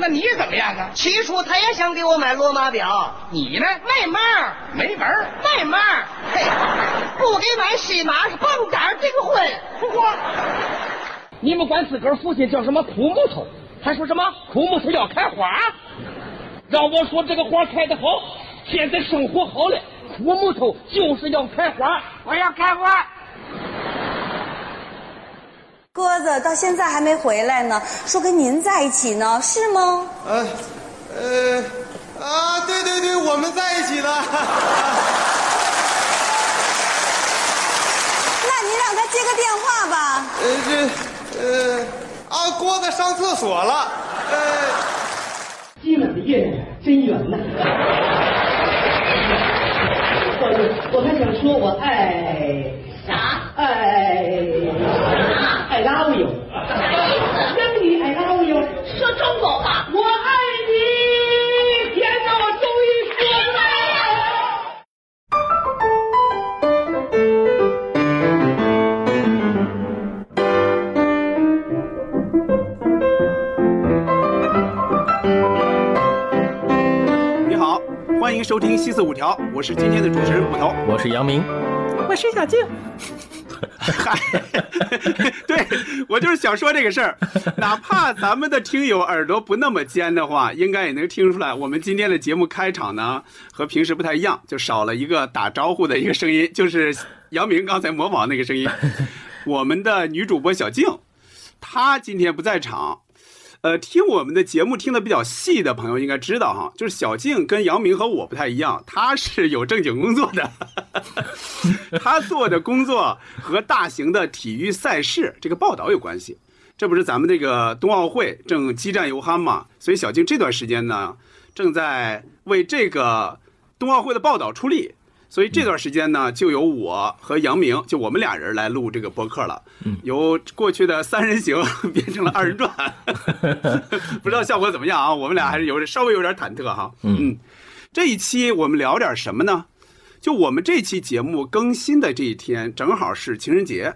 那你怎么样啊？起初他也想给我买罗马表，你呢？没门儿，没门儿。没门儿，嘿，不给买西马是蹦胆儿订婚。嚯！你们管自个儿父亲叫什么苦木头，还说什么苦木头要开花？让我说这个花开得好，现在生活好了，苦木头就是要开花，我要开花。鸽子到现在还没回来呢，说跟您在一起呢，是吗？呃，呃，啊，对对对，我们在一起了。那您让他接个电话吧。呃，这，呃，啊，郭子上厕所了。呃，积了的月真圆呐。我我还想说我爱啥？爱爱 love you，英语 I love you，说中国话。我爱你，天哪，我终于说出来了。你好，欢迎收听《西四五条》，我是今天的主持人骨头。我是杨明，我是小静。嗨，对我就是想说这个事儿，哪怕咱们的听友耳朵不那么尖的话，应该也能听出来，我们今天的节目开场呢和平时不太一样，就少了一个打招呼的一个声音，就是杨明刚才模仿那个声音。我们的女主播小静，她今天不在场。呃，听我们的节目听的比较细的朋友应该知道哈，就是小静跟杨明和我不太一样，他是有正经工作的，他做的工作和大型的体育赛事这个报道有关系。这不是咱们这个冬奥会正激战犹酣嘛，所以小静这段时间呢，正在为这个冬奥会的报道出力。所以这段时间呢，就由我和杨明，就我们俩人来录这个播客了。由过去的三人行 变成了二人转，不知道效果怎么样啊？我们俩还是有点稍微有点忐忑哈。嗯，这一期我们聊点什么呢？就我们这期节目更新的这一天，正好是情人节，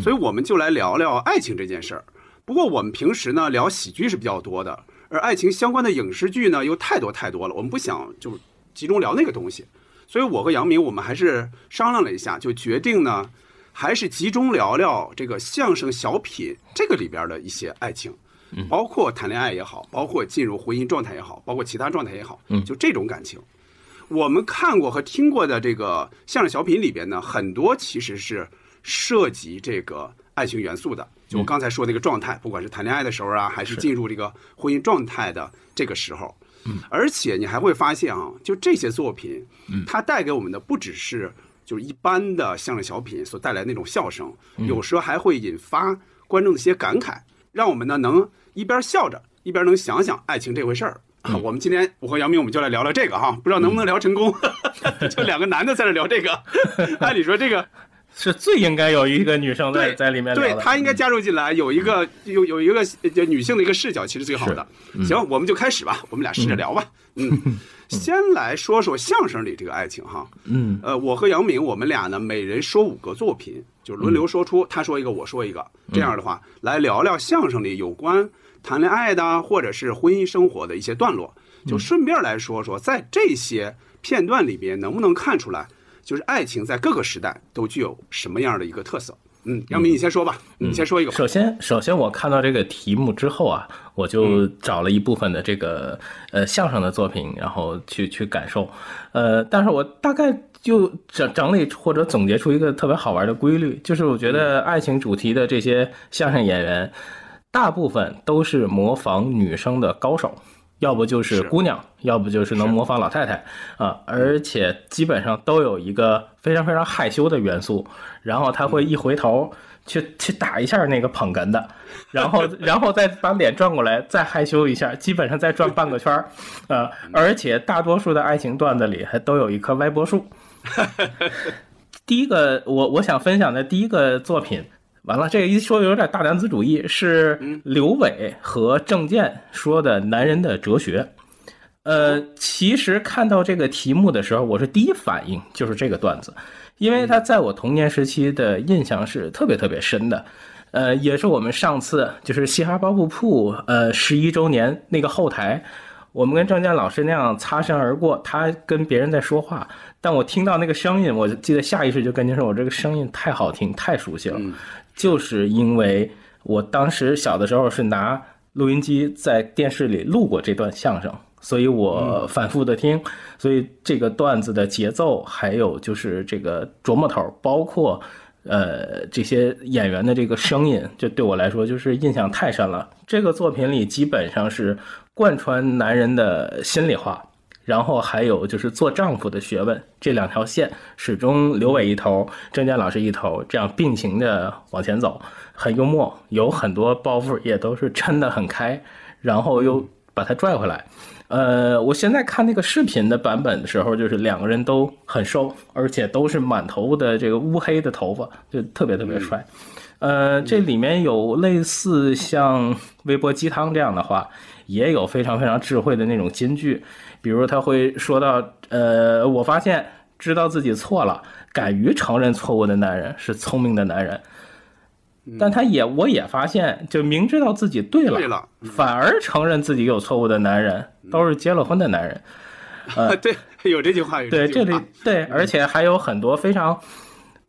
所以我们就来聊聊爱情这件事儿。不过我们平时呢聊喜剧是比较多的，而爱情相关的影视剧呢又太多太多了，我们不想就集中聊那个东西。所以我和杨明我们还是商量了一下，就决定呢，还是集中聊聊这个相声小品这个里边的一些爱情，包括谈恋爱也好，包括进入婚姻状态也好，包括其他状态也好，就这种感情。我们看过和听过的这个相声小品里边呢，很多其实是涉及这个爱情元素的。就我刚才说那个状态，不管是谈恋爱的时候啊，还是进入这个婚姻状态的这个时候，而且你还会发现啊，就这些作品，它带给我们的不只是就是一般的相声小品所带来那种笑声，有时候还会引发观众的一些感慨，让我们呢能一边笑着，一边能想想爱情这回事儿。啊，我们今天我和杨明我们就来聊聊这个哈，不知道能不能聊成功，就两个男的在这聊这个，按理说这个。是最应该有一个女生在在里面。对她应该加入进来，有一个有有一个就女性的一个视角，其实最好的。行，我们就开始吧，我们俩试着聊吧。嗯，先来说说相声里这个爱情哈。嗯，呃，我和杨明，我们俩呢，每人说五个作品，就轮流说出，他说一个，我说一个，这样的话来聊聊相声里有关谈恋爱的或者是婚姻生活的一些段落，就顺便来说说，在这些片段里边能不能看出来，就是爱情在各个时代都具有什么样的一个特色。嗯，杨明，你先说吧，你先说一个。首先，首先我看到这个题目之后啊，我就找了一部分的这个呃相声的作品，然后去去感受，呃，但是我大概就整整理或者总结出一个特别好玩的规律，就是我觉得爱情主题的这些相声演员，大部分都是模仿女生的高手。要不就是姑娘，要不就是能模仿老太太啊，而且基本上都有一个非常非常害羞的元素，然后他会一回头去去打一下那个捧哏的，然后 然后再把脸转过来，再害羞一下，基本上再转半个圈儿，呃，而且大多数的爱情段子里还都有一棵歪脖树。第一个，我我想分享的第一个作品。完了，这个一说有点大男子主义，是刘伟和郑健说的《男人的哲学》。呃，其实看到这个题目的时候，我是第一反应就是这个段子，因为他在我童年时期的印象是特别特别深的。呃，也是我们上次就是嘻哈包袱铺呃十一周年那个后台，我们跟郑健老师那样擦身而过，他跟别人在说话，但我听到那个声音，我记得下意识就跟您说，我这个声音太好听，太熟悉了，就是因为我当时小的时候是拿录音机在电视里录过这段相声。所以我反复的听，所以这个段子的节奏，还有就是这个琢磨头，包括呃这些演员的这个声音，就对我来说就是印象太深了。这个作品里基本上是贯穿男人的心里话，然后还有就是做丈夫的学问这两条线，始终刘伟一头，郑健老师一头，这样并行的往前走，很幽默，有很多包袱也都是撑得很开，然后又把它拽回来。呃，我现在看那个视频的版本的时候，就是两个人都很瘦，而且都是满头的这个乌黑的头发，就特别特别帅。呃，这里面有类似像微波鸡汤这样的话，也有非常非常智慧的那种金句，比如他会说到，呃，我发现知道自己错了，敢于承认错误的男人是聪明的男人。但他也，我也发现，就明知道自己对了，对了，反而承认自己有错误的男人，都是结了婚的男人。呃，对，有这句话，有对，这里对，而且还有很多非常，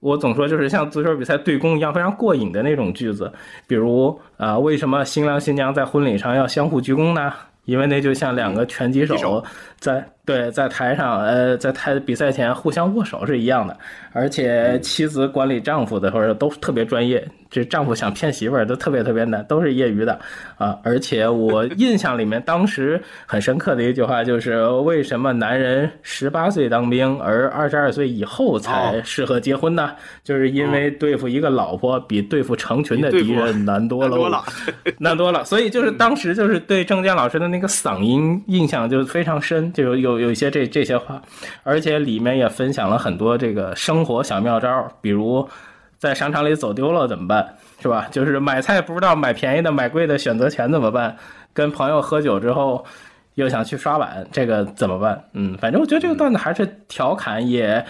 我总说就是像足球比赛对攻一样非常过瘾的那种句子，比如啊、为什么新郎新娘在婚礼上要相互鞠躬呢？因为那就像两个拳击手在对在台上，呃，在台比赛前互相握手是一样的。而且妻子管理丈夫的或者都特别专业，这丈夫想骗媳妇儿都特别特别难，都是业余的啊。而且我 印象里面当时很深刻的一句话就是：为什么男人十八岁当兵，而二十二岁以后才哦适合结婚呢？就是因为对付一个老婆比对付成群的敌人难多 了。难多了难多了。所以就是当时就是对郑健老师的那个嗓音印象就非常深，就有有有一些这这些话，而且里面也分享了很多这个生活小妙招，比如在商场里走丢了怎么办，是吧？就是买菜不知道买便宜的买贵的选择权怎么办？跟朋友喝酒之后。又想去刷碗，这个怎么办？嗯，反正我觉得这个段子还是调侃，也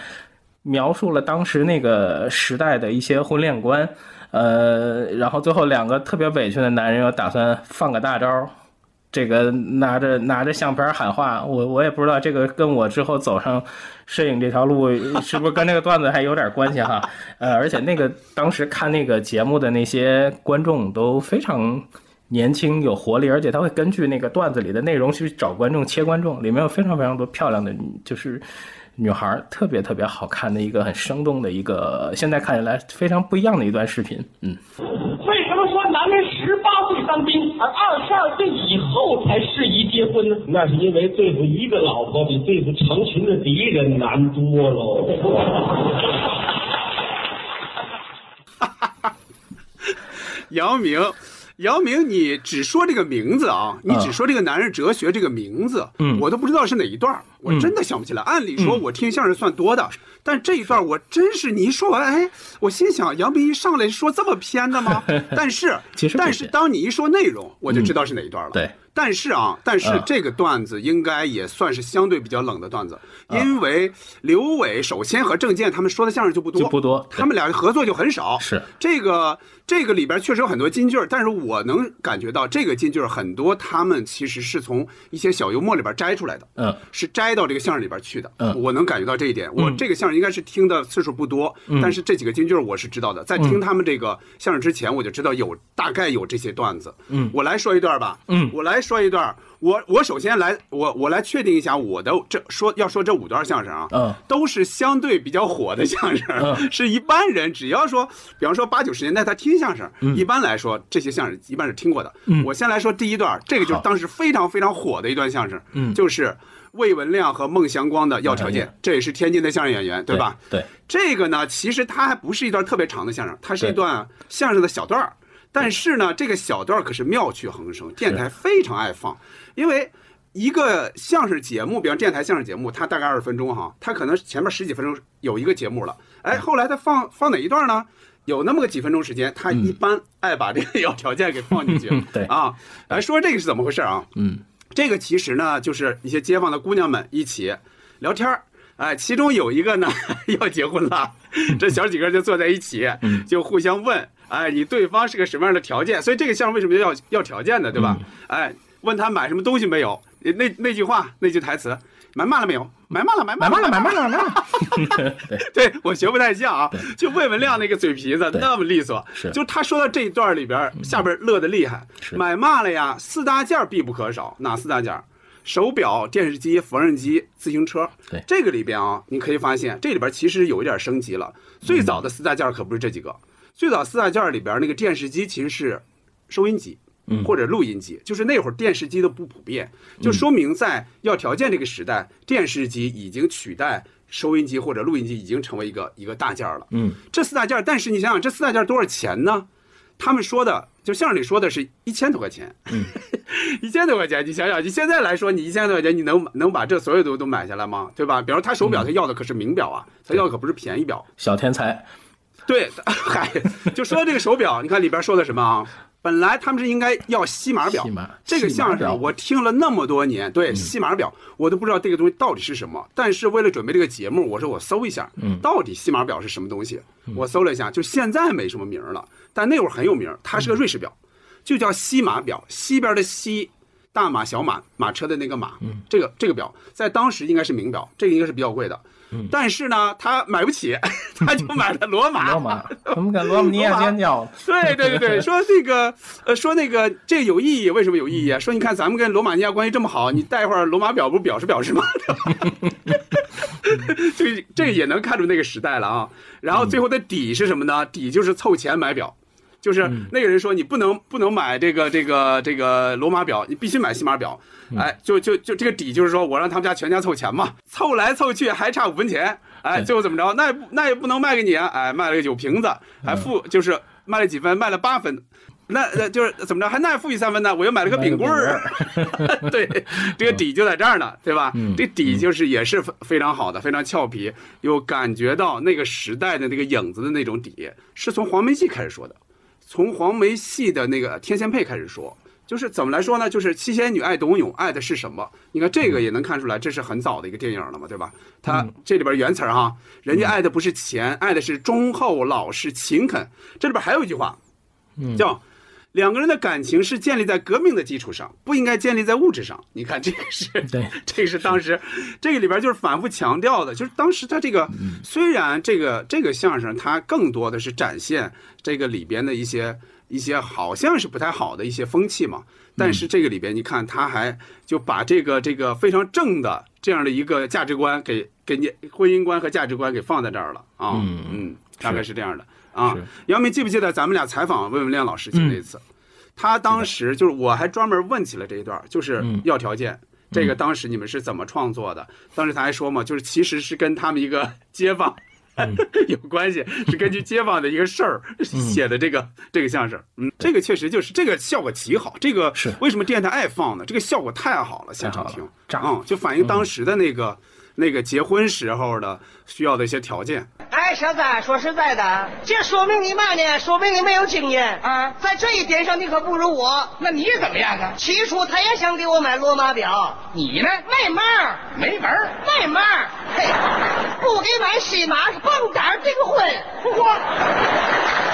描述了当时那个时代的一些婚恋观。呃，然后最后两个特别委屈的男人又打算放个大招，这个拿着拿着相片喊话，我我也不知道这个跟我之后走上摄影这条路是不是跟这个段子还有点关系哈？呃，而且那个当时看那个节目的那些观众都非常。年轻有活力，而且他会根据那个段子里的内容去找观众、切观众。里面有非常非常多漂亮的，就是女孩，特别特别好看的一个很生动的一个，现在看起来非常不一样的一段视频。嗯，么说男人十八岁当兵，而二十二岁以后才适宜结婚呢？那是因为对付一个老婆比对付成群的敌人难多喽。姚明，姚明，你只说这个名字啊，你嗯只说这个男人哲学这个名字，嗯我都不知道是哪一段儿，我真的想不起来。按理说，我听相声算多的，但这一段我真是你一说完，哎，我心想，杨斌一上来说这么偏的吗？但是其实，但是当你一说内容，我就知道是哪一段了。对。但是啊，但是嗯这个段子应该也算是相对比较冷的段子，嗯因为刘伟首先和郑健他们说的相声就不多，就不多他们俩合作就很少。是这个这个里边确实有很多金句，但是我能感觉到这个金句很多，他们其实是从一些小幽默里边摘出来的，嗯，是摘到这个相声里边去的。嗯我能感觉到这一点。我这个相声应该是听的次数不多，但是这几个京剧我是知道的。在听他们这个相声之前，我就知道有大概有这些段子。嗯，我来说一段吧。嗯我来说一段。我我首先来我我来确定一下我的这说要说这五段相声啊，嗯都是相对比较火的相声，嗯是一般人只要说，比方说八九十年代他听相声，一般来说这些相声一般是听过的。嗯我先来说第一段，这个就是当时非常非常火的一段相声，嗯就是魏文亮和孟祥光的要条件，这也是天津的相声演员，对吧？对，这个呢，其实它还不是一段特别长的相声，它是一段相声的小段儿。但是呢，这个小段儿可是妙趣横生，电台非常爱放，因为一个相声节目，比方电台相声节目，它大概二十分钟哈，它可能前面十几分钟有一个节目了，哎，后来它放放哪一段呢？有那么个几分钟时间，他一般爱把这个 要条件给放进去，对。啊，来说这个是怎么回事啊？嗯，这个其实呢，就是一些街坊的姑娘们一起聊天儿哎，其中有一个呢 要结婚了，这小几个就坐在一起，就互相问哎，你对方是个什么样的条件？所以这个项目为什么要要条件呢，对吧？哎，问他买什么东西没有？那那句话那句台词，买慢了没有？买慢了，买慢了，买慢了，买慢了。对我学不太像啊，就魏文亮那个嘴皮子那么利索，是就他说到这一段里边，下边乐的厉害。是买嘛了呀？四大件必不可少，哪四大件？手表、电视机、缝纫机、自行车。对这个里边啊，你可以发现这里边其实有一点升级了。最早的四大件可不是这几个，最早四大件里边那个电视机其实是收音机。或者录音机，就是那会儿电视机都不普遍，就说明在要条件这个时代，电视机已经取代收音机或者录音机，已经成为一个一个大件儿了。嗯，这四大件儿，但是你想想，这四大件儿多少钱呢？他们说的，就相声里说的是一千多块钱。嗯，一千多块钱，你想想，你现在来说，你一千多块钱，你能能把这所有都都买下来吗？对吧？比如他手表，他要的可是名表啊，他要的可不是便宜表。小天才，对，嗨，就说这个手表，你看里边说的什么啊？本来他们是应该要西马表，这个相声我听了那么多年，对西马表我都不知道这个东西到底是什么。但是为了准备这个节目，我说我搜一下，到底西马表是什么东西？我搜了一下，就现在没什么名儿了，但那会儿很有名儿，它是个瑞士表，就叫西马表，西边的西。大马、小马，马车的那个马，这个这个表在当时应该是名表，这个应该是比较贵的。但是呢，他买不起，他就买了罗马。罗马，我们跟罗马尼亚尖叫。对对对对，说这个呃，说那个这个有意义，为什么有意义啊？说你看咱们跟罗马尼亚关系这么好，你带一会儿罗马表不表示表示吗？这个这个也能看出那个时代了啊。然后最后的底是什么呢？底就是凑钱买表。就是那个人说你不能不能买这个这个这个罗马表，你必须买西马表。哎，就就就这个底就是说我让他们家全家凑钱嘛，凑来凑去还差五分钱。哎，最后怎么着？那也不那也不能卖给你啊！哎，卖了个酒瓶子，还付就是卖了几分，卖了八分。那呃就是怎么着？还那付你三分呢？我又买了个冰棍儿。对，这个底就在这儿呢，对吧？这底就是也是非常好的，非常俏皮，又感觉到那个时代的那个影子的那种底，是从黄梅戏开始说的。从黄梅戏的那个天仙配开始说，就是怎么来说呢？就是七仙女爱董永，爱的是什么？你看这个也能看出来，这是很早的一个电影了嘛，对吧？他这里边原词儿哈，人家爱的不是钱，爱的是忠厚老实勤恳。这里边还有一句话，叫两个人的感情是建立在革命的基础上，不应该建立在物质上。你看这个是，对，这个是当时这个里边就是反复强调的，就是当时他这个虽然这个这个相声它更多的是展现这个里边的一些一些好像是不太好的一些风气嘛，但是这个里边你看他还就把这个这个非常正的这样的一个价值观给给你婚姻观和价值观给放在这儿了啊，嗯嗯，大概是这样的啊是。杨明记不记得咱们俩采访魏文亮老师就那次？他当时就是我还专门问起了这一段，就是要条件。这个当时你们是怎么创作的？当时他还说嘛，就是其实是跟他们一个 街坊 有关系，是根据街坊的一个事儿 写的这个这个相声。嗯，这个确实就是这个效果极好。这个是为什么电台爱放呢？这个效果太好了，现场听嗯，就反映当时的那个那个结婚时候的需要的一些条件。哎，小子，说实在的，这说明你嘛呢？说明你没有经验啊！在这一点上，你可不如我。那你怎么样啊？起初他也想给我买罗马表，你呢？没门，没门儿。没门！嘿，不给买西马是蹦跶儿订婚。嚯，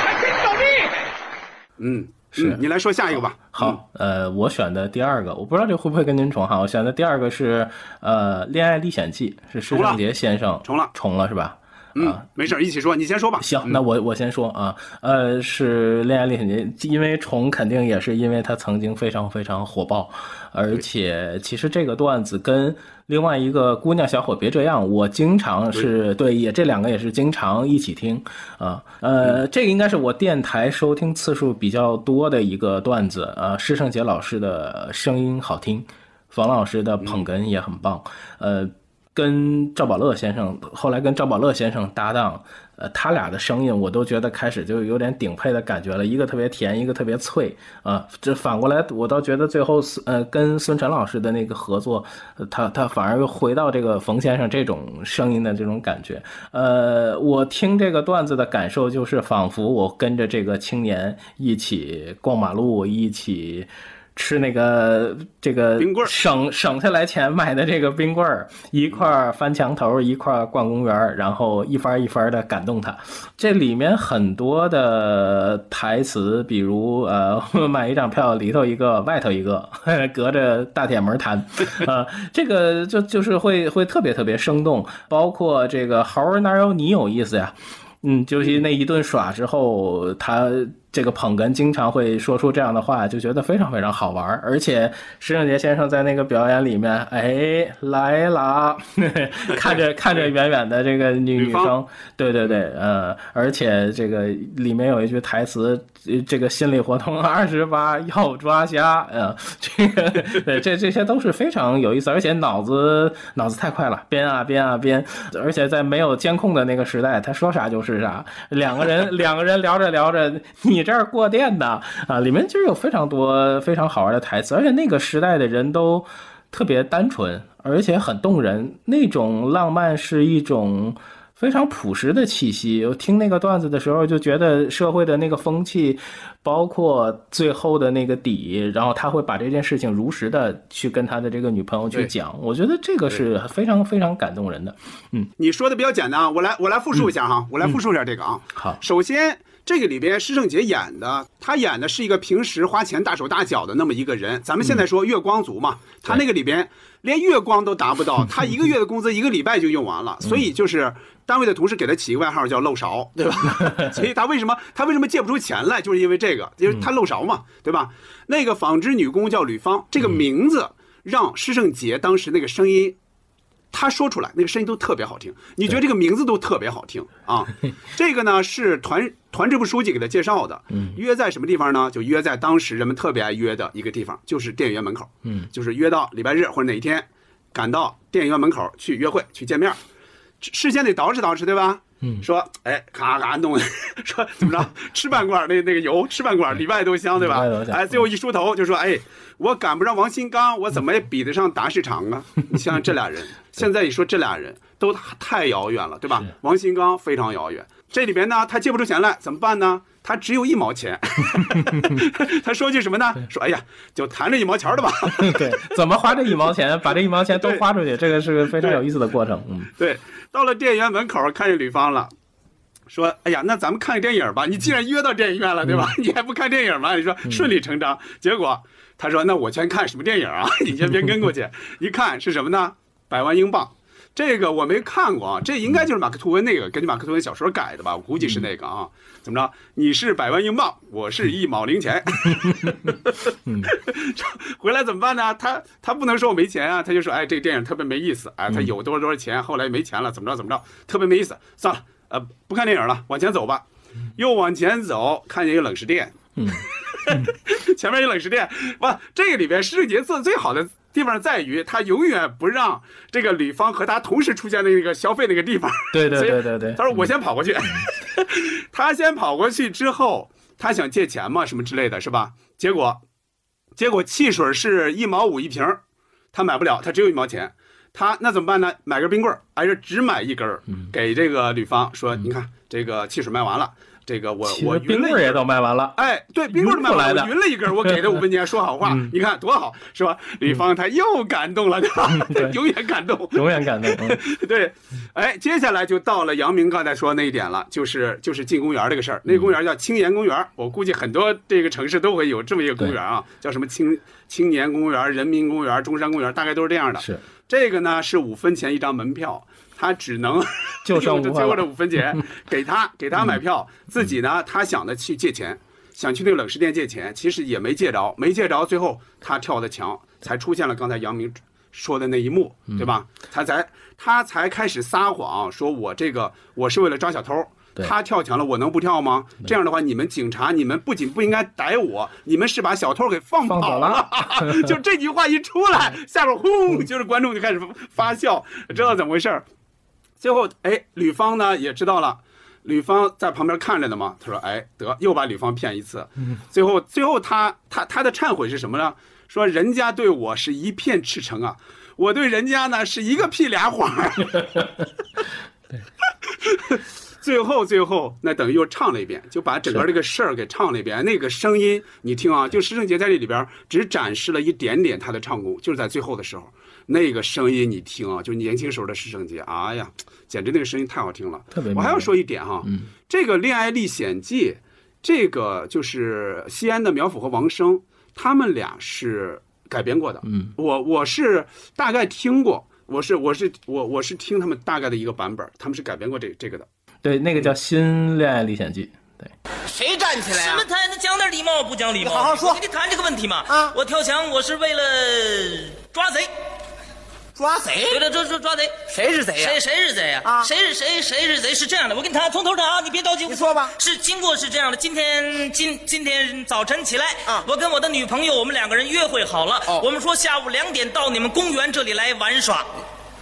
还真够厉害。嗯，是嗯你来说下一个吧。好，呃，我选的第二个，我不知道这会不会跟您重哈。我选的第二个是呃《恋爱历险记》，是施重了正杰先生重了重了是吧？嗯啊，没事儿，一起说，你先说吧。行，嗯那我我先说啊，呃，是《恋爱历险记》，因为虫肯定也是因为它曾经非常非常火爆，而且其实这个段子跟另外一个姑娘小伙别这样，我经常是对也这两个也是经常一起听啊，呃，这个应该是我电台收听次数比较多的一个段子啊，施圣杰老师的声音好听，冯老师的捧哏也很棒，呃。跟赵宝乐先生，后来跟赵宝乐先生搭档，呃，他俩的声音我都觉得开始就有点顶配的感觉了，一个特别甜，一个特别脆啊。这反过来，我倒觉得最后呃跟孙晨老师的那个合作，他他反而又回到这个冯先生这种声音的这种感觉。呃，我听这个段子的感受就是，仿佛我跟着这个青年一起逛马路，一起。吃那个这个冰棍儿省省下来钱买的这个冰棍儿，一块儿翻墙头，一块儿逛公园，然后一番一番的感动他。这里面很多的台词，比如呃，买一张票，里头一个，外头一个，隔着大铁门谈，啊，这个就就是会会特别特别生动，包括这个猴儿哪有你有意思呀？嗯，就是那一顿耍之后，他这个捧哏经常会说出这样的话，就觉得非常非常好玩儿。而且石正杰先生在那个表演里面，哎，来啦，看着看着远远的这个女女生，对。对对，呃，而且这个里面有一句台词，呃这个心理活动 二十八要抓瞎，呃，这个对这这些都是非常有意思，而且脑子脑子太快了，编啊编啊编，而且在没有监控的那个时代，他说啥就是啥，两个人两个人聊着聊着，你这儿过电的啊，里面其实有非常多非常好玩的台词，而且那个时代的人都特别单纯，而且很动人，那种浪漫是一种。非常朴实的气息。我听那个段子的时候，就觉得社会的那个风气，包括最后的那个底，然后他会把这件事情如实的去跟他的这个女朋友去讲。我觉得这个是非常非常感动人的。嗯你说的比较简单啊，我来我来复述一下哈，我来复述一下这个啊。好，首先，这个里边施正杰演的，他演的是一个平时花钱大手大脚的那么一个人。咱们现在说月光族嘛，他那个里边连月光都达不到，他一个月的工资一个礼拜就用完了，所以就是单位的同事给他起一个外号叫漏勺，对吧？所以他为什么他为什么借不出钱来，就是因为这个，因为他漏勺嘛，对吧？那个纺织女工叫吕芳，这个名字让施正杰当时那个声音。他说出来那个声音都特别好听，你觉得这个名字都特别好听啊？这个呢是团团支部书记给他介绍的，约在什么地方呢？就约在当时人们特别爱约的一个地方，就是电影院门口，嗯，就是约到礼拜日或者哪一天，赶到电影院门口去约会去见面，事先得捯饬捯饬，对吧？嗯。说，哎，咔咔弄，说怎么着，吃半罐那那个油，吃半罐里外都香，对吧？哎，最后一梳头就说，哎，我赶不上王新刚，我怎么也比得上达世长啊？你想想这俩人，现在你说这俩人都太遥远了，对吧？王新刚非常遥远，这里边呢，他借不出钱来，怎么办呢？他只有一毛钱，他说句什么呢？说哎呀，就谈这一毛钱的吧。对，怎么花这一毛钱，把这一毛钱都花出去，这个是个非常有意思的过程。嗯，对，到了电影院门口看见吕方了，说：“哎呀，那咱们看个电影吧。你既然约到电影院了，对吧？你还不看电影吗？”你说顺理成章。结果他说：“那我先看什么电影啊？你先别跟过去。一看是什么呢？百万英镑。”这个我没看过啊，这应该就是马克吐温那个根据马克吐温小说改的吧？我估计是那个啊。怎么着？你是百万英镑，我是一毛零钱。回来怎么办呢？他他不能说我没钱啊，他就说，哎，这个电影特别没意思，哎，他有多少多少钱，后来没钱了，怎么着怎么着，特别没意思，算了，呃，不看电影了，往前走吧。又往前走，看见一个冷食店，嗯，前面一冷食店，哇，这个里边施正杰做的最好的地方在于，他永远不让这个吕方和他同时出现的那个消费那个地方。对对对对对他说我先跑过去，他先跑过去之后，他想借钱嘛，什么之类的，是吧？结果，结果汽水是一毛五一瓶，他买不了，他只有一毛钱。他那怎么办呢？买根冰棍儿，还是只买一根给这个吕方说：“你看，这个汽水卖完了，这个我我实冰棍儿也都卖完了。哎，对，冰棍儿都卖完了，我匀了一根儿，我给他五分钱，说好话，你看多好，是吧？李芳他又感动了，对吧？对永远感动，永远感动。嗯 对，哎，接下来就到了杨明刚才说那一点了，就是就是进公园这个事儿。那个公园叫青年公园，我估计很多这个城市都会有这么一个公园啊，叫什么青青年公园、人民公园、中山公园，大概都是这样的。是，这个呢是五分钱一张门票，他只能 就剩用着五分了最后的五分钱 给他给他买票，自己呢他想着去借钱。想去那个冷食店借钱，其实也没借着，没借着，最后他跳的墙，才出现了刚才杨明说的那一幕，对吧？他才他才开始撒谎，说我这个我是为了抓小偷。他跳墙了，我能不跳吗？这样的话，你们警察，你们不仅不应该逮我，你们是把小偷给放跑了。就这句话一出来，下边轰，就是观众就开始发笑，知道怎么回事儿。最后，哎，吕方呢也知道了，吕方在旁边看着呢嘛。他说：“哎，得又把吕方骗一次。”最后，最后他他他的忏悔是什么呢？说人家对我是一片赤诚啊，我对人家呢是一个屁俩谎儿。最后最后那等于又唱了一遍，就把整个这个事儿给唱了一遍。那个声音你听啊，就施正杰在这里边只展示了一点点他的唱功，就是在最后的时候，那个声音你听啊，就年轻时候的施圣杰，哎呀，简直那个声音太好听了。特别我还要说一点哈，这个《恋爱历险记》，这个就是西安的苗阜和王声，他们俩是改编过的。嗯，我我是大概听过，我是我是我我是听他们大概的一个版本，他们是改编过这这个的。对，那个叫《新恋爱历险记》。对，谁站起来啊什么？他？那讲点礼貌不讲礼貌？你好好说我跟你谈这个问题嘛。啊我跳墙，我是为了抓贼。抓贼？对了，抓抓抓贼。谁是贼呀谁谁是贼呀？啊谁是谁谁是贼？是这样的，我跟你谈，从头谈啊，你别着急。你说吧是经过是这样的，今天今今天早晨起来，啊我跟我的女朋友，我们两个人约会好了。哦我们说下午两点到你们公园这里来玩耍，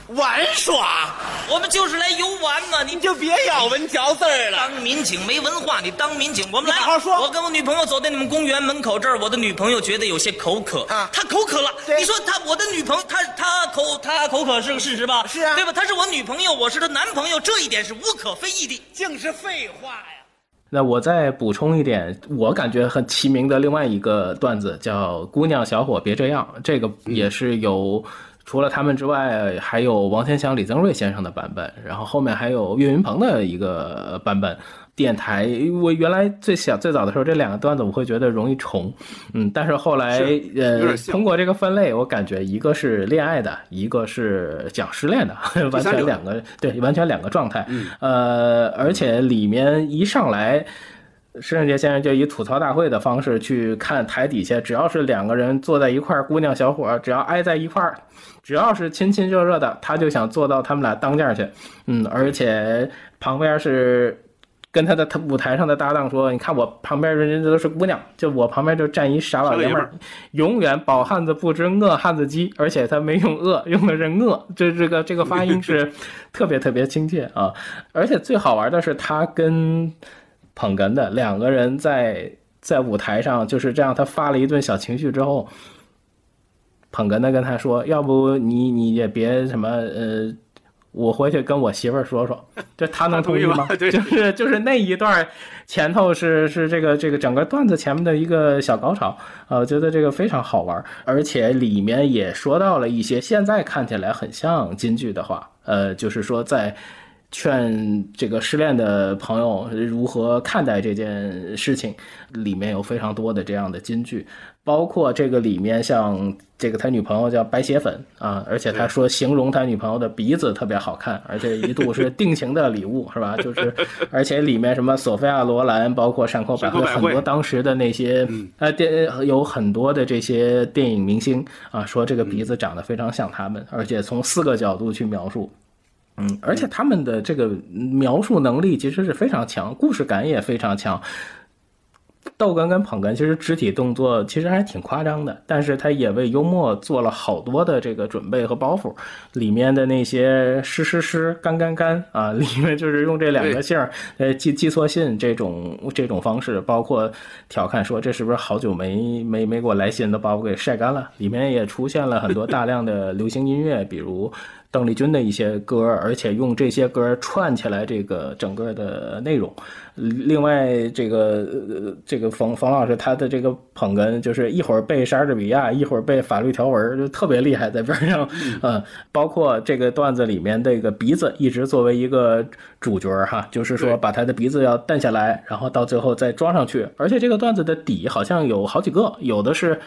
玩耍？我们就是来游玩嘛。你你就别咬文嚼字儿了。当民警没文化，你当民警，我们来好好说我跟我女朋友走在你们公园门口这儿，我的女朋友觉得有些口渴啊她口渴了。你说她，我的女朋友，她她口她口渴是个事实吧？是啊对吧？她是我女朋友，我是她男朋友，这一点是无可非议的。净是废话呀！那我再补充一点，我感觉很齐名的另外一个段子叫《姑娘小伙别这样》，这个也是有。除了他们之外，还有王天祥、李增瑞先生的版本，然后后面还有岳云鹏的一个版本。电台，我原来最小最早的时候，这两个段子我会觉得容易重，嗯，但是后来是呃通过这个分类，我感觉一个是恋爱的，一个是讲失恋的，完全两个对，完全两个状态。呃，而且里面一上来。施圣杰先生就以吐槽大会的方式去看台底下，只要是两个人坐在一块儿，姑娘小伙儿只要挨在一块儿，只要是亲亲热热的，他就想坐到他们俩当间去。嗯，而且旁边是跟他的他舞台上的搭档说：“你看我旁边人人都是姑娘，就我旁边就站一傻老爷们儿永远饱汉子不知饿汉子饥，而且他没用饿，用的是饿，这 这个这个发音是特别特别亲切啊！而且最好玩的是他跟。捧哏的两个人在在舞台上就是这样，他发了一顿小情绪之后，捧哏的跟他说：“要不你你也别什么呃，我回去跟我媳妇儿说说，这他能同意吗？意对就是就是那一段前头是是这个这个整个段子前面的一个小高潮啊，我觉得这个非常好玩，而且里面也说到了一些现在看起来很像京剧的话，呃，就是说在。劝这个失恋的朋友如何看待这件事情，里面有非常多的这样的金句，包括这个里面像这个他女朋友叫白血粉啊，而且他说形容他女朋友的鼻子特别好看，而且一度是定情的礼物，是吧？就是而且里面什么索菲亚罗兰，包括山口百惠，山口百惠很多当时的那些呃电有很多的这些电影明星啊，说这个鼻子长得非常像他们，而且从四个角度去描述。嗯，而且他们的这个描述能力其实是非常强，故事感也非常强。逗哏跟捧哏其实肢体动作其实还挺夸张的，但是他也为幽默做了好多的这个准备和包袱。里面的那些湿湿湿、干干干啊，里面就是用这两个姓儿，呃，寄寄错信这种这种方式，包括调侃说这是不是好久没没没给我来信，都把我给晒干了。里面也出现了很多大量的流行音乐，比如。邓丽君的一些歌，而且用这些歌串起来这个整个的内容。另外，这个呃这个冯冯老师他的这个捧哏，就是一会儿背莎士比亚，一会儿背法律条文，就特别厉害，在边上。嗯，包括这个段子里面这个鼻子一直作为一个主角哈，就是说把他的鼻子要蹬下来，然后到最后再装上去。而且这个段子的底好像有好几个，有的是。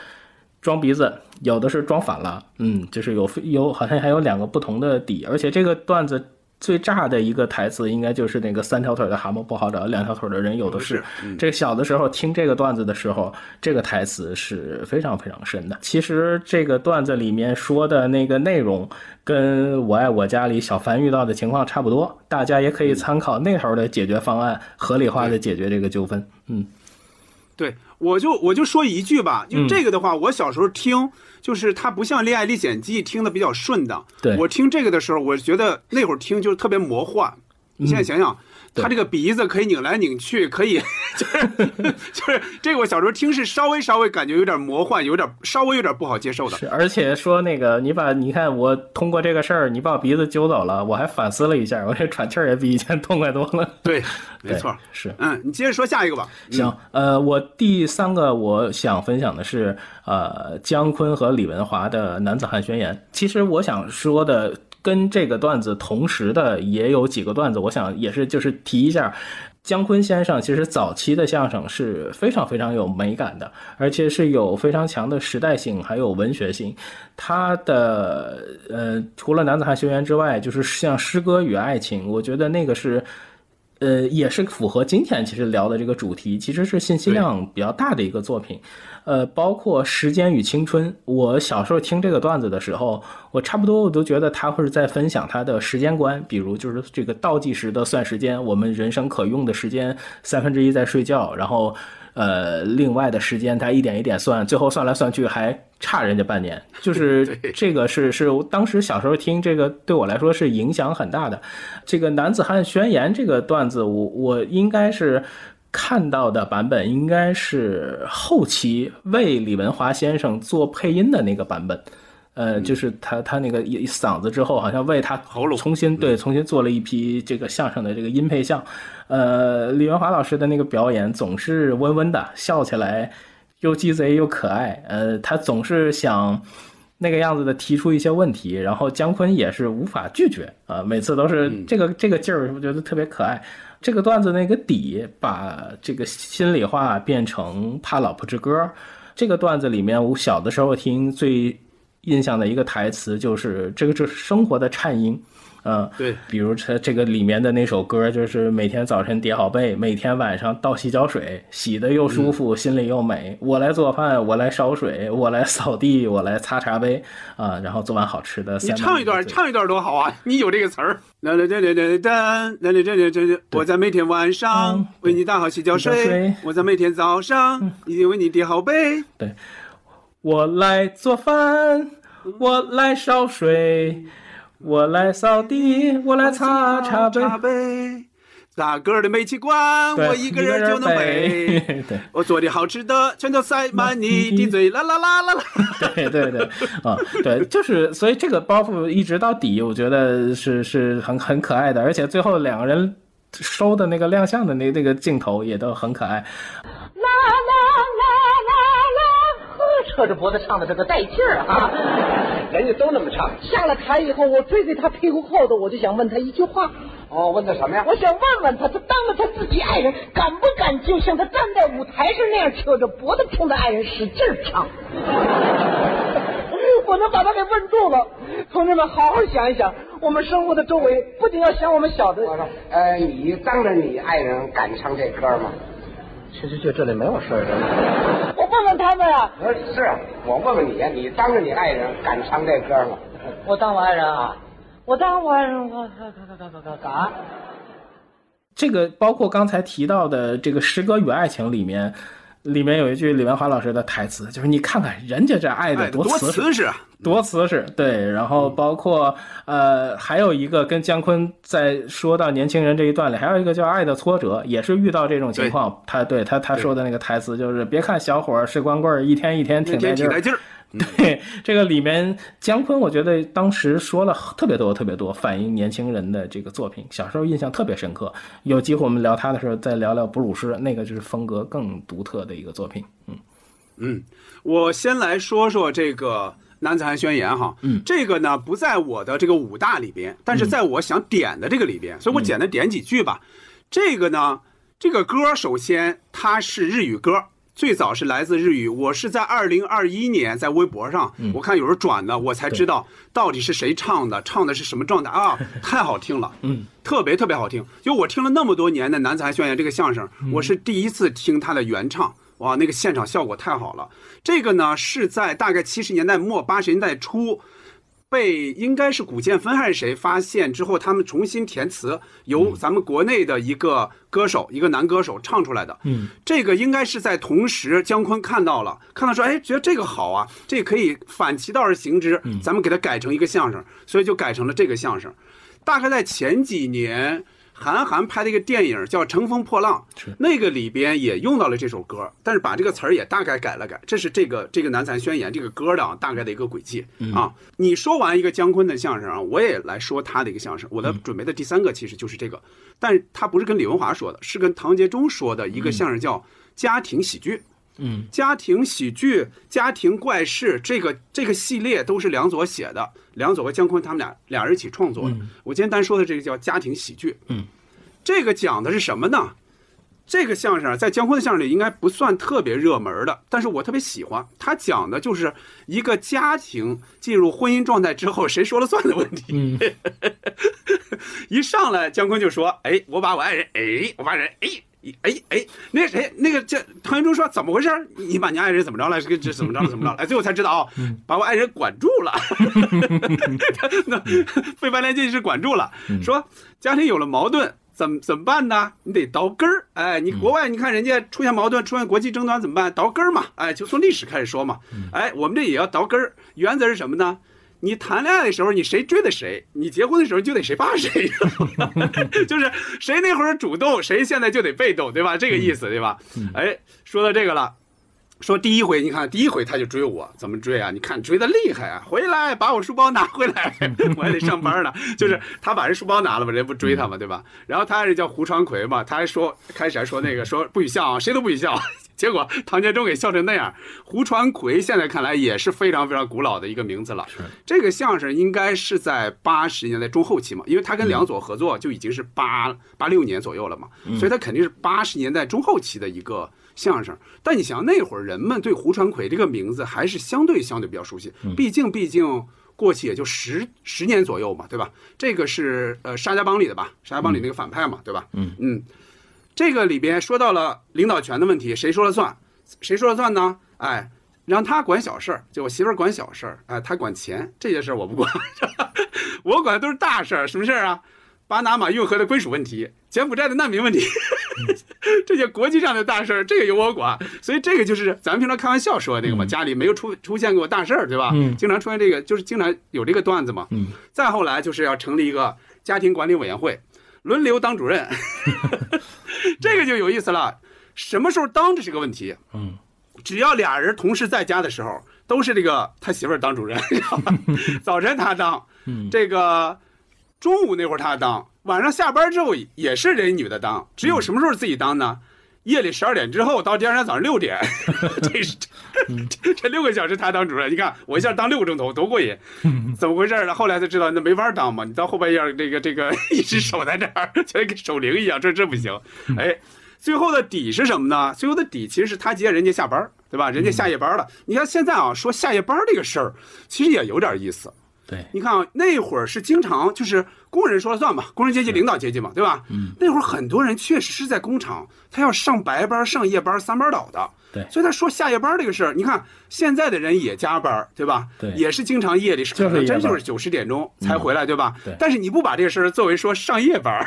装鼻子，有的是装反了，嗯，就是有有好像还有两个不同的底，而且这个段子最炸的一个台词，应该就是那个三条腿的蛤蟆不好找，两条腿的人有的是。这个小的时候听这个段子的时候，这个台词是非常非常深的。其实这个段子里面说的那个内容，跟我爱我家里小凡遇到的情况差不多，大家也可以参考那头的解决方案，合理化的解决这个纠纷。嗯。对，我就我就说一句吧，就嗯这个的话，我小时候听，就是它不像《恋爱历险记》听的比较顺当。对我听这个的时候，我觉得那会儿听就是特别魔幻。你现在想想，他这个鼻子可以拧来拧去，可以 就是就是这个我小时候听是稍微稍微感觉有点魔幻，有点稍微有点不好接受的。是，而且说那个你把你看我通过这个事儿，你把我鼻子揪走了，我还反思了一下，我这喘气儿也比以前痛快多了。对，没错，是。嗯，你接着说下一个吧。行，呃，我第三个我想分享的是呃姜昆和李文华的《男子汉宣言》。其实我想说的。跟这个段子同时的也有几个段子，我想也是就是提一下，姜昆先生其实早期的相声是非常非常有美感的，而且是有非常强的时代性，还有文学性。他的呃，除了《男子汉宣言》之外，就是像诗歌与爱情，我觉得那个是。呃，也是符合今天其实聊的这个主题，其实是信息量比较大的一个作品。呃，包括《时间与青春》，我小时候听这个段子的时候，我差不多我都觉得他会是在分享他的时间观，比如就是这个倒计时的算时间，我们人生可用的时间三分之一在睡觉，然后。呃，另外的时间他一点一点算，最后算来算去还差人家半年，就是 这个是是当时小时候听这个对我来说是影响很大的。这个男子汉宣言这个段子，我我应该是看到的版本应该是后期为李文华先生做配音的那个版本。呃，就是他他那个一嗓子之后，好像为他喉咙重新对重新做了一批这个相声的这个音配像。呃，李文华老师的那个表演总是温温的，笑起来又鸡贼又可爱。呃，他总是想那个样子的提出一些问题，然后姜昆也是无法拒绝啊，每次都是这个这个劲儿，我觉得特别可爱。这个段子那个底，把这个心里话变成怕老婆之歌。这个段子里面，我小的时候听最。印象的一个台词就是这个就是生活的颤音，嗯，对，比如这这个里面的那首歌就是每天早晨叠好被，每天晚上倒洗脚水，洗的又舒服，心里又美。我来做饭，我来烧水，我来扫地，我来擦茶杯，啊，然后做完好吃的。你唱一段，唱一段多好啊！你有这个词儿。啦啦啦啦啦啦啦啦啦啦！我在每天晚上为你打好洗脚水，我在每天早上已经为你叠好被。对，我来做饭。我来烧水，我来扫地，我来擦茶杯。大个儿的煤气罐，我一个人就能背。我做的好吃的，全都塞满你 的嘴。啦啦啦啦啦。对对对，啊，对，就是，所以这个包袱一直到底，我觉得是是很很可爱的，而且最后两个人收的那个亮相的那那个镜头也都很可爱。啦啦啦啦。扯着脖子唱的这个带劲儿啊！人家都那么唱。下了台以后，我追在他屁股后头，我就想问他一句话。哦，问他什么呀？我想问问他，他当了他自己爱人，敢不敢就像他站在舞台上那样，扯着脖子冲着爱人使劲唱？我能把他给问住了。同志们，好好想一想，我们生活的周围不仅要想我们小的。呃，你当着你爱人敢唱这歌吗？其实就这里没有事儿。我问问他们啊。是，我问问你，你当着你爱人敢唱这歌吗？我当我爱人啊，我当我爱人，我嘎嘎嘎嘎嘎嘎。这个包括刚才提到的这个《诗歌与爱情》里面。里面有一句李文华老师的台词，就是你看看人家这爱的多瓷实，多瓷实。对，然后包括呃，还有一个跟姜昆在说到年轻人这一段里，还有一个叫爱的挫折，也是遇到这种情况。他对他他说的那个台词就是：别看小伙是光棍，一天一天挺带劲儿。对这个里面，姜昆我觉得当时说了特别多特别多，反映年轻人的这个作品，小时候印象特别深刻。有机会我们聊他的时候再聊聊《哺乳师》，那个就是风格更独特的一个作品。嗯嗯，我先来说说这个《男子汉宣言》哈，嗯，这个呢不在我的这个五大里边，但是在我想点的这个里边，所以我简单点几句吧。这个呢，这个歌首先它是日语歌。最早是来自日语，我是在二零二一年在微博上，我看有人转的，我才知道到底是谁唱的，唱的是什么状态啊？太好听了，嗯，特别特别好听。就我听了那么多年的《男子汉宣言》这个相声，我是第一次听他的原唱，哇，那个现场效果太好了。这个呢是在大概七十年代末八十年代初。被应该是古建芬还是谁发现之后，他们重新填词，由咱们国内的一个歌手，一个男歌手唱出来的。嗯，这个应该是在同时，姜昆看到了，看到说，哎，觉得这个好啊，这可以反其道而行之，咱们给它改成一个相声，所以就改成了这个相声。大概在前几年。韩寒拍的一个电影叫《乘风破浪》，那个里边也用到了这首歌，但是把这个词儿也大概改了改。这是这个这个南残宣言这个歌的啊大概的一个轨迹啊。你说完一个姜昆的相声啊，我也来说他的一个相声。我的准备的第三个其实就是这个，但是他不是跟李文华说的，是跟唐杰忠说的一个相声叫家庭喜剧。嗯，家庭喜剧、家庭怪事，这个这个系列都是梁左写的，梁左和姜昆他们俩俩人一起创作的。我今天单说的这个叫家庭喜剧。嗯，这个讲的是什么呢？这个相声在姜昆的相声里应该不算特别热门的，但是我特别喜欢。他讲的就是一个家庭进入婚姻状态之后谁说了算的问题。嗯，一上来姜昆就说：“哎，我把我爱人，哎，我把人，哎。”哎哎，那个谁，那个这唐元忠说怎么回事？你把你爱人怎么着了？这个这怎么着了？怎么着了？哎，最后才知道啊，把我爱人管住了。那费半连劲是管住了，说家庭有了矛盾，怎么怎么办呢？你得倒根儿。哎，你国外你看人家出现矛盾，出现国际争端怎么办？倒根儿嘛。哎，就从历史开始说嘛。哎，我们这也要倒根儿。原则是什么呢？你谈恋爱的时候，你谁追的谁，你结婚的时候就得谁怕谁，就是谁那会儿主动，谁现在就得被动，对吧？这个意思，对吧？哎，说到这个了，说第一回，你看第一回他就追我，怎么追啊？你看追的厉害啊！回来把我书包拿回来，我还得上班呢。就是他把人书包拿了吧，人不追他嘛，对吧？然后他还是叫胡传奎嘛，他还说开始还说那个说不许笑啊，谁都不许笑。结果唐建忠给笑成那样，胡传魁现在看来也是非常非常古老的一个名字了。这个相声应该是在八十年代中后期嘛，因为他跟梁左合作就已经是八八六年左右了嘛，所以他肯定是八十年代中后期的一个相声。但你想那会儿人们对胡传魁这个名字还是相对相对比较熟悉，毕竟毕竟过去也就十十年左右嘛，对吧？这个是呃沙家浜里的吧，沙家浜里那个反派嘛，对吧？嗯嗯。这个里边说到了领导权的问题，谁说了算？谁说了算呢？哎，让他管小事儿，就我媳妇儿管小事儿，哎，他管钱，这些事儿我不管，我管的都是大事儿。什么事儿啊？巴拿马运河的归属问题，柬埔寨的难民问题，这些国际上的大事儿，这个由我管。所以这个就是咱们平常开玩笑说的那个嘛，家里没有出出现过大事儿，对吧？嗯，经常出现这个，就是经常有这个段子嘛。嗯，再后来就是要成立一个家庭管理委员会，轮流当主任。这个就有意思了，什么时候当这是个问题。嗯，只要俩人同时在家的时候，都是这个他媳妇儿当主任，早晨他当，这个中午那会儿他当，晚上下班之后也是人女的当。只有什么时候自己当呢？夜里十二点之后到第二天早上六点，这是 这这六个小时他当主任。你看我一下当六个钟头，多过瘾！怎么回事呢？后来才知道那没法当嘛。你到后半夜这个这个 一直守在这儿，就跟守灵一样，这这不行。哎，最后的底是什么呢？最后的底其实是他接人家下班，对吧？人家下夜班了。你看现在啊，说下夜班这个事儿，其实也有点意思。对，你看啊，那会儿是经常就是工人说了算嘛，工人阶级领导阶级嘛，对吧？嗯，那会儿很多人确实是在工厂，他要上白班、上夜班、三班倒的。对，所以他说下夜班这个事儿，你看现在的人也加班，对吧？对，也是经常夜里可能真就是九十点钟才回来，对吧？对。但是你不把这个事儿作为说上夜班，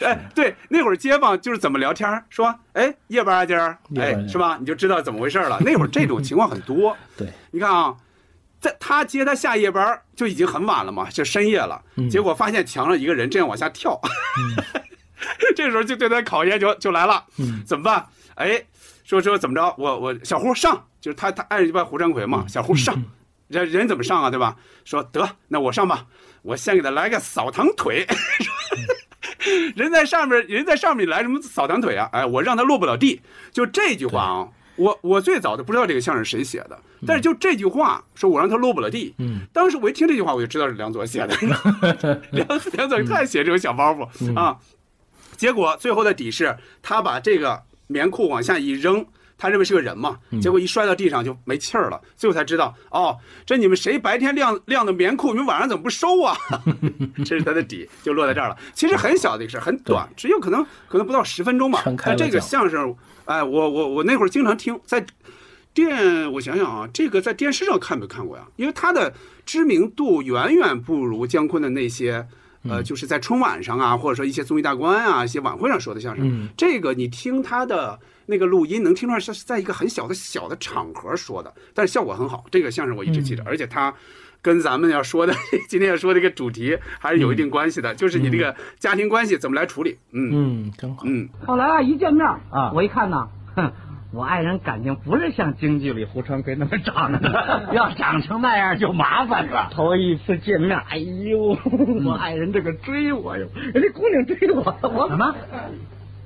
哎，对，那会儿街坊就是怎么聊天，说，哎，夜班啊，今儿，哎，是吧？你就知道怎么回事了。那会儿这种情况很多。对，你看啊。在他接他下夜班就已经很晚了嘛，就深夜了。结果发现墙上一个人这样往下跳，这时候就对他考验就就来了。怎么办？哎，说说怎么着？我我小胡上，就是他他爱人就叫胡占魁嘛。小胡上，人人怎么上啊？对吧？说得那我上吧，我先给他来个扫堂腿。人在上面，人在上面来什么扫堂腿啊？哎，我让他落不了地。就这句话啊。我我最早都不知道这个相声谁写的，但是就这句话说，我让他落不了地。嗯，当时我一听这句话，我就知道是梁左写的。梁梁左太写这种小包袱啊，结果最后的底是，他把这个棉裤往下一扔，他认为是个人嘛，结果一摔到地上就没气儿了。最后才知道，哦，这你们谁白天晾晾的棉裤，你们晚上怎么不收啊？这是他的底，就落在这儿了。其实很小的一个事儿很短，只有可能可能不到十分钟吧。但这个相声。哎，我我我那会儿经常听，在电，我想想啊，这个在电视上看没看过呀？因为他的知名度远远不如姜昆的那些，呃，就是在春晚上啊，或者说一些综艺大观啊、一些晚会上说的相声。这个你听他的那个录音，能听出来是在一个很小的小的场合说的，但是效果很好。这个相声我一直记着，而且他跟咱们要说的 今天要说这个主题还是有一定关系的，就是你这个家庭关系怎么来处理。嗯嗯，真好。嗯，后来啊，一见面啊我一看呐，哼，我爱人感情不是像京剧里胡传奎那么长的，要长成那样就麻烦了。头一次见面，哎呦，我爱人这个追我哟，人家姑娘追我，我什么？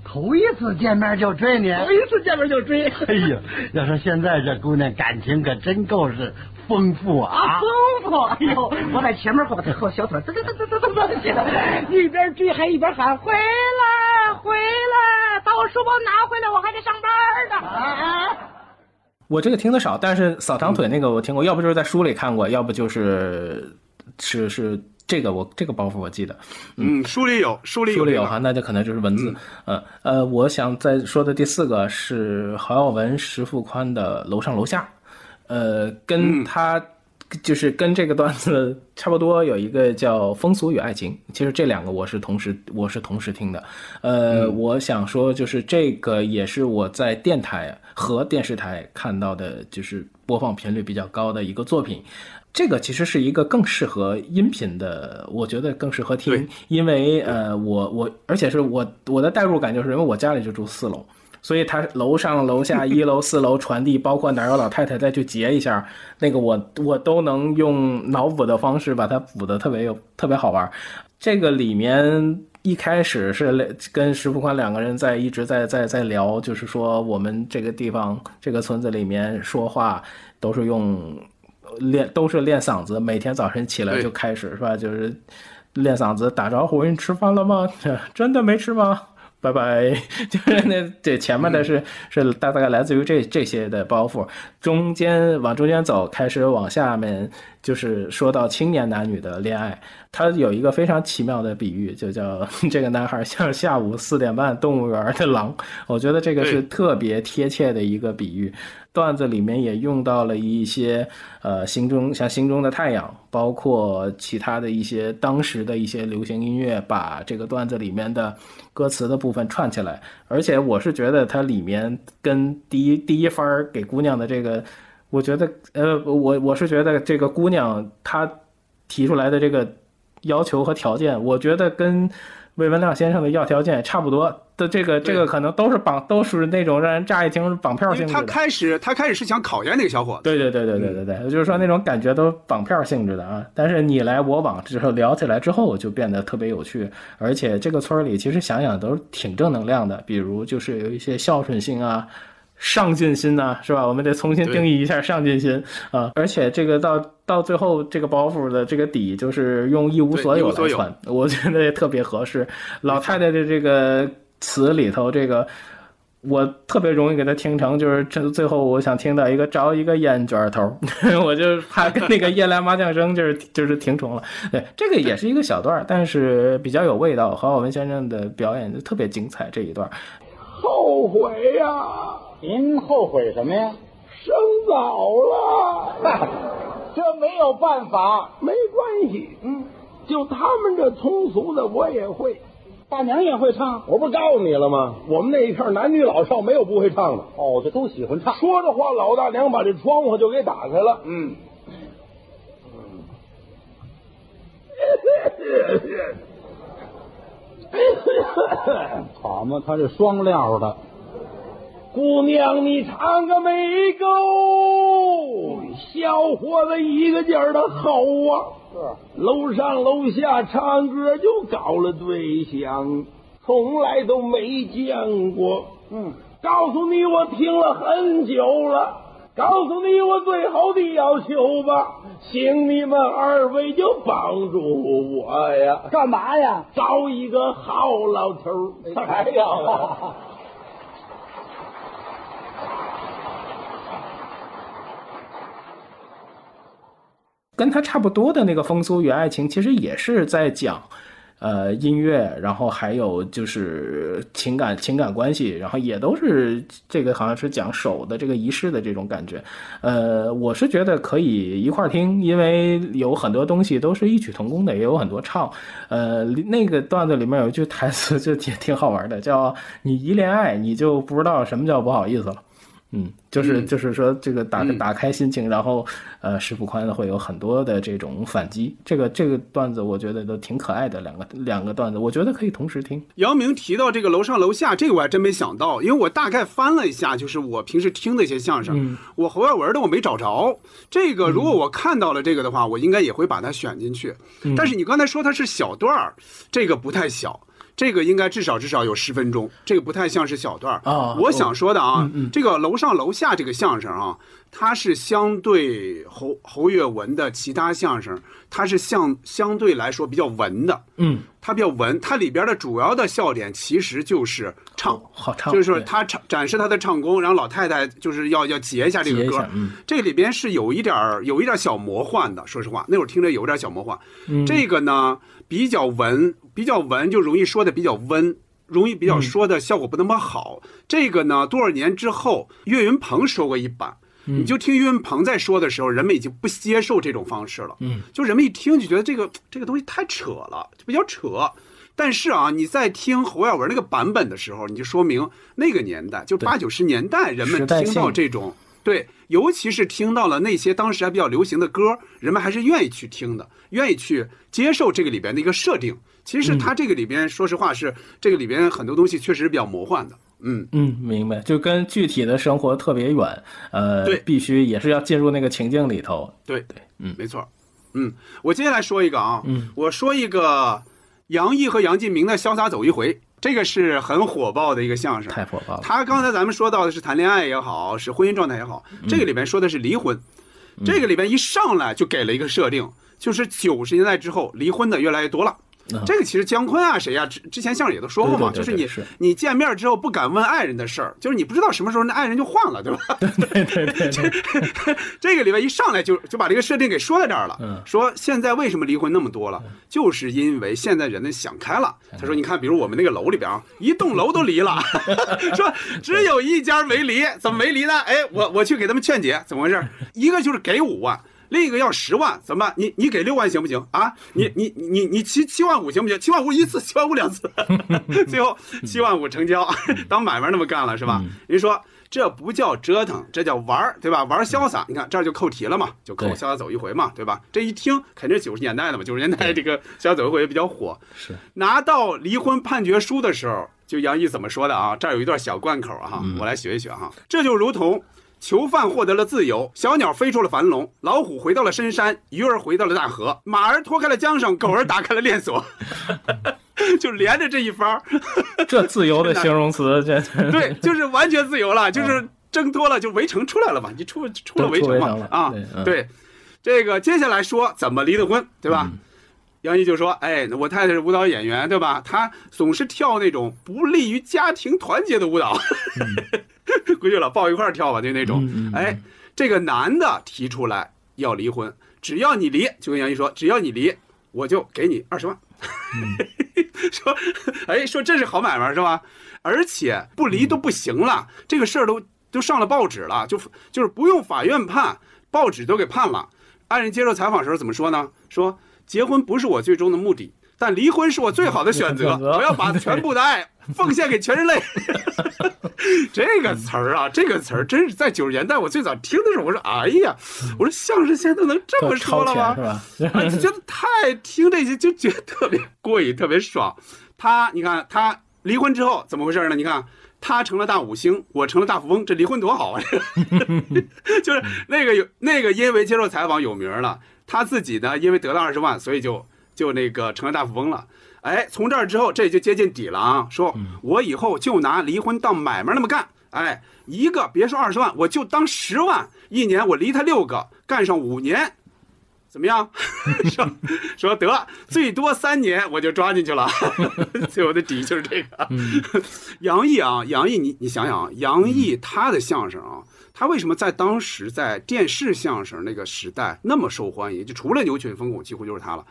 头一次见面就追你？头一次见面就追，哎呀，要说现在这姑娘感情可真够是丰富啊！啊，丰富！哎呦，我在前面后后小腿，噔噔噔噔噔噔起来，一边追还一边喊回来回来，把我书包拿回来，我还得上班呢。啊我这个听得少，但是扫堂腿那个我听过，要不就是在书里看过，要不就是是是这个我这个包袱我记得。嗯，书里有，书里有这个书里有哈，那就可能就是文字。嗯呃，我想再说的第四个是郝耀文、石富宽的《楼上楼下》，呃，跟他就是跟这个段子 差不多，有一个叫《风俗与爱情》。其实这两个我是同时我是同时听的。呃，我想说就是这个也是我在电台和电视台看到的，就是播放频率比较高的一个作品。这个其实是一个更适合音频的，我觉得更适合听，因为呃，我我而且是我我的代入感就是因为我家里就住四楼，所以他楼上楼下 一楼四楼传递，包括哪有老太太再去截一下，那个我我都能用脑补的方式把它补的特别有特别好玩。这个里面一开始是跟石富宽两个人在一直在在在聊，就是说我们这个地方这个村子里面说话都是用练都是练嗓子，每天早晨起来就开始是吧？就是练嗓子打招呼，你吃饭了吗？真的没吃吗？拜拜，就是那对前面的是、是大大概来自于这这些的包袱，中间往中间走，开始往下面就是说到青年男女的恋爱，他有一个非常奇妙的比喻，就叫 这个男孩像下午四点半动物园的狼，我觉得这个是特别贴切的一个比喻。段子里面也用到了一些呃心中像心中的太阳，包括其他的一些当时的一些流行音乐，把这个段子里面的歌词的部分串起来。而且我是觉得它里面跟第一第一番给姑娘的这个，我觉得呃我我是觉得这个姑娘她提出来的这个要求和条件，我觉得跟魏文亮先生的要条件也差不多。的这个这个可能都是绑，都是那种让人乍一听是绑票性质的。开始他开始是想考验那个小伙子，对对对对对对对，就是说那种感觉都绑票性质的啊。但是你来我往之后聊起来之后，就变得特别有趣，而且这个村里其实想想都是挺正能量的，比如就是有一些孝顺心啊。上进心呐、是吧？我们得重新定义一下上进心啊！而且这个到到最后，这个包袱的这个底就是用一无所有来穿，我觉得也特别合适。老太太的这个词里头，这个我特别容易给他听成，就是这最后我想听到一个着一个烟卷头，我就怕跟那个夜来麻将声就是就是听重了。对，这个也是一个小段儿，但是比较有味道。何浩文先生的表演就特别精彩这一段儿。后悔呀、您后悔什么呀？生早了。这没有办法。没关系，嗯，就他们这通俗的我也会。大娘也会唱，我不是告诉你了吗？我们那一片男女老少没有不会唱的。哦，这都喜欢唱。说着话，老大娘把这窗户就给打开了。嗯，好嘛，他是双料的。姑娘，你唱个没够，小伙子一个劲儿的吼啊！是，楼上楼下唱歌就搞了对象，从来都没见过。嗯，告诉你，我听了很久了。告诉你我最后的要求吧，请你们二位就帮助我呀！干嘛呀？找一个好老头儿。哎呀，跟他差不多的那个《风俗与爱情》，其实也是在讲，呃，音乐，然后还有就是情感情感关系，然后也都是这个好像是讲手的这个仪式的这种感觉。呃，我是觉得可以一块儿听，因为有很多东西都是异曲同工的，也有很多唱。呃，那个段子里面有一句台词 就挺挺好玩的，叫“你一恋爱，你就不知道什么叫不好意思了”。嗯，就是嗯就是说，这个打嗯打开心情，然后呃，石富宽会有很多的这种反击。这个这个段子，我觉得都挺可爱的，两个两个段子，我觉得可以同时听。姚明提到这个楼上楼下，这个我还真没想到，因为我大概翻了一下，就是我平时听的一些相声，嗯我侯耀文的我没找着。这个如果我看到了这个的话，我应该也会把它选进去。嗯但是你刚才说它是小段儿，这个不太小。这个应该至少至少有十分钟，这个不太像是小段儿。哦我想说的啊，嗯嗯。这个楼上楼下这个相声啊，它是相对侯侯月文的其他相声，它是相相对来说比较文的。嗯，它比较文，它里边的主要的笑点其实就是唱，好唱，就是说他唱展示他的唱功，然后老太太就是要要截一下这个歌。嗯。这里边是有一点儿有一点儿小魔幻的，说实话，那会儿听着有点小魔幻。嗯。这个呢比较文，比较文就容易说的比较温。容易比较说的效果不那么好。这个呢，多少年之后，岳云鹏说过一版，你就听岳云鹏在说的时候，人们已经不接受这种方式了。嗯，就人们一听就觉得这个这个东西太扯了，就比较扯。但是啊，你在听侯耀文那个版本的时候，你就说明那个年代，就八九十年代，人们听到这种对，尤其是听到了那些当时还比较流行的歌，人们还是愿意去听的，愿意去接受这个里边的一个设定。其实它这个里边，说实话是这个里边很多东西确实是比较魔幻的。嗯，嗯，明白，就跟具体的生活特别远，呃，对必须也是要进入那个情境里头。对对，嗯，没错。嗯，我接下来说一个啊，嗯，我说一个杨毅和杨进明的《潇洒走一回》，这个是很火爆的一个相声，太火爆了。他刚才咱们说到的是谈恋爱也好，是婚姻状态也好，这个里边说的是离婚，这个里边一上来就给了一个设定，就是九十年代之后离婚的越来越多了。这个其实姜昆啊，谁呀、之之前相声也都说过嘛，对对对就是你你见面之后不敢问爱人的事儿，就是你不知道什么时候那爱人就换了，对吧？对对对对，这个里边一上来就就把这个设定给说在这儿了，嗯说现在为什么离婚那么多了，就是因为现在人们想开了。他说，你看，比如我们那个楼里边啊，一栋楼都离了，说只有一家没离，怎么没离呢？哎，我我去给他们劝解，怎么回事？一个就是给五万。另一个要十万，怎么办？你你给六万行不行啊？你你你你七七万五行不行？七万五一次，七万五两次，最后七万五成交，当买卖那么干了是吧？人说这不叫折腾，这叫玩儿，对吧？玩儿潇洒，你看这儿就扣题了嘛，就扣潇洒走一回嘛，对吧？这一听肯定是九十年代的嘛，九十年代这个潇洒走一回比较火。是拿到离婚判决书的时候，就杨毅怎么说的啊？这儿有一段小贯口啊哈，我来学一学哈。这就如同囚犯获得了自由，小鸟飞出了樊笼，老虎回到了深山，鱼儿回到了大河，马儿脱开了缰绳，狗儿打开了链锁，就连着这一番儿。这自由的形容词，这对，就是完全自由了，就是挣脱了，就围城出来了嘛，你出出了围城嘛啊对，这个接下来说怎么离的婚，对吧？杨毅就说：“哎，我太太是舞蹈演员，对吧？她总是跳那种不利于家庭团结的舞蹈，回去了抱一块儿跳吧，就那种。哎，这个男的提出来要离婚，只要你离，就跟杨毅说，只要你离，我就给你二十万。说，哎，说这是好买卖是吧？而且不离都不行了，这个事儿都都上了报纸了，就就是不用法院判，报纸都给判了。爱人接受采访时候怎么说呢？说结婚不是我最终的目的，但离婚是我最好的选择。我要把全部的爱奉献给全人类。这个词儿啊，这个词儿真是在九十年代我最早听的时候，我说哎呀，我说相声现在都能这么说了吗？是吧？啊，就觉得太听这些就觉得特别过瘾，特别爽。他，你看他离婚之后怎么回事呢？你看他成了大五星，我成了大富翁，这离婚多好啊！就是那个有那个因为接受采访有名了，他自己呢因为得了二十万，所以就就那个成了大富翁了。哎，从这儿之后这就接近底了啊！说我以后就拿离婚当买卖那么干。哎，一个别说二十万，我就当十万，一年我离他六个，干上五年，怎么样？说说得最多三年我就抓进去了，最后的底就是这个。杨毅啊，杨毅，你你想想啊，杨毅他的相声啊，他为什么在当时在电视相声那个时代那么受欢迎？就除了牛群、冯巩，几乎就是他了。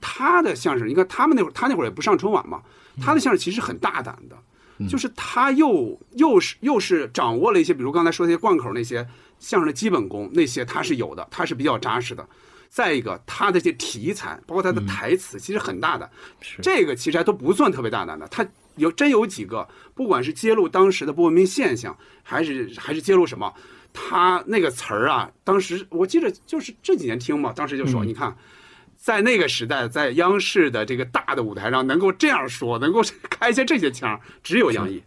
他的相声，你看他们那会儿，他那会儿也不上春晚嘛，他的相声其实很大胆的。就是他又又是又是掌握了一些，比如刚才说那些贯口那些相声的基本功，那些他是有的，他是比较扎实的。再一个，他的这些题材，包括他的台词，其实很大胆。这个其实还都不算特别大胆的，他有真有几个，不管是揭露当时的不文明现象，还是还是揭露什么，他那个词儿啊，当时我记得就是这几年听嘛，当时就说，嗯你看。在那个时代，在央视的这个大的舞台上，能够这样说，能够 开一些这些腔，只有杨毅。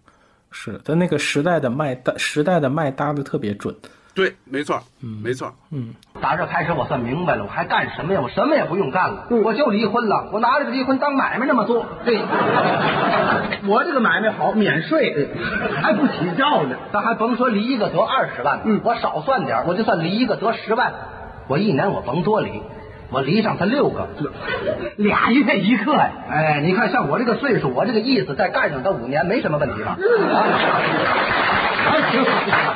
是他那个时代的麦搭，时代的麦搭的特别准。对，没错，嗯没错。嗯，打这开始我算明白了，我还干什么呀？我什么也不用干了，我就离婚了，我拿这个离婚当买卖那么做。对，我这个买卖好，免税，还不起照呢。咱还甭说离一个得二十万，嗯，我少算点，我就算离一个得十万，我一年我甭多离。我离上他六个，俩月一个呀！哎，你看像我这个岁数，我这个意思，再干上他五年，没什么问题吧？啊，挺好，挺好。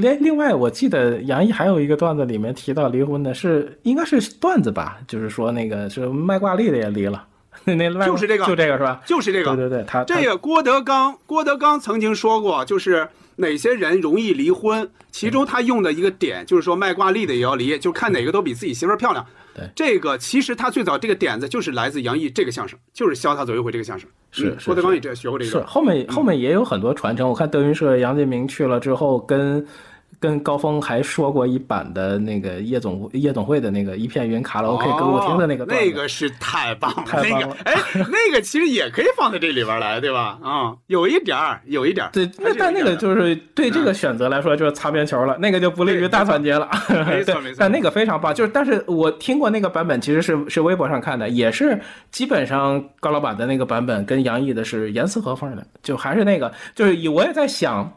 另另外，我记得杨毅还有一个段子里面提到离婚的是，应该是段子吧？就是说那个是卖挂历的也离了，那那卖就是这个，就这个是吧？就是这个。对对对，他这个郭德纲，郭德纲曾经说过，就是哪些人容易离婚，其中他用的一个点就是说卖挂历的也要离，就看哪个都比自己媳妇儿漂亮。对，这个其实他最早这个点子就是来自杨毅这个相声，就是《潇洒走一回》这个相声。是嗯郭德纲也这学过这个。是后面后面也有很多传承。我看德云社杨建明去了之后，跟跟高峰还说过一版的那个夜总夜总会的那个一片云卡拉 OK 歌舞厅的那个那个是太棒了，太棒了那个哎，那个其实也可以放在这里边来，对吧？啊，有一点儿，有一点儿。对，那但那个就是对这个选择来说就是擦边球了，那个就不利于大团结了。没错没错。但那个非常棒，就是但是我听过那个版本，其实是是微博上看的，也是基本上高老板的那个版本跟杨毅的是严丝合缝的，就还是那个，就是我也在想。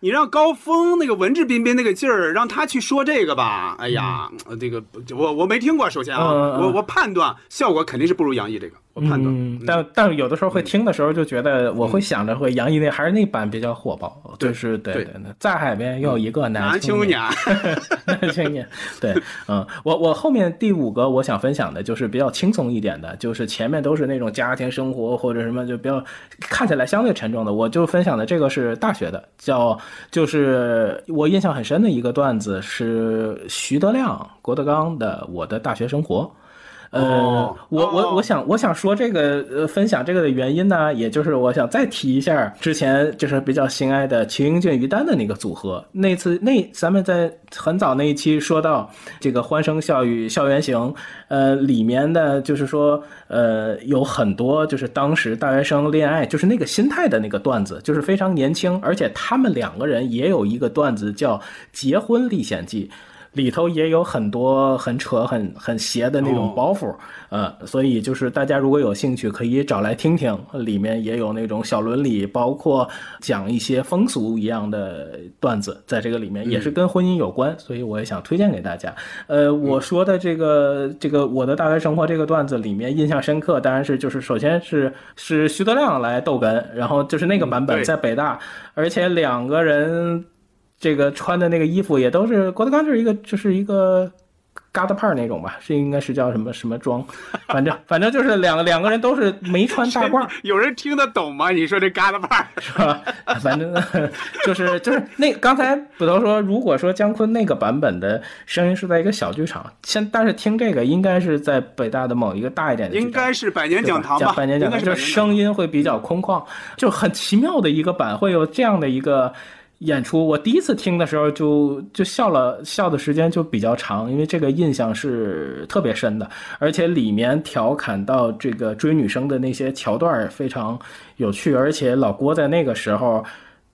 你让高峰那个文质彬彬那个劲儿，让他去说这个吧，哎呀，这个我我没听过，首先啊，嗯。我我判断效果肯定是不如杨毅这个，我判断。嗯，但但有的时候会听的时候就觉得，我会想着会杨毅那还是那版比较火爆，就是对对，在海边有一个男青年，男青年，对，嗯，我我后面第五个我想分享的就是比较轻松一点的，就是前面都是那种家庭生活或者什么就比较看起来相对沉重的，我就分享的这个是大学的，叫就是我印象很深的一个段子是徐德亮、郭德纲的《我的大学生活》。呃，哦、我我我想我想说这个呃分享这个的原因呢，也就是我想再提一下之前就是比较心爱的秦英俊于丹的那个组合。那次那咱们在很早那一期说到这个欢声笑语校园行，呃，里面的就是说呃有很多就是当时大学生恋爱就是那个心态的那个段子，就是非常年轻，而且他们两个人也有一个段子叫《结婚历险记》。里头也有很多很扯、很很邪的那种包袱，呃，所以就是大家如果有兴趣，可以找来听听。里面也有那种小伦理，包括讲一些风俗一样的段子，在这个里面也是跟婚姻有关，所以我也想推荐给大家。呃，我说的这个这个我的大学生活这个段子里面印象深刻，当然是就是首先是是徐德亮来逗哏，然后就是那个版本在北大，而且两个人。这个穿的那个衣服也都是郭德纲，就是一个就是一个疙瘩派那种吧，是应该是叫什么什么装，反正反正就是两个两个人都是没穿大褂。有人听得懂吗？你说这疙瘩派是吧？反正就是就是那刚才捕头说，如果说姜昆那个版本的声音是在一个小剧场，先但是听这个应该是在北大的某一个大一点的，应该是百年讲堂吧？百年讲堂，就是声音会比较空旷，就很奇妙的一个版，会有这样的一个。演出，我第一次听的时候就就笑了，笑的时间就比较长，因为这个印象是特别深的，而且里面调侃到这个追女生的那些桥段非常有趣，而且老郭在那个时候，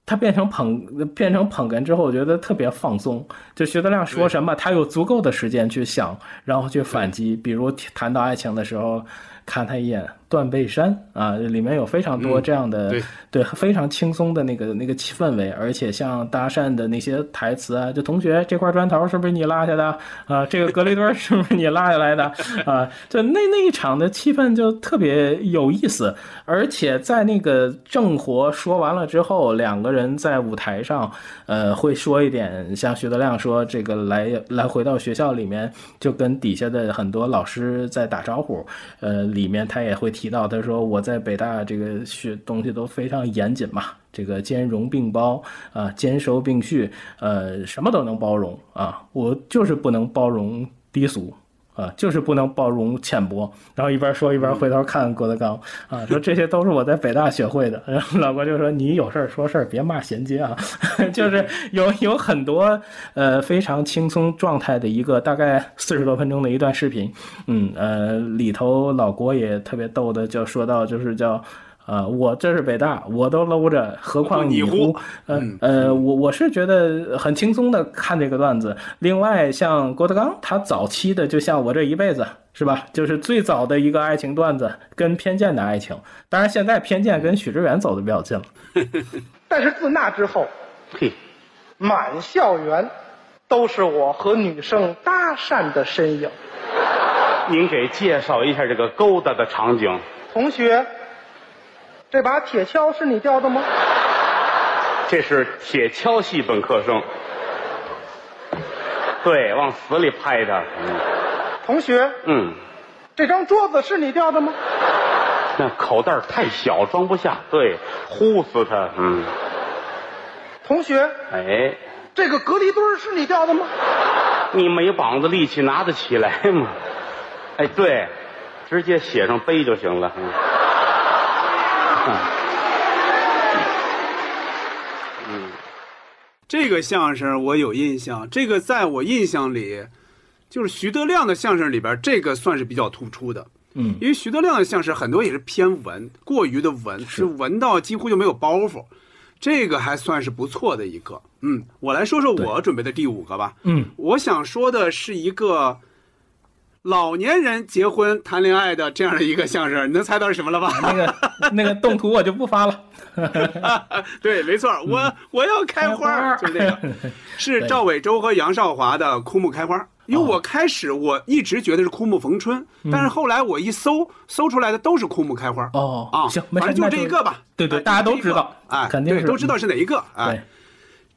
他变成捧变成捧哏之后，我觉得特别放松，就徐德亮说什么，他有足够的时间去想，然后去反击，比如谈到爱情的时候，看他一眼。断背山啊，里面有非常多这样的、嗯、对对非常轻松的那个那个氛围，而且像搭讪的那些台词啊，就同学这块砖头是不是你落下的啊？这个隔离墩是不是你落下来的 啊？就那那一场的气氛就特别有意思，而且在那个正活说完了之后，两个人在舞台上呃会说一点，像徐德亮说这个来来回到学校里面就跟底下的很多老师在打招呼，呃，里面他也会提。提到他说我在北大这个学东西都非常严谨嘛，这个兼容并包啊，兼收并蓄，呃，什么都能包容啊，我就是不能包容低俗啊，就是不能包容浅薄。然后一边说一边回头看郭德纲啊，说这些都是我在北大学会的。然后老郭就说你有事儿说事儿，别骂衔接啊。就是有有很多呃非常轻松状态的一个大概四十多分钟的一段视频，嗯呃里头老郭也特别逗的，就说到就是叫。啊，我这是北大，我都搂着，何况你乎？呃呃，我我是觉得很轻松的看这个段子。另外，像郭德纲，他早期的就像我这一辈子，是吧？就是最早的一个爱情段子，跟偏见的爱情。当然，现在偏见跟许知远走的比较近了。但是自那之后，嘿，满校园都是我和女生搭讪的身影。您给介绍一下这个勾搭的场景。同学。这把铁锹是你掉的吗？这是铁锹系本科生。对，往死里拍他。同学。嗯。这张桌子是你掉的吗？那口袋太小，装不下。对，呼死他。嗯。同学。哎。这个隔离墩是你掉的吗？你没膀子力气拿得起来吗？哎，对，直接写上背就行了。嗯。嗯，这个相声我有印象。这个在我印象里，就是徐德亮的相声里边，这个算是比较突出的。嗯，因为徐德亮的相声很多也是偏文，过于的文，是文到几乎就没有包袱。这个还算是不错的一个。嗯，我来说说我准备的第五个吧。嗯，我想说的是一个。老年人结婚谈恋爱的这样的一个相声，你能猜到是什么了吧？那个那个动图我就不发了。对，没错，我我要开花，就那个，是赵伟洲和杨少华的《枯木开花》。因为我开始我一直觉得是枯木逢春，但是后来我一搜搜出来的都是枯木开花。哦啊，行，反正就这一个吧。对对，大家都知道，哎，肯定对，都知道是哪一个，哎。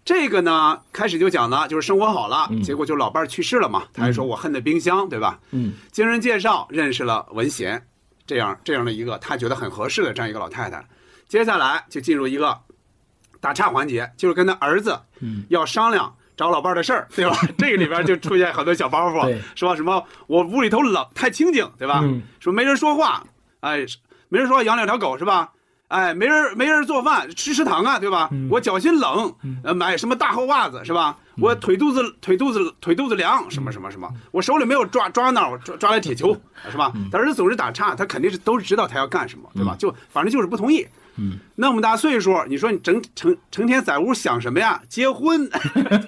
这个呢，开始就讲了，就是生活好了，结果就老伴儿去世了嘛。他还说我恨的冰箱，对吧？嗯，经人介绍认识了文贤，这样这样的一个他觉得很合适的这样一个老太太。接下来就进入一个打岔环节，就是跟他儿子要商量找老伴儿的事儿，对吧？这个里边就出现很多小包袱，说什么我屋里头冷太清静，对吧？说没人说话，哎，没人说话养两条狗是吧？哎，没人没人做饭，吃食堂啊，对吧？我脚心冷，呃，买什么大厚袜子是吧？我腿肚子腿肚子腿肚子凉，什么什么什么？我手里没有抓抓挠，抓抓来铁球，是吧？他儿子总是打岔，他肯定是都是知道他要干什么，对吧？就反正就是不同意。嗯，那么大岁数，你说你整成成天在屋想什么呀？结婚，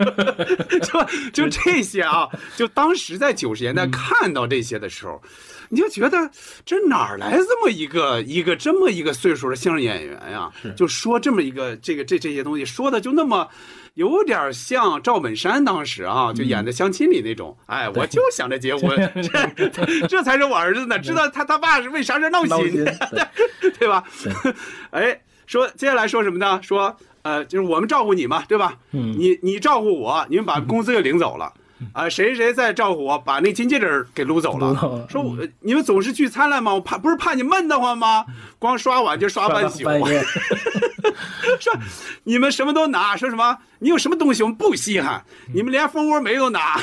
就就这些啊！就当时在九十年代看到这些的时候。你就觉得这哪儿来这么一个一个这么一个岁数的相声演员呀？就说这么一个这个这这些东西，说的就那么有点像赵本山当时啊，就演的相亲里那种。哎，我就想着结婚，这这才是我儿子呢。知道他他爸是为啥事闹心，对吧？哎，说接下来说什么呢？说呃，就是我们照顾你嘛，对吧？嗯，你你照顾我，你们把 工资给领走了。啊，谁谁在照顾我，把那金戒指给撸走了。说你们总是聚餐来吗？我怕不是怕你闷得慌吗？光刷碗就刷半宿。说你们什么都拿，说什么你有什么东西我们不稀罕，你们连蜂窝煤都拿。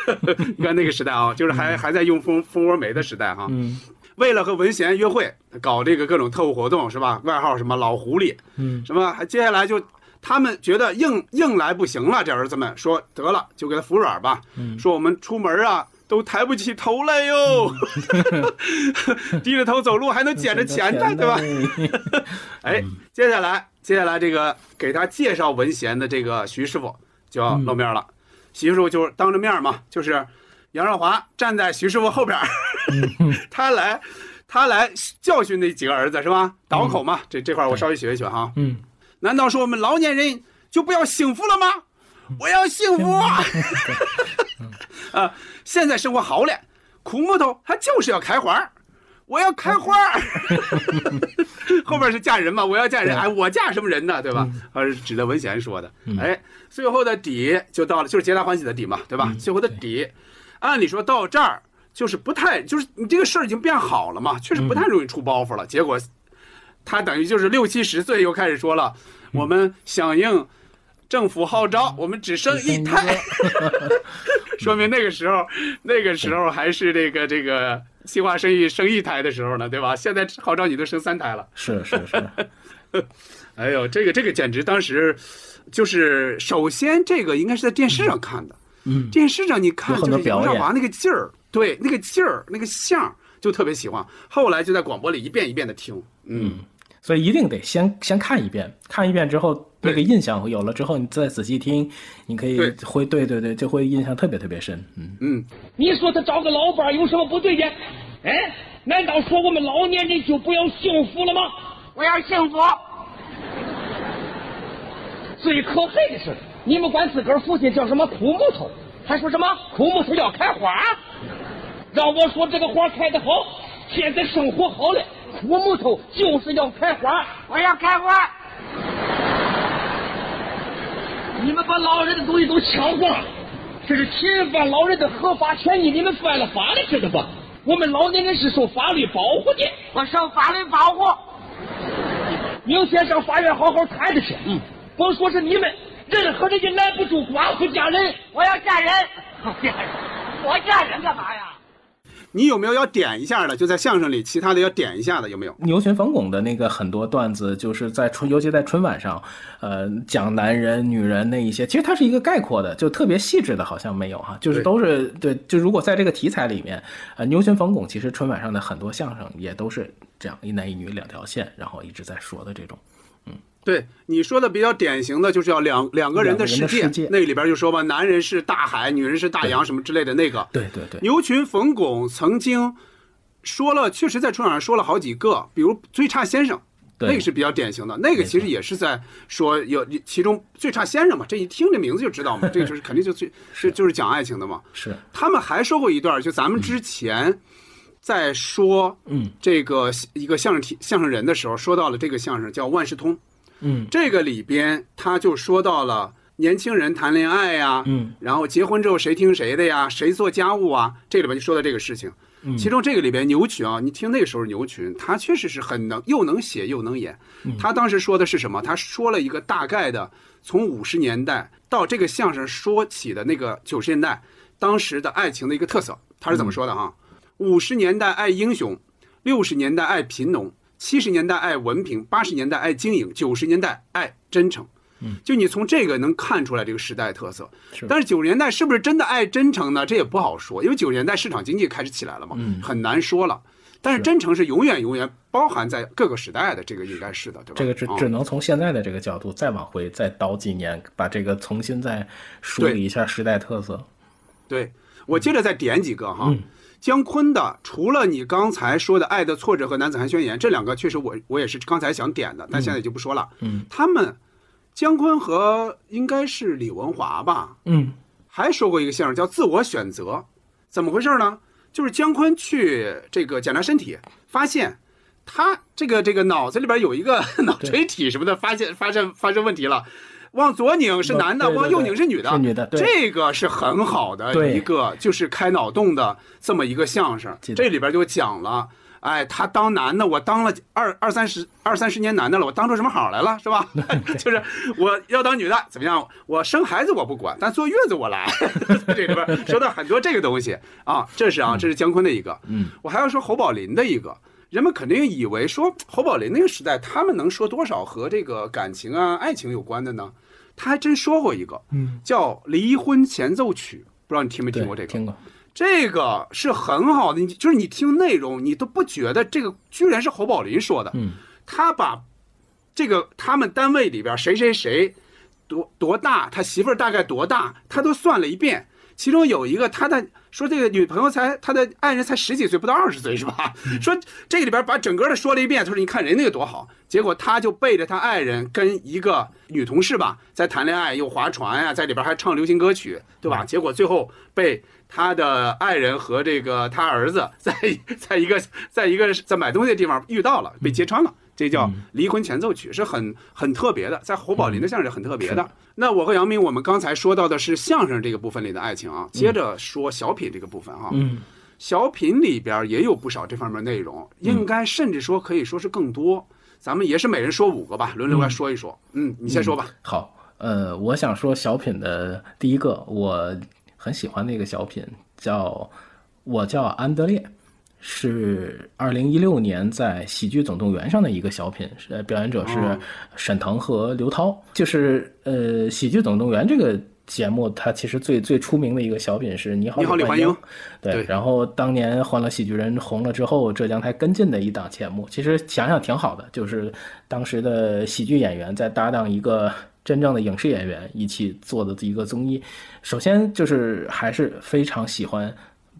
你看那个时代啊，就是还还在用蜂蜂窝煤的时代哈。嗯。为了和文贤约会，搞这个各种特务活动是吧？外号什么老狐狸，嗯，什么还接下来就。他们觉得硬硬来不行了，这儿子们说得了，就给他服软吧。说我们出门啊，都抬不起头来哟，低着头走路还能捡着钱呢，对吧？哎，接下来接下来这个给他介绍文贤的这个徐师傅就要露面了。徐师傅就是当着面嘛，就是杨少华站在徐师傅后边，他来他来教训那几个儿子是吧？倒口嘛，这这块我稍微学一学哈。嗯。难道说我们老年人就不要幸福了吗？我要幸福啊！啊，现在生活好了，苦木头它就是要开花我要开花 后边是嫁人嘛？我要嫁人，哎，我嫁什么人呢？对吧？呃，指着文贤说的。哎，最后的底就到了，就是皆大欢喜的底嘛，对吧？最后的底，按理说到这儿就是不太，就是你这个事儿已经变好了嘛，确实不太容易出包袱了。结果。他等于就是六七十岁又开始说了，我们响应政府号召，我们只生一胎。说明那个时候，那个时候还是这个这个计划生育生一胎的时候呢，对吧？现在号召你都生三胎了。是是是。哎呦，这个这个简直当时就是首先这个应该是在电视上看的，嗯，电视上你看就是多表演。杨少华那个劲儿，对，那个劲儿，那个相就特别喜欢。后来就在广播里一遍一遍的听，嗯，所以一定得先先看一遍，看一遍之后那个印象有了之后，你再仔细听，你可以会对对对，就会印象特别特别深。嗯嗯，你说他找个老伴儿有什么不对的？哎，难道说我们老年人就不要幸福了吗？我要幸福。最可恨的是，你们管自个儿父亲叫什么枯木头，还说什么枯木头要开花，让我说这个花开得好，现在生活好了，枯木头就是要开花，我要开花。你们把老人的东西都抢光了，这是侵犯老人的合法权益，你们犯了法了，知道吧？我们老年人是受法律保护的，我受法律保护。明天上法院好好谈着去。嗯，甭说是你们，任何人也拦不住寡妇嫁人。我要嫁人，我嫁人，我嫁人干嘛呀？你有没有要点一下的？就在相声里，其他的要点一下的有没有？牛群冯巩的那个很多段子，就是在春，尤其在春晚上，呃，讲男人、女人那一些，其实它是一个概括的，就特别细致的，好像没有哈，就是都是对。就如果在这个题材里面，呃，牛群冯巩其实春晚上的很多相声也都是这样一男一女两条线，然后一直在说的这种。对你说的比较典型的就是要两两个人的世界，那里边就说吧，男人是大海，女人是大洋，什么之类的那个。对对对，牛群冯巩曾经说了，确实在春晚上说了好几个，比如最差先生，对那个是比较典型的，那个其实也是在说有其中最差先生嘛，这一听这名字就知道嘛，这个就是肯定就最 是就是讲爱情的嘛。是他们还说过一段，就咱们之前在说嗯这个一个相声体相声人的时候，说到了这个相声叫万事通。嗯这个里边他就说到了年轻人谈恋爱呀，嗯，然后结婚之后谁听谁的呀，谁做家务啊，这里边就说到这个事情。嗯其中这个里边牛群啊，你听那个时候牛群，他确实是很能，又能写又能演。嗯他当时说的是什么？他说了一个大概的，从五十年代到这个相声说起的那个九十年代，当时的爱情的一个特色。他是怎么说的哈？五十年代爱英雄，六十年代爱贫农，七十年代爱文凭，八十年代爱经营，九十年代爱真诚。嗯，就你从这个能看出来这个时代特色。是但是九十年代是不是真的爱真诚呢？这也不好说，因为九十年代市场经济开始起来了嘛，嗯很难说了。但是真诚是永远永远包含在各个时代的，这个应该是的，对吧？这个只啊只能从现在的这个角度再往回再倒几年，把这个重新再梳理一下时代特色。对，我接着再点几个哈。嗯姜昆的，除了你刚才说的《爱的挫折》和《男子汉宣言》这两个，确实我我也是刚才想点的，但现在就不说了。嗯他们姜昆和应该是李文华吧，嗯还说过一个相声叫《自我选择》，怎么回事呢？就是姜昆去这个检查身体，发现他这个这个脑子里边有一个 脑垂体什么的，发现发生发生问题了。往左拧是男的，往右拧是女的，是女的对这个是很好的一个，就是开脑洞的这么一个相声。这里边就讲了，哎，他当男的，我当了二二三十二三十年男的了，我当出什么好来了，是吧？就是 我要当女的，怎么样？我生孩子我不管，但坐月子我来。这里边说到很多这个东西啊，这是啊，这是姜昆的一个。嗯，我还要说侯宝林的一个。人们肯定以为说侯宝林那个时代，他们能说多少和这个感情啊、爱情有关的呢？他还真说过一个，嗯，叫《离婚前奏曲》，不知道你听没听过这个？听过。这个是很好的，你就是你听内容，你都不觉得这个居然是侯宝林说的。嗯，他把这个他们单位里边谁谁谁多多大，他媳妇儿大概多大，他都算了一遍。其中有一个他的说这个女朋友才他的爱人才十几岁，不到二十岁是吧？说这个里边把整个的说了一遍，他说你看人那个多好，结果他就背着他爱人跟一个女同事吧在谈恋爱，又划船呀、在里边还唱流行歌曲，对吧？结果最后被他的爱人和这个他儿子 在在一个在一个在买东西的地方遇到了，被揭穿了。这叫离婚前奏曲，是很很特别的，在侯宝林的相声里很特别的。那我和杨明，我们刚才说到的是相声这个部分里的爱情啊，接着说小品这个部分哈。嗯，小品里边也有不少这方面内容，应该甚至说可以说是更多。咱们也是每人说五个吧，轮流来说一说。嗯，你先说吧。好，呃，我想说小品的第一个，我很很喜欢的一个小品，叫《我叫安德烈》，是二零一六年在《喜剧总动员》上的一个小品，是表演者是哦沈腾和刘涛。就是呃，《喜剧总动员》这个节目，它其实最最出名的一个小品是《你好，你好李焕英对，对然后当年《欢乐喜剧人》红了之后，浙江台跟进的一档节目，其实想想挺好的，就是当时的喜剧演员在搭档一个真正的影视演员一起做的一个综艺。首先就是还是非常喜欢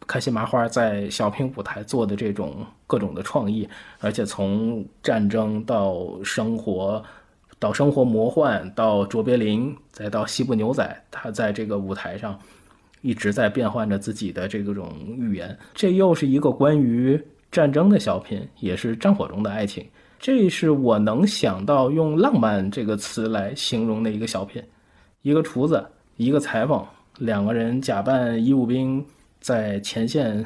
开心麻花在小品舞台做的这种各种的创意，而且从战争到生活。到生活魔幻，到卓别林，再到西部牛仔，他在这个舞台上一直在变换着自己的这种语言。这又是一个关于战争的小品，也是战火中的爱情。这是我能想到用浪漫这个词来形容的一个小品。一个厨子，一个裁缝，两个人假扮义务兵，在前线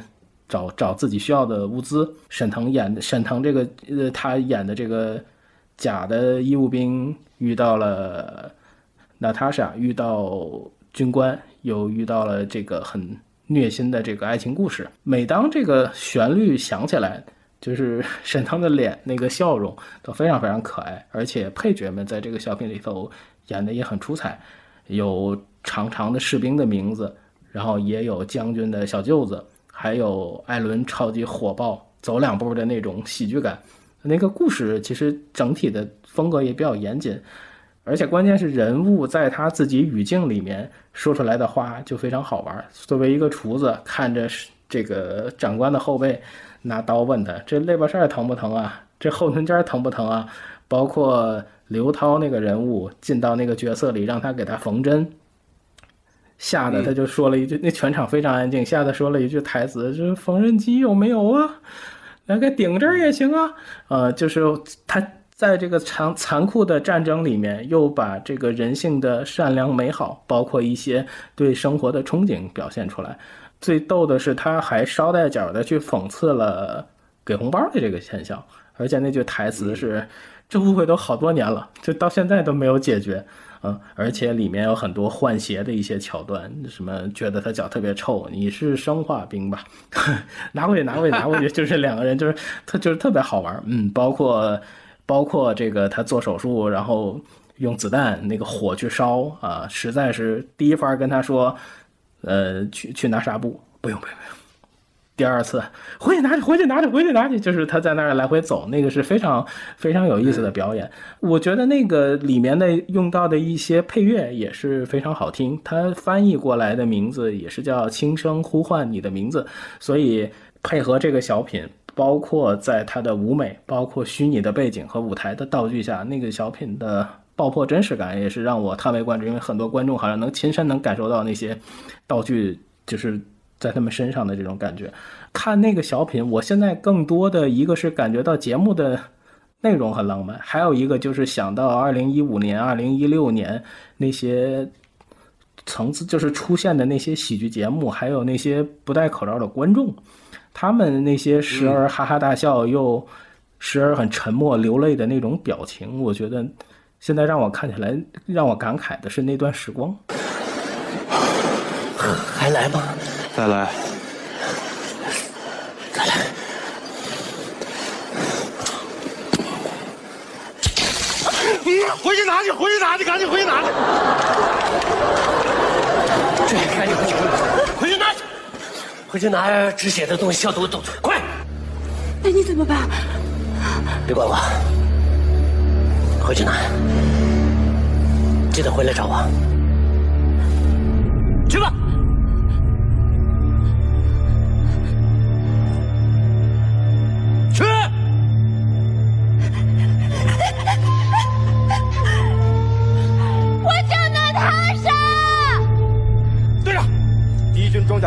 找找自己需要的物资。沈腾演的沈腾这个呃，他演的这个假的义务兵遇到了娜塔莎，遇到军官，又遇到了这个很虐心的这个爱情故事。每当这个旋律响起来，就是沈腾的脸那个笑容都非常非常可爱，而且配角们在这个小品里头演的也很出彩，有长长的士兵的名字，然后也有将军的小舅子，还有艾伦超级火爆走两步的那种喜剧感。那个故事其实整体的风格也比较严谨，而且关键是人物在他自己语境里面说出来的话就非常好玩。作为一个厨子，看着这个长官的后背，拿刀问他这肋巴扇疼不疼啊？这后臀尖疼不疼啊？包括刘涛那个人物进到那个角色里，让他给他缝针，吓得他就说了一句，那全场非常安静，吓得说了一句台词：“这缝纫机有没有啊？来个顶针也行啊。”呃，就是他在这个残残酷的战争里面，又把这个人性的善良美好，包括一些对生活的憧憬表现出来。最逗的是，他还捎带脚的去讽刺了给红包的这个现象，而且那句台词是：“这误会都好多年了，就到现在都没有解决。”嗯，而且里面有很多换鞋的一些桥段，什么觉得他脚特别臭，你是生化兵吧？拿回去，拿回去，拿回去，就是两个人，就是特就是特别好玩。嗯，包括包括这个他做手术，然后用子弹那个火去烧啊，实在是第一番跟他说，呃，去去拿纱布，不用不用不用。第二次回去拿去，回去拿去，回去拿去，就是他在那儿来回走，那个是非常非常有意思的表演。我觉得那个里面的用到的一些配乐也是非常好听，它翻译过来的名字也是叫《轻声呼唤你的名字》，所以配合这个小品，包括在它的舞美，包括虚拟的背景和舞台的道具下，那个小品的爆破真实感也是让我叹为观止，因为很多观众好像能亲身能感受到那些道具就是。在他们身上的这种感觉，看那个小品，我现在更多的一个是感觉到节目的内容很浪漫，还有一个就是想到二零一五年、二零一六年那些层次，就是出现的那些喜剧节目，还有那些不戴口罩的观众，他们那些时而哈哈大笑，又时而很沉默流泪的那种表情，我觉得现在让我看起来让我感慨的是那段时光。还来吗？再来，再来！回去拿去，回去拿去，赶紧回去拿去！这赶紧回去，回去拿去，回去拿止血的东西，消毒的东西，快！那你怎么办？别管我，回去拿，记得回来找我。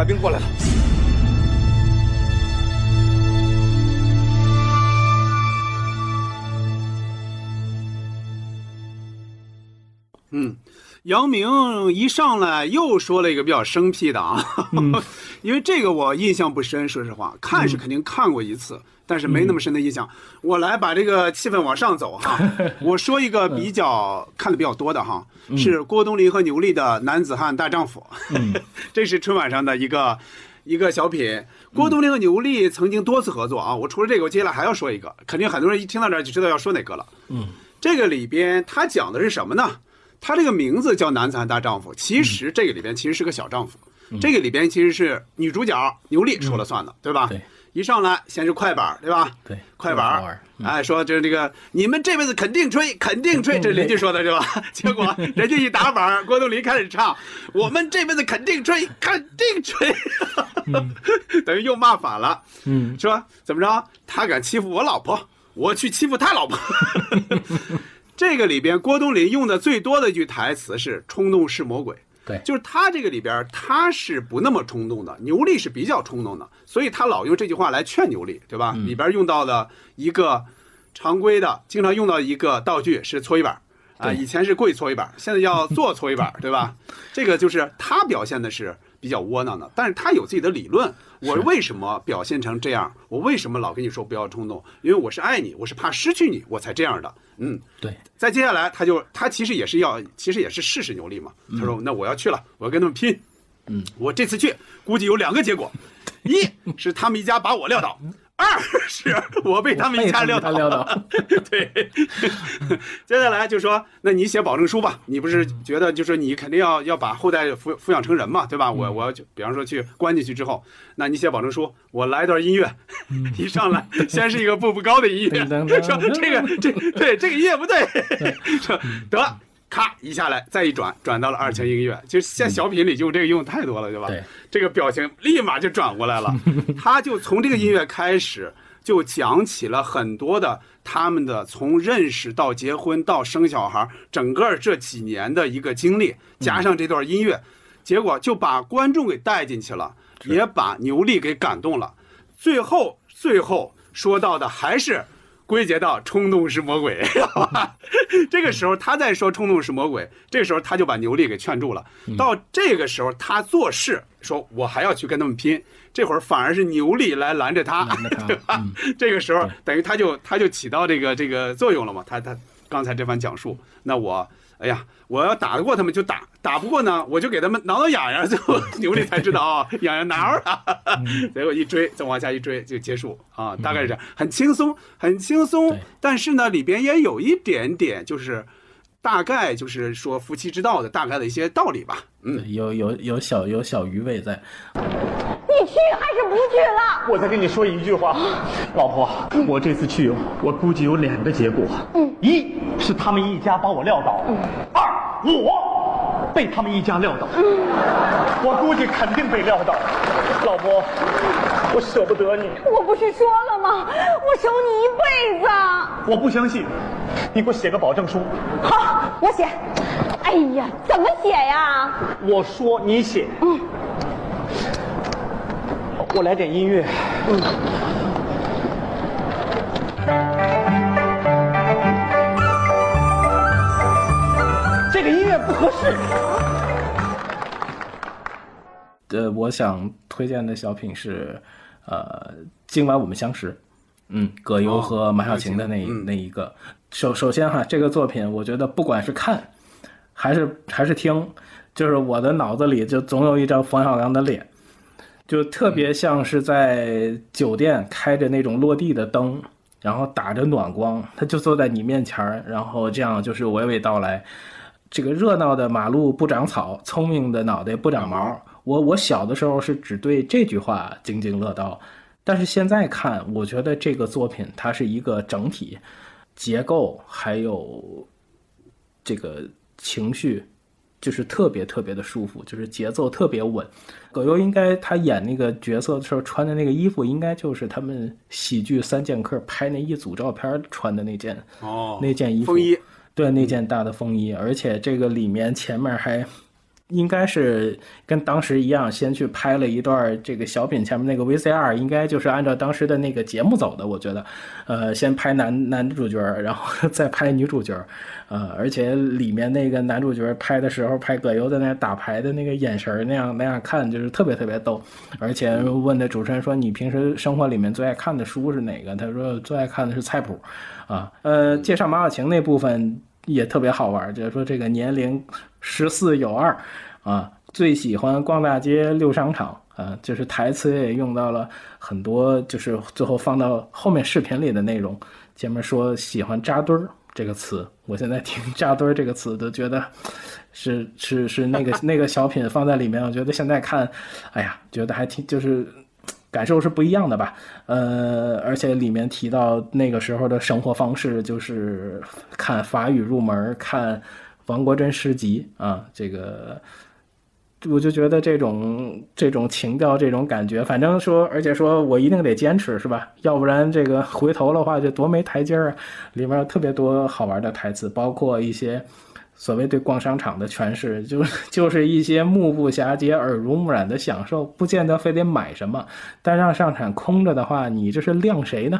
兵过来了。嗯，杨明一上来又说了一个比较生僻的啊，因为这个我印象不深，说实话，看是肯定看过一次，但是没那么深的印象。我来把这个气氛往上走哈，我说一个比较看的比较多的哈，是郭冬临和牛莉的《男子汉大丈夫》，这是春晚上的一个一个小品。郭冬临和牛莉曾经多次合作啊，我除了这个，我接下来还要说一个，肯定很多人一听到这儿就知道要说哪个了。嗯，这个里边他讲的是什么呢？他这个名字叫《男子汉大丈夫》，其实这个里边其实是个小丈夫。这个里边其实是女主角牛莉说了算的，对吧？对，一上来先是快板，对吧？对，快板，哎，说就是这个你们这辈子肯定吹，肯定吹，这是邻居说的是吧？结果人家一打板，郭冬临开始唱，我们这辈子肯定吹，肯定吹，等于又骂反了。嗯，说怎么着？他敢欺负我老婆，我去欺负他老婆。这个里边郭冬临用的最多的一句台词是“冲动是魔鬼”。对，就是他这个里边，他是不那么冲动的，牛莉是比较冲动的，所以他老用这句话来劝牛莉，对吧？里边用到的一个常规的，经常用到一个道具是搓衣板啊，以前是跪搓衣板，现在要坐搓衣板，对吧？这个就是他表现的是比较窝囊的，但是他有自己的理论。我为什么表现成这样？我为什么老跟你说不要冲动？因为我是爱你，我是怕失去你，我才这样的。嗯，对。再接下来，他就他其实也是要，其实也是试试牛力嘛。他说：“那我要去了，我要跟他们拼。嗯，我这次去估计有两个结果，一是他们一家把我撂倒，二是我被他们一家撂倒。撂倒。对。接下来就说，那你写保证书吧。你不是觉得就是你肯定要要把后代抚抚养成人嘛，对吧？我我要比方说去关进去之后，那你写保证书，我来段音乐，一上来先是一个步步高的音乐，说这个这对这个音乐不对，说得。咔一下来，再一转，转到了二泉映月。其实现在小品里用这个用太多了，对吧？对，这个表情立马就转过来了。他就从这个音乐开始，就讲起了很多的他们的从认识到结婚到生小孩，整个这几年的一个经历，加上这段音乐，结果就把观众给带进去了，也把牛莉给感动了。最后，最后说到的还是。归结到冲动是魔鬼？这个时候他在说冲动是魔鬼，这个时候他就把牛力给劝住了。到这个时候他做事说，我还要去跟他们拼，这会儿反而是牛力来拦着他，对吧？这个时候等于他就他就起到这个这个作用了嘛。他他刚才这番讲述，那我哎呀，我要打得过他们就打，打不过呢我就给他们挠挠痒痒，最后 牛莉才知道啊，痒痒挠了，结果一追再往下一追就结束啊，大概是这样，很轻松，很轻松。但是呢，里边也有一点点就是大概就是说夫妻之道的大概的一些道理吧。嗯，有有有小有小余味在。你去还是不去了？我再跟你说一句话，老婆，我这次去，我估计有两个结果。嗯，一是他们一家把我撂倒，二我被他们一家撂倒。嗯，我估计肯定被撂倒。老婆，我舍不得你。我不是说了吗？我守你一辈子。我不相信，你给我写个保证书。好，我写。哎呀，怎么写呀？我说你写。嗯。我来点音乐。嗯。不合适。呃，我想推荐的小品是，呃，今晚我们相识。嗯，葛优和马小晴的那那一个。首首先哈，这个作品我觉得不管是看，还是还是听，就是我的脑子里就总有一张冯小刚的脸。就特别像是在酒店开着那种落地的灯，然后打着暖光，他就坐在你面前然后这样就是娓娓道来。这个热闹的马路不长草，聪明的脑袋不长毛。我我小的时候是只对这句话津津乐道，但是现在看，我觉得这个作品它是一个整体，结构还有这个情绪。就是特别特别的舒服，就是节奏特别稳。葛优应该他演那个角色的时候穿的那个衣服，应该就是他们喜剧三剑客拍那一组照片穿的那件哦，那件衣服。风衣。对，那件大的风衣，而且这个里面前面还应该是跟当时一样，先去拍了一段这个小品前面那个 VCR，应该就是按照当时的那个节目走的。我觉得，呃，先拍男男主角，然后 再拍女主角，呃，而且里面那个男主角拍的时候，拍葛优在那打牌的那个眼神那样那样看，就是特别特别逗。而且问的主持人说：“你平时生活里面最爱看的书是哪个？”他说：“最爱看的是菜谱。”啊，呃，介绍马小晴那部分。也特别好玩，就是说这个年龄十四有二，啊，最喜欢逛大街溜商场，啊，就是台词也用到了很多，就是最后放到后面视频里的内容。前面说喜欢扎堆儿这个词，我现在听扎堆儿这个词都觉得是是是那个 那个小品放在里面，我觉得现在看，哎呀，觉得还挺就是。感受是不一样的吧，呃，而且里面提到那个时候的生活方式，就是看法语入门，看王国珍诗集啊，这个我就觉得这种这种情调，这种感觉，反正说，而且说我一定得坚持，是吧？要不然这个回头的话就多没台阶儿啊。里面有特别多好玩的台词，包括一些。所谓对逛商场的诠释，就就是一些目不暇接、耳濡目染的享受，不见得非得买什么。但让商场空着的话，你这是晾谁呢？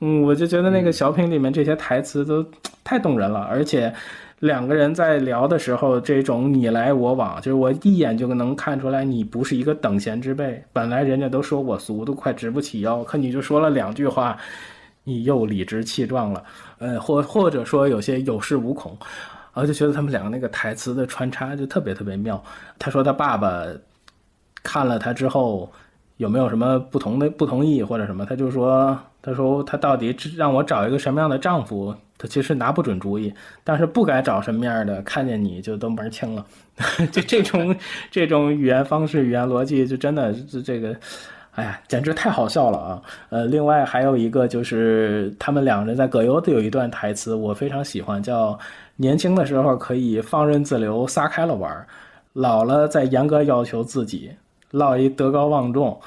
嗯，我就觉得那个小品里面这些台词都太动人了，而且两个人在聊的时候，这种你来我往，就是我一眼就能看出来你不是一个等闲之辈。本来人家都说我俗，都快直不起腰，可你就说了两句话，你又理直气壮了。呃，或或者说有些有恃无恐。然后就觉得他们两个那个台词的穿插就特别特别妙。他说他爸爸看了他之后有没有什么不同的不同意或者什么？他就说他说他到底让我找一个什么样的丈夫？他其实拿不准主意，但是不该找什么样的，看见你就都门清了。就这种这种语言方式、语言逻辑，就真的这这个，哎呀，简直太好笑了啊！呃，另外还有一个就是他们两个人在葛优的有一段台词，我非常喜欢，叫。年轻的时候可以放任自流，撒开了玩老了再严格要求自己，落一德高望重，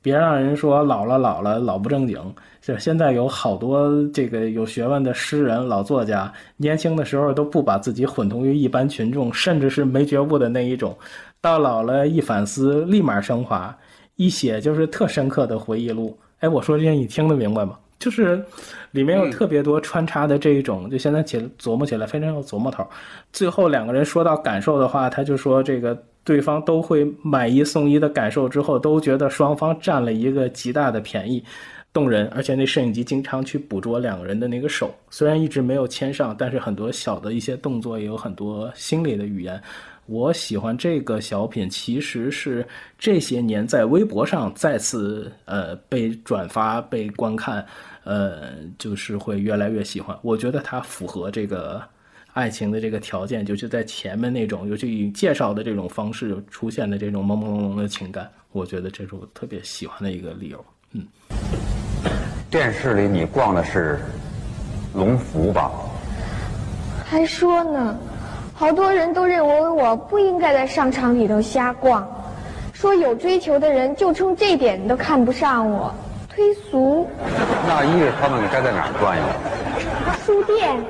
别让人说老了老了老不正经。这现在有好多这个有学问的诗人、老作家，年轻的时候都不把自己混同于一般群众，甚至是没觉悟的那一种，到老了一反思，立马升华，一写就是特深刻的回忆录。哎，我说这些你听得明白吗？就是，里面有特别多穿插的这一种，就现在起琢磨起来非常有琢磨头。最后两个人说到感受的话，他就说这个对方都会买一送一的感受之后，都觉得双方占了一个极大的便宜，动人。而且那摄影机经常去捕捉两个人的那个手，虽然一直没有牵上，但是很多小的一些动作也有很多心理的语言。我喜欢这个小品，其实是这些年在微博上再次呃被转发、被观看。呃，就是会越来越喜欢。我觉得它符合这个爱情的这个条件，就是在前面那种，尤其以介绍的这种方式出现的这种朦朦胧胧的情感，我觉得这是我特别喜欢的一个理由。嗯，电视里你逛的是龙福吧？还说呢，好多人都认为我不应该在商场里头瞎逛，说有追求的人就冲这点都看不上我。推俗，那意味他们该在哪儿转悠？书店、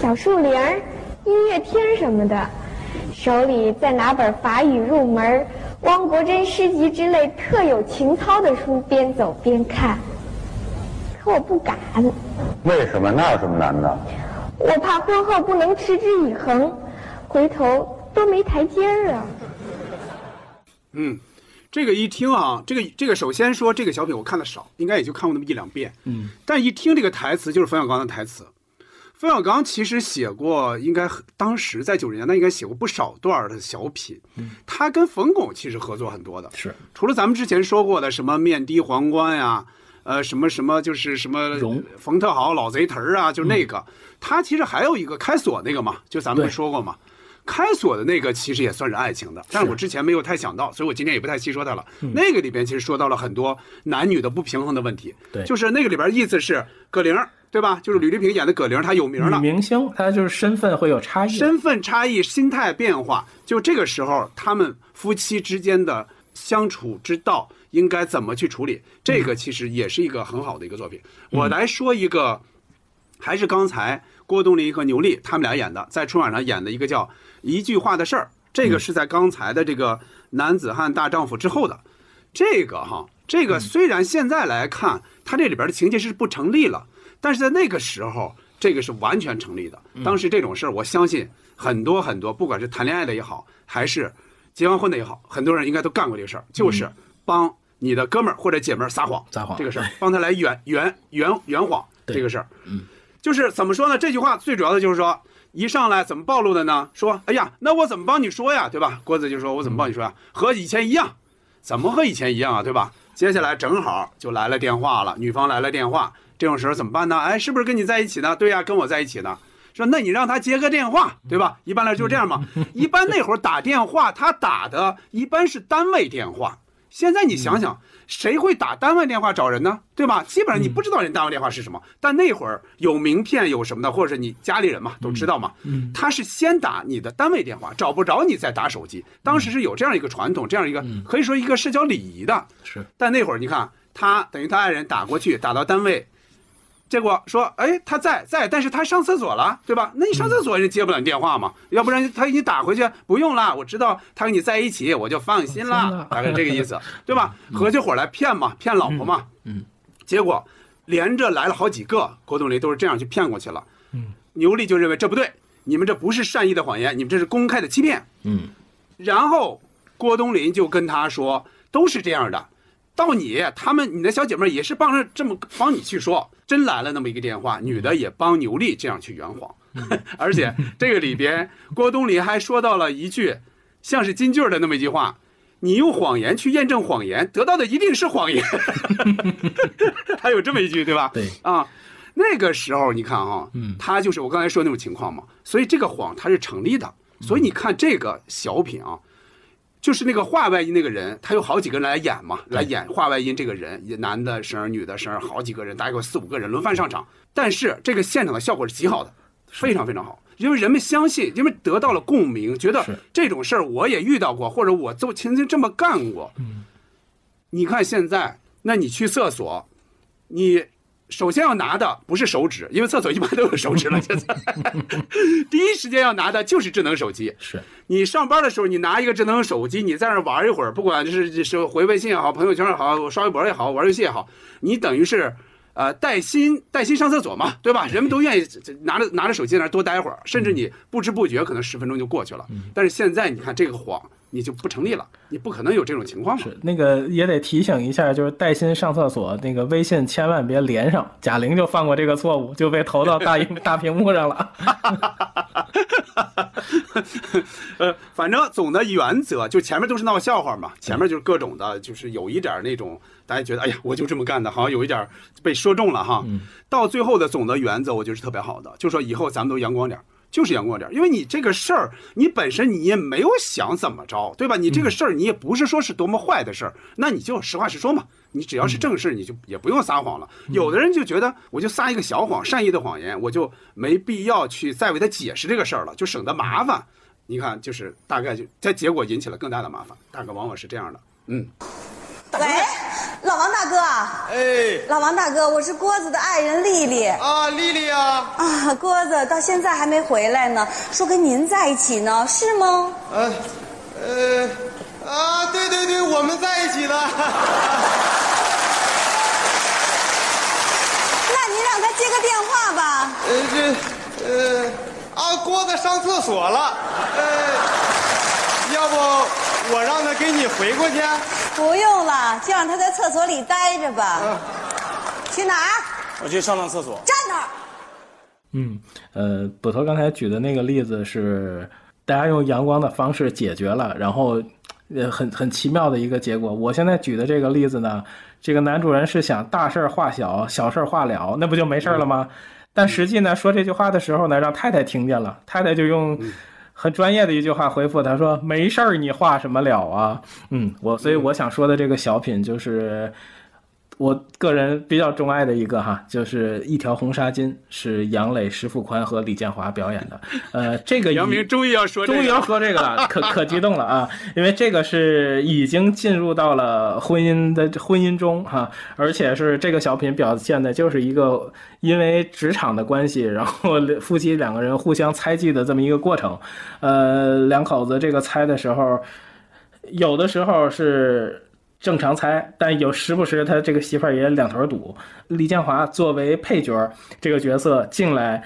小树林儿、音乐厅什么的，手里再拿本法语入门、汪国真诗集之类特有情操的书，边走边看。可我不敢。为什么？那有什么难的？我怕婚后不能持之以恒，回头都没台阶儿啊。嗯。这个一听啊，这个这个首先说这个小品我看的少，应该也就看过那么一两遍。嗯，但一听这个台词就是冯小刚的台词。冯小刚其实写过，应该当时在九十年代应该写过不少段的小品。嗯，他跟冯巩其实合作很多的。是，除了咱们之前说过的什么面的皇冠呀，呃，什么什么就是什么冯特豪老贼屯啊，就那个，他其实还有一个开锁那个嘛，就咱们说过嘛。开锁的那个其实也算是爱情的，但是我之前没有太想到，所以我今天也不太细说它了。那个里边其实说到了很多男女的不平衡的问题。对，就是那个里边意思是葛玲，对吧？就是吕丽萍演的葛玲，她有名了，明星，她就是身份会有差异，身份差异，心态变化。就这个时候，他们夫妻之间的相处之道应该怎么去处理？这个其实也是一个很好的一个作品。我来说一个，还是刚才郭冬临和牛莉他们俩演的，在春晚上演的一个叫。一句话的事儿，这个是在刚才的这个男子汉大丈夫之后的，这个哈，这个虽然现在来看，它这里边的情节是不成立了，但是在那个时候，这个是完全成立的。当时这种事儿，我相信很多很多，不管是谈恋爱的也好，还是结完婚的也好，很多人应该都干过这个事儿，就是帮你的哥们儿或者姐们儿撒谎，撒谎。这个事儿，帮他来圆圆圆圆谎这个事儿。嗯，就是怎么说呢？这句话最主要的就是说，一上来怎么暴露的呢？说，哎呀，那我怎么帮你说呀，对吧？郭子就说，我怎么帮你说呀？和以前一样，怎么和以前一样啊，对吧？接下来正好就来了电话了，女方来了电话，这种时候怎么办呢？哎，是不是跟你在一起呢？对呀，跟我在一起呢。说，那你让他接个电话，对吧？一般来说就是这样嘛。一般那会儿打电话，他打的一般是单位电话。现在你想想，谁会打单位电话找人呢？对吧？基本上你不知道人单位电话是什么。但那会儿有名片有什么的，或者是你家里人嘛都知道嘛。嗯他是先打你的单位电话，找不着你再打手机。当时是有这样一个传统，这样一个可以说一个社交礼仪的。是。但那会儿你看，他等于他爱人打过去，打到单位，结果说，哎，他在在，但是他上厕所了，对吧？那你上厕所人接不了你电话嘛？要不然他给你打回去，不用了，我知道他跟你在一起，我就放心了，大概这个意思，对吧？合起伙来骗嘛，骗老婆嘛。嗯。结果连着来了好几个，郭冬临都是这样去骗过去了。嗯。牛莉就认为这不对，你们这不是善意的谎言，你们这是公开的欺骗。嗯。然后郭冬临就跟他说，都是这样的。到你，他们你的小姐妹也是帮着这么帮你去说，真来了那么一个电话，女的也帮牛莉这样去圆谎，而且这个里边郭冬临还说到了一句像是金句的那么一句话：“你用谎言去验证谎言，得到的一定是谎言。”还有这么一句，对吧？对啊，那个时候你看啊，嗯，他就是我刚才说那种情况嘛，所以这个谎它是成立的。所以你看这个小品啊，就是那个画外音那个人，他有好几个人来演嘛，来演画外音这个人，男的声儿、女的声儿，好几个人，大概有四五个人轮番上场。但是这个现场的效果是极好的，非常非常好，因为人们相信，因为得到了共鸣，觉得这种事儿我也遇到过，或者我就曾经这么干过。你看现在，那你去厕所，你首先要拿的不是手指，因为厕所一般都有手指了。现在 第一时间要拿的就是智能手机。是你上班的时候，你拿一个智能手机，你在那儿玩一会儿，不管是是回微信也好，朋友圈也好，刷微博也好，玩游戏也好，你等于是。呃，带薪带薪上厕所嘛，对吧？人们都愿意拿着拿着手机在那儿多待会儿，甚至你不知不觉可能十分钟就过去了。但是现在你看这个谎，你就不成立了，你不可能有这种情况嘛。那个也得提醒一下，就是带薪上厕所，那个微信千万别连上。贾玲就犯过这个错误，就被投到大荧 大屏幕上了。呃，反正总的原则就前面都是闹笑话嘛，前面就是各种的，就是有一点那种大家觉得哎呀，我就这么干的，好像有一点被说中了哈。到最后的总的原则，我觉得是特别好的，就说以后咱们都阳光点儿。就是阳光点儿，因为你这个事儿，你本身你也没有想怎么着，对吧？你这个事儿，你也不是说是多么坏的事儿，那你就实话实说嘛。你只要是正事，你就也不用撒谎了。有的人就觉得，我就撒一个小谎，善意的谎言，我就没必要去再为他解释这个事儿了，就省得麻烦。你看，就是大概就在结果引起了更大的麻烦，大概往往是这样的。嗯，喂，老王大哥。哎，老王大哥，我是郭子的爱人丽丽。啊，丽丽啊。啊，郭子到现在还没回来呢，说跟您在一起呢，是吗？呃，呃，啊，对对对，我们在一起了。那您让他接个电话吧。呃，这，呃，啊，郭子上厕所了，呃，要不我让他给你回过去？不用了，就让他在厕所里待着吧。去哪儿？我去上趟厕所。站那儿。嗯，呃，捕头刚才举的那个例子是大家用阳光的方式解决了，然后呃很很奇妙的一个结果。我现在举的这个例子呢，这个男主人是想大事儿化小，小事儿化了，那不就没事儿了吗？但实际呢，说这句话的时候呢，让太太听见了，太太就用很专业的一句话回复他说：“没事儿，你画什么了啊？”嗯，我所以我想说的这个小品就是。我个人比较钟爱的一个哈，就是一条红纱巾，是杨磊、石富宽和李建华表演的。呃，这个杨明终于要说这个，终于要说这个了，可可激动了啊！因为这个是已经进入到了婚姻的婚姻中哈，而且是这个小品表现的就是一个因为职场的关系，然后夫妻两个人互相猜忌的这么一个过程。呃，两口子这个猜的时候，有的时候是。正常猜，但有时不时他这个媳妇儿也两头堵。李建华作为配角这个角色进来，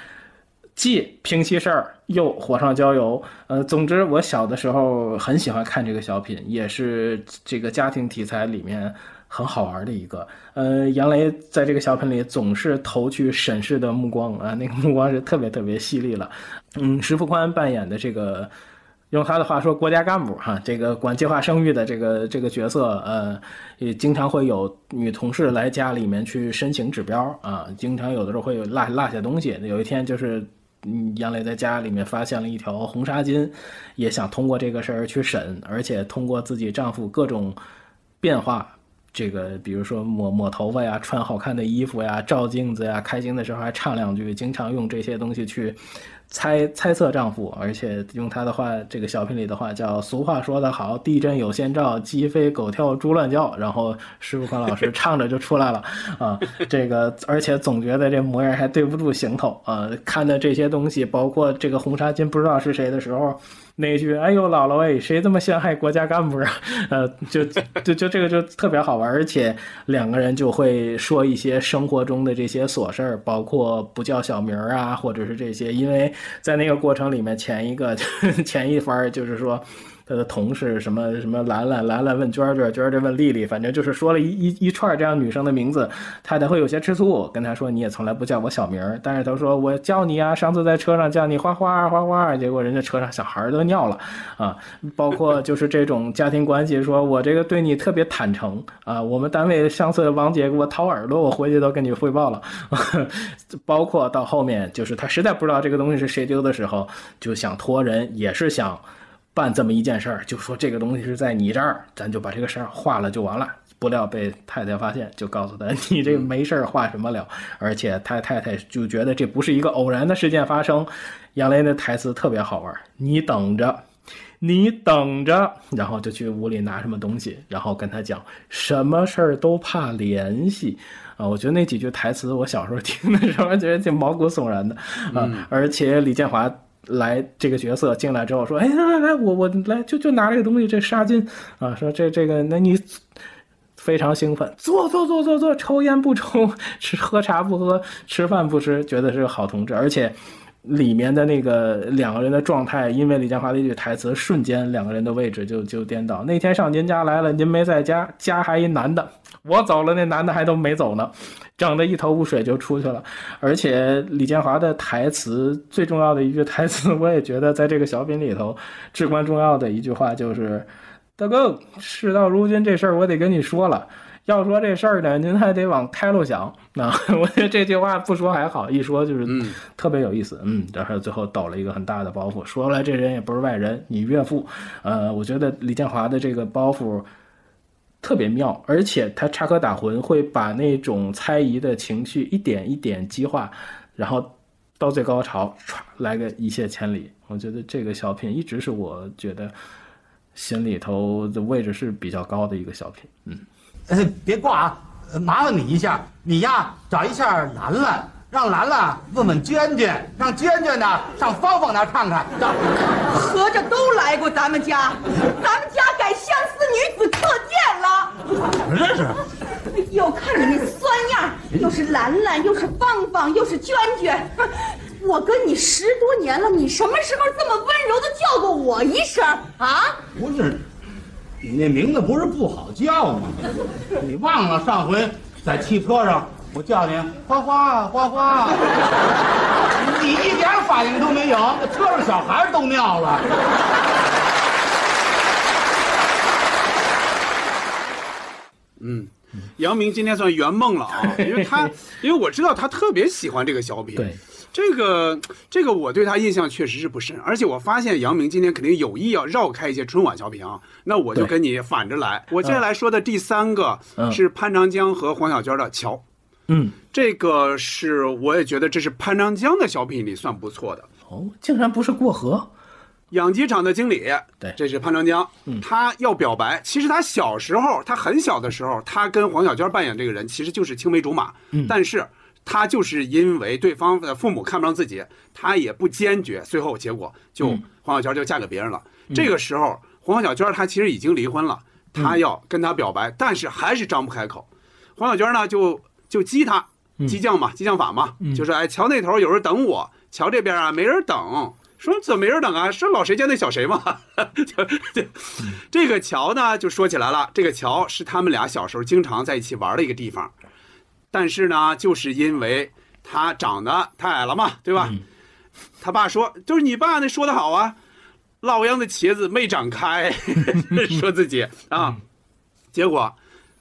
既平息事儿又火上浇油。呃，总之我小的时候很喜欢看这个小品，也是这个家庭题材里面很好玩的一个。呃，杨雷在这个小品里总是投去审视的目光啊，那个目光是特别特别犀利了。嗯，石富宽扮演的这个。用他的话说，国家干部哈，这个管计划生育的这个这个角色，呃，也经常会有女同事来家里面去申请指标啊，经常有的时候会有落落下东西。有一天就是，嗯，杨磊在家里面发现了一条红纱巾，也想通过这个事儿去审，而且通过自己丈夫各种变化，这个比如说抹抹头发呀，穿好看的衣服呀，照镜子呀，开心的时候还唱两句，经常用这些东西去。猜猜测丈夫，而且用他的话，这个小品里的话叫“俗话说得好，地震有先兆，鸡飞狗跳，猪乱叫”。然后石富宽老师唱着就出来了 啊，这个而且总觉得这模样还对不住行头啊。看的这些东西，包括这个红纱巾不知道是谁的时候。那句“哎呦，姥姥哎，谁这么陷害国家干部啊？” 呃，就就就这个就特别好玩，而且两个人就会说一些生活中的这些琐事儿，包括不叫小名啊，或者是这些，因为在那个过程里面，前一个 前一番就是说。他的同事什么什么兰兰，兰兰问娟娟，娟娟问丽丽，反正就是说了一一一串这样女生的名字，太太会有些吃醋，跟他说你也从来不叫我小名儿，但是他说我叫你啊，上次在车上叫你花花花花，结果人家车上小孩都尿了啊，包括就是这种家庭关系，说我这个对你特别坦诚啊，我们单位上次王姐给我掏耳朵，我回去都跟你汇报了，包括到后面就是他实在不知道这个东西是谁丢的时候，就想托人，也是想。办这么一件事儿，就说这个东西是在你这儿，咱就把这个事儿化了就完了。不料被太太发现，就告诉他：“你这没事儿化什么了？” 而且他太太就觉得这不是一个偶然的事件发生。杨雷的台词特别好玩：“你等着，你等着。”然后就去屋里拿什么东西，然后跟他讲：“什么事儿都怕联系啊！”我觉得那几句台词，我小时候听的时候觉得挺毛骨悚然的啊。而且李建华。来这个角色进来之后说：“哎，来来来，我我来就就拿这个东西，这纱巾啊，说这这个，那你非常兴奋，坐坐坐坐坐，抽烟不抽，吃喝茶不喝，吃饭不吃，觉得是个好同志。而且里面的那个两个人的状态，因为李建华的一句台词，瞬间两个人的位置就就颠倒。那天上您家来了，您没在家，家还一男的，我走了，那男的还都没走呢。”整的一头雾水就出去了，而且李建华的台词最重要的一句台词，我也觉得在这个小品里头至关重要的一句话就是：“大哥，事到如今这事儿我得跟你说了，要说这事儿呢，您还得往开了想。”那 我觉得这句话不说还好，一说就是特别有意思。嗯，然后最后抖了一个很大的包袱，说来这人也不是外人，你岳父。呃，我觉得李建华的这个包袱。特别妙，而且他插科打诨，会把那种猜疑的情绪一点一点激化，然后到最高潮，歘来个一泻千里。我觉得这个小品一直是我觉得心里头的位置是比较高的一个小品。嗯，哎，别挂啊，麻烦你一下，你呀找一下兰兰。让兰兰问问娟娟，让娟娟呢上芳芳那看看。合着都来过咱们家，咱们家改相思女子课见了。怎么这是？哎呦，看你那酸样，又是兰兰，又是芳芳，又是娟娟。我跟你十多年了，你什么时候这么温柔的叫过我一声啊？不是，你那名字不是不好叫吗？你忘了上回在汽车上。我叫你花花花花，你一点反应都没有，车上小孩都尿了。嗯，杨明今天算圆梦了啊，因为他因为我知道他特别喜欢这个小品。对。这个这个我对他印象确实是不深，而且我发现杨明今天肯定有意要绕开一些春晚小品啊，那我就跟你反着来。我接下来说的第三个是潘长江和黄小娟的《桥》，嗯，这个是我也觉得这是潘长江的小品里算不错的。哦，竟然不是过河。养鸡场的经理，对，这是潘长江，他要表白。其实他小时候，他很小的时候，他跟黄小娟扮演这个人其实就是青梅竹马，但是。他就是因为对方的父母看不上自己，他也不坚决，最后结果就黄小娟就嫁给别人了。这个时候，黄小娟她其实已经离婚了，她要跟他表白，但是还是张不开口。黄小娟呢就就激他，激将嘛，激将法嘛，就说哎，桥那头有人等我，桥这边啊没人等。说怎么没人等啊？是老谁家那小谁嘛？就就这个桥呢，就说起来了，这个桥是他们俩小时候经常在一起玩的一个地方。但是呢，就是因为他长得太矮了嘛，对吧？他爸说，就是你爸那说的好啊，老秧的茄子没长开，说自己啊。结果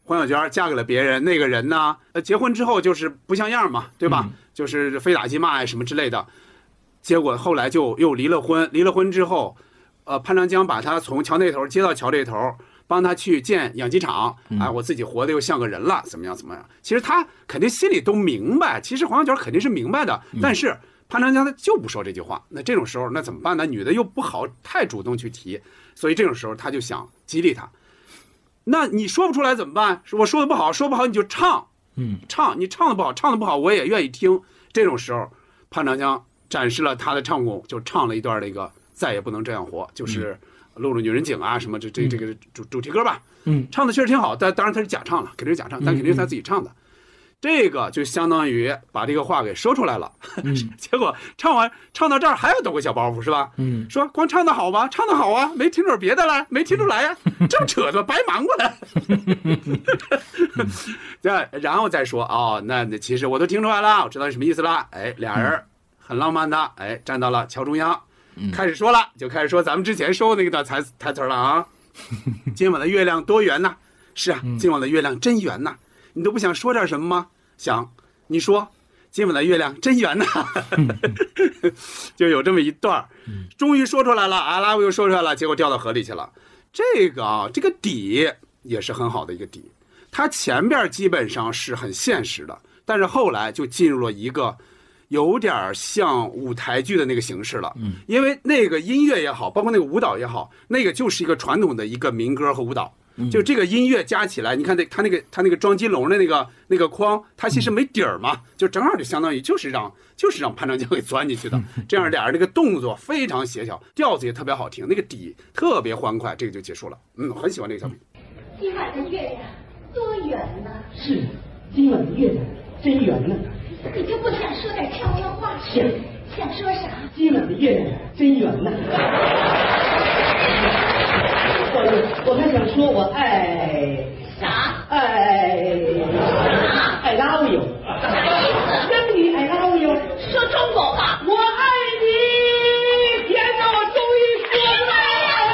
黄小娟嫁给了别人，那个人呢，呃，结婚之后就是不像样嘛，对吧？就是非打即骂呀什么之类的。结果后来就又离了婚，离了婚之后，呃，潘长江把他从桥那头接到桥这头。帮他去建养鸡场，哎，我自己活得又像个人了，怎么样？怎么样？其实他肯定心里都明白，其实黄小娟肯定是明白的，但是潘长江他就不说这句话。那这种时候那怎么办呢？女的又不好太主动去提，所以这种时候他就想激励他。那你说不出来怎么办？我说的不好，说不好你就唱，嗯，唱，你唱的不好，唱的不好我也愿意听。这种时候，潘长江展示了他的唱功，就唱了一段那个再也不能这样活，就是。露露女人景啊，什么这这这个主主题歌吧，嗯，唱的确实挺好，但当然他是假唱了，肯定是假唱，但肯定是他自己唱的。这个就相当于把这个话给说出来了，结果唱完唱到这儿还要抖个小包袱是吧？嗯，说光唱的好吗，唱的好啊，没听着别的了，没听出来呀，这么扯的白忙活了。这然后再说哦，那那其实我都听出来了，我知道什么意思了。哎，俩人很浪漫的，哎，站到了桥中央。开始说了，就开始说咱们之前说的那个台台词了啊。今晚的月亮多圆呐！是啊，今晚的月亮真圆呐！你都不想说点什么吗？想，你说，今晚的月亮真圆呐！就有这么一段终于说出来了，阿拉又说出来了，结果掉到河里去了。这个啊，这个底也是很好的一个底，它前边基本上是很现实的，但是后来就进入了一个。有点像舞台剧的那个形式了，嗯，因为那个音乐也好，包括那个舞蹈也好，那个就是一个传统的一个民歌和舞蹈，就这个音乐加起来，你看那他那个他那个装金龙的那个那个框，它其实没底儿嘛，就正好就相当于就是让就是让潘长江给钻进去的，这样俩人那个动作非常协调，调子也特别好听，那个底特别欢快，这个就结束了，嗯，很喜欢这个小品。今晚的月亮多圆呢！是，今晚的月亮真圆呢。你就不想说点悄悄话？想，想说啥？今晚的月亮真圆呐！我我还想说我爱啥？爱爱 love you。啥意思？跟你 I love you。说中国话。我爱你！天哪，我终于说出来了。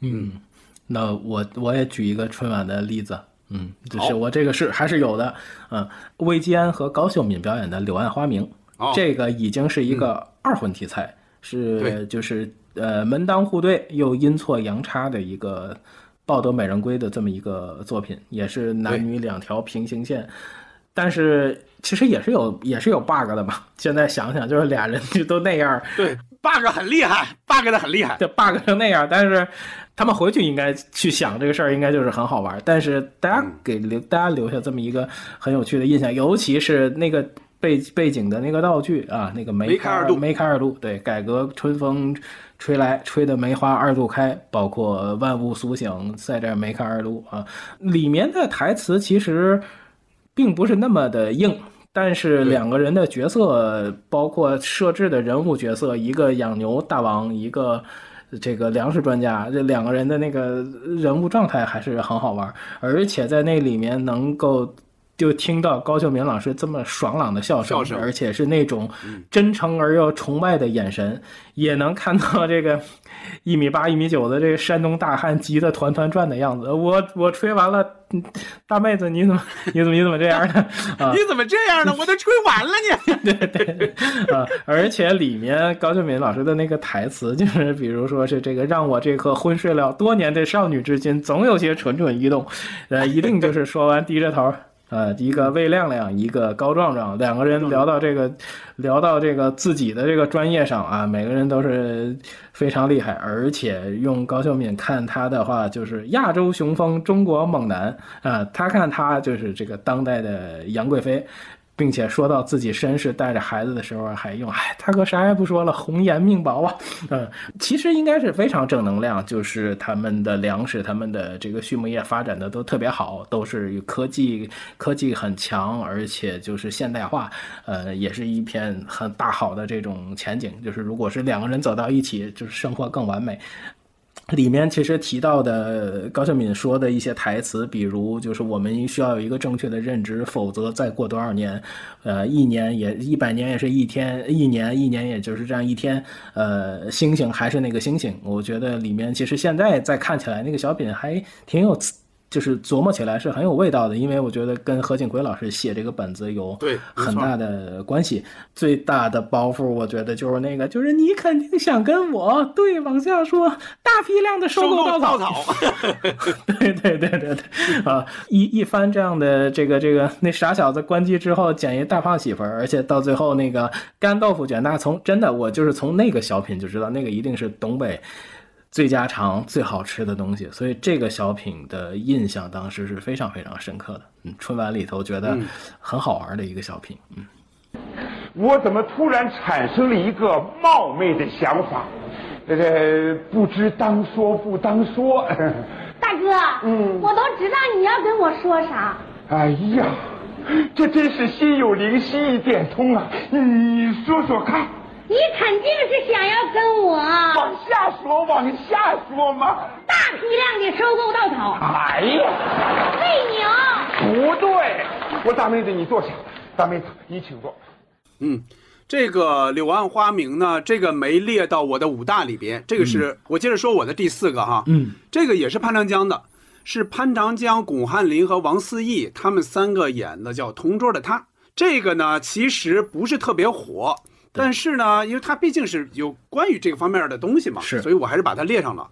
嗯。那我我也举一个春晚的例子，嗯，就是我这个是还是有的，嗯，魏基安和高秀敏表演的《柳暗花明》，这个已经是一个二婚题材，是就是呃门当户对又阴错阳差的一个抱得美人归的这么一个作品，也是男女两条平行线，但是其实也是有也是有 bug 的嘛，现在想想就是俩人就都那样，对，bug 很厉害，bug 的很厉害，就 bug 成那样，但是。他们回去应该去想这个事儿，应该就是很好玩。但是大家给留大家留下这么一个很有趣的印象，尤其是那个背背景的那个道具啊，那个梅开二度，梅开二度，对，改革春风吹来，吹的梅花二度开，包括万物苏醒，在这梅开二度啊。里面的台词其实并不是那么的硬，但是两个人的角色，包括设置的人物角色，一个养牛大王，一个。这个粮食专家，这两个人的那个人物状态还是很好玩，而且在那里面能够就听到高秀敏老师这么爽朗的笑声，而且是那种真诚而又崇拜的眼神，也能看到这个一米八、一米九的这个山东大汉急得团团转的样子。我我吹完了，嗯大妹子你怎么 你怎么你怎么这样呢？啊，你怎么这样呢？我都吹完了你。对对啊，而且里面高秀敏老师的那个台词，就是比如说是这个让我这颗昏睡了多年的少女之心，总有些蠢蠢欲动，呃，一定就是说完低着头。呃，一个魏亮亮，一个高壮壮，两个人聊到这个，聊到这个自己的这个专业上啊，每个人都是非常厉害，而且用高秀敏看他的话，就是亚洲雄风，中国猛男啊，他看他就是这个当代的杨贵妃。并且说到自己身世带着孩子的时候，还用“哎，大哥啥也不说了，红颜命薄啊。”嗯，其实应该是非常正能量，就是他们的粮食、他们的这个畜牧业发展的都特别好，都是科技科技很强，而且就是现代化，呃，也是一片很大好的这种前景。就是如果是两个人走到一起，就是生活更完美。里面其实提到的高秀敏说的一些台词，比如就是我们需要有一个正确的认知，否则再过多少年，呃，一年也一百年也是一天，一年一年也就是这样一天，呃，星星还是那个星星。我觉得里面其实现在再看起来，那个小品还挺有。就是琢磨起来是很有味道的，因为我觉得跟何景奎老师写这个本子有很大的关系。最大的包袱，我觉得就是那个，就是你肯定想跟我对往下说，大批量的收购稻草。对对对对对，啊，一一番这样的这个这个，那傻小子关机之后捡一大胖媳妇儿，而且到最后那个干豆腐卷大葱，真的我就是从那个小品就知道，那个一定是东北。最家常、最好吃的东西，所以这个小品的印象当时是非常非常深刻的。嗯，春晚里头觉得很好玩的一个小品。嗯，我怎么突然产生了一个冒昧的想法？这个不知当说不当说。大哥，嗯，我都知道你要跟我说啥。哎呀，这真是心有灵犀一点通啊！你说说看。你肯定是想要跟我往下说，往下说嘛。大批量的收购稻草。哎呀，喂牛。不对，我大妹子你坐下，大妹子你请坐。嗯，这个柳暗花明呢，这个没列到我的五大里边，这个是我接着说我的第四个哈。嗯，这个也是潘长江的，是潘长江、巩汉林和王思懿他们三个演的，叫《同桌的他》。这个呢，其实不是特别火。但是呢，因为它毕竟是有关于这个方面的东西嘛，是，所以我还是把它列上了。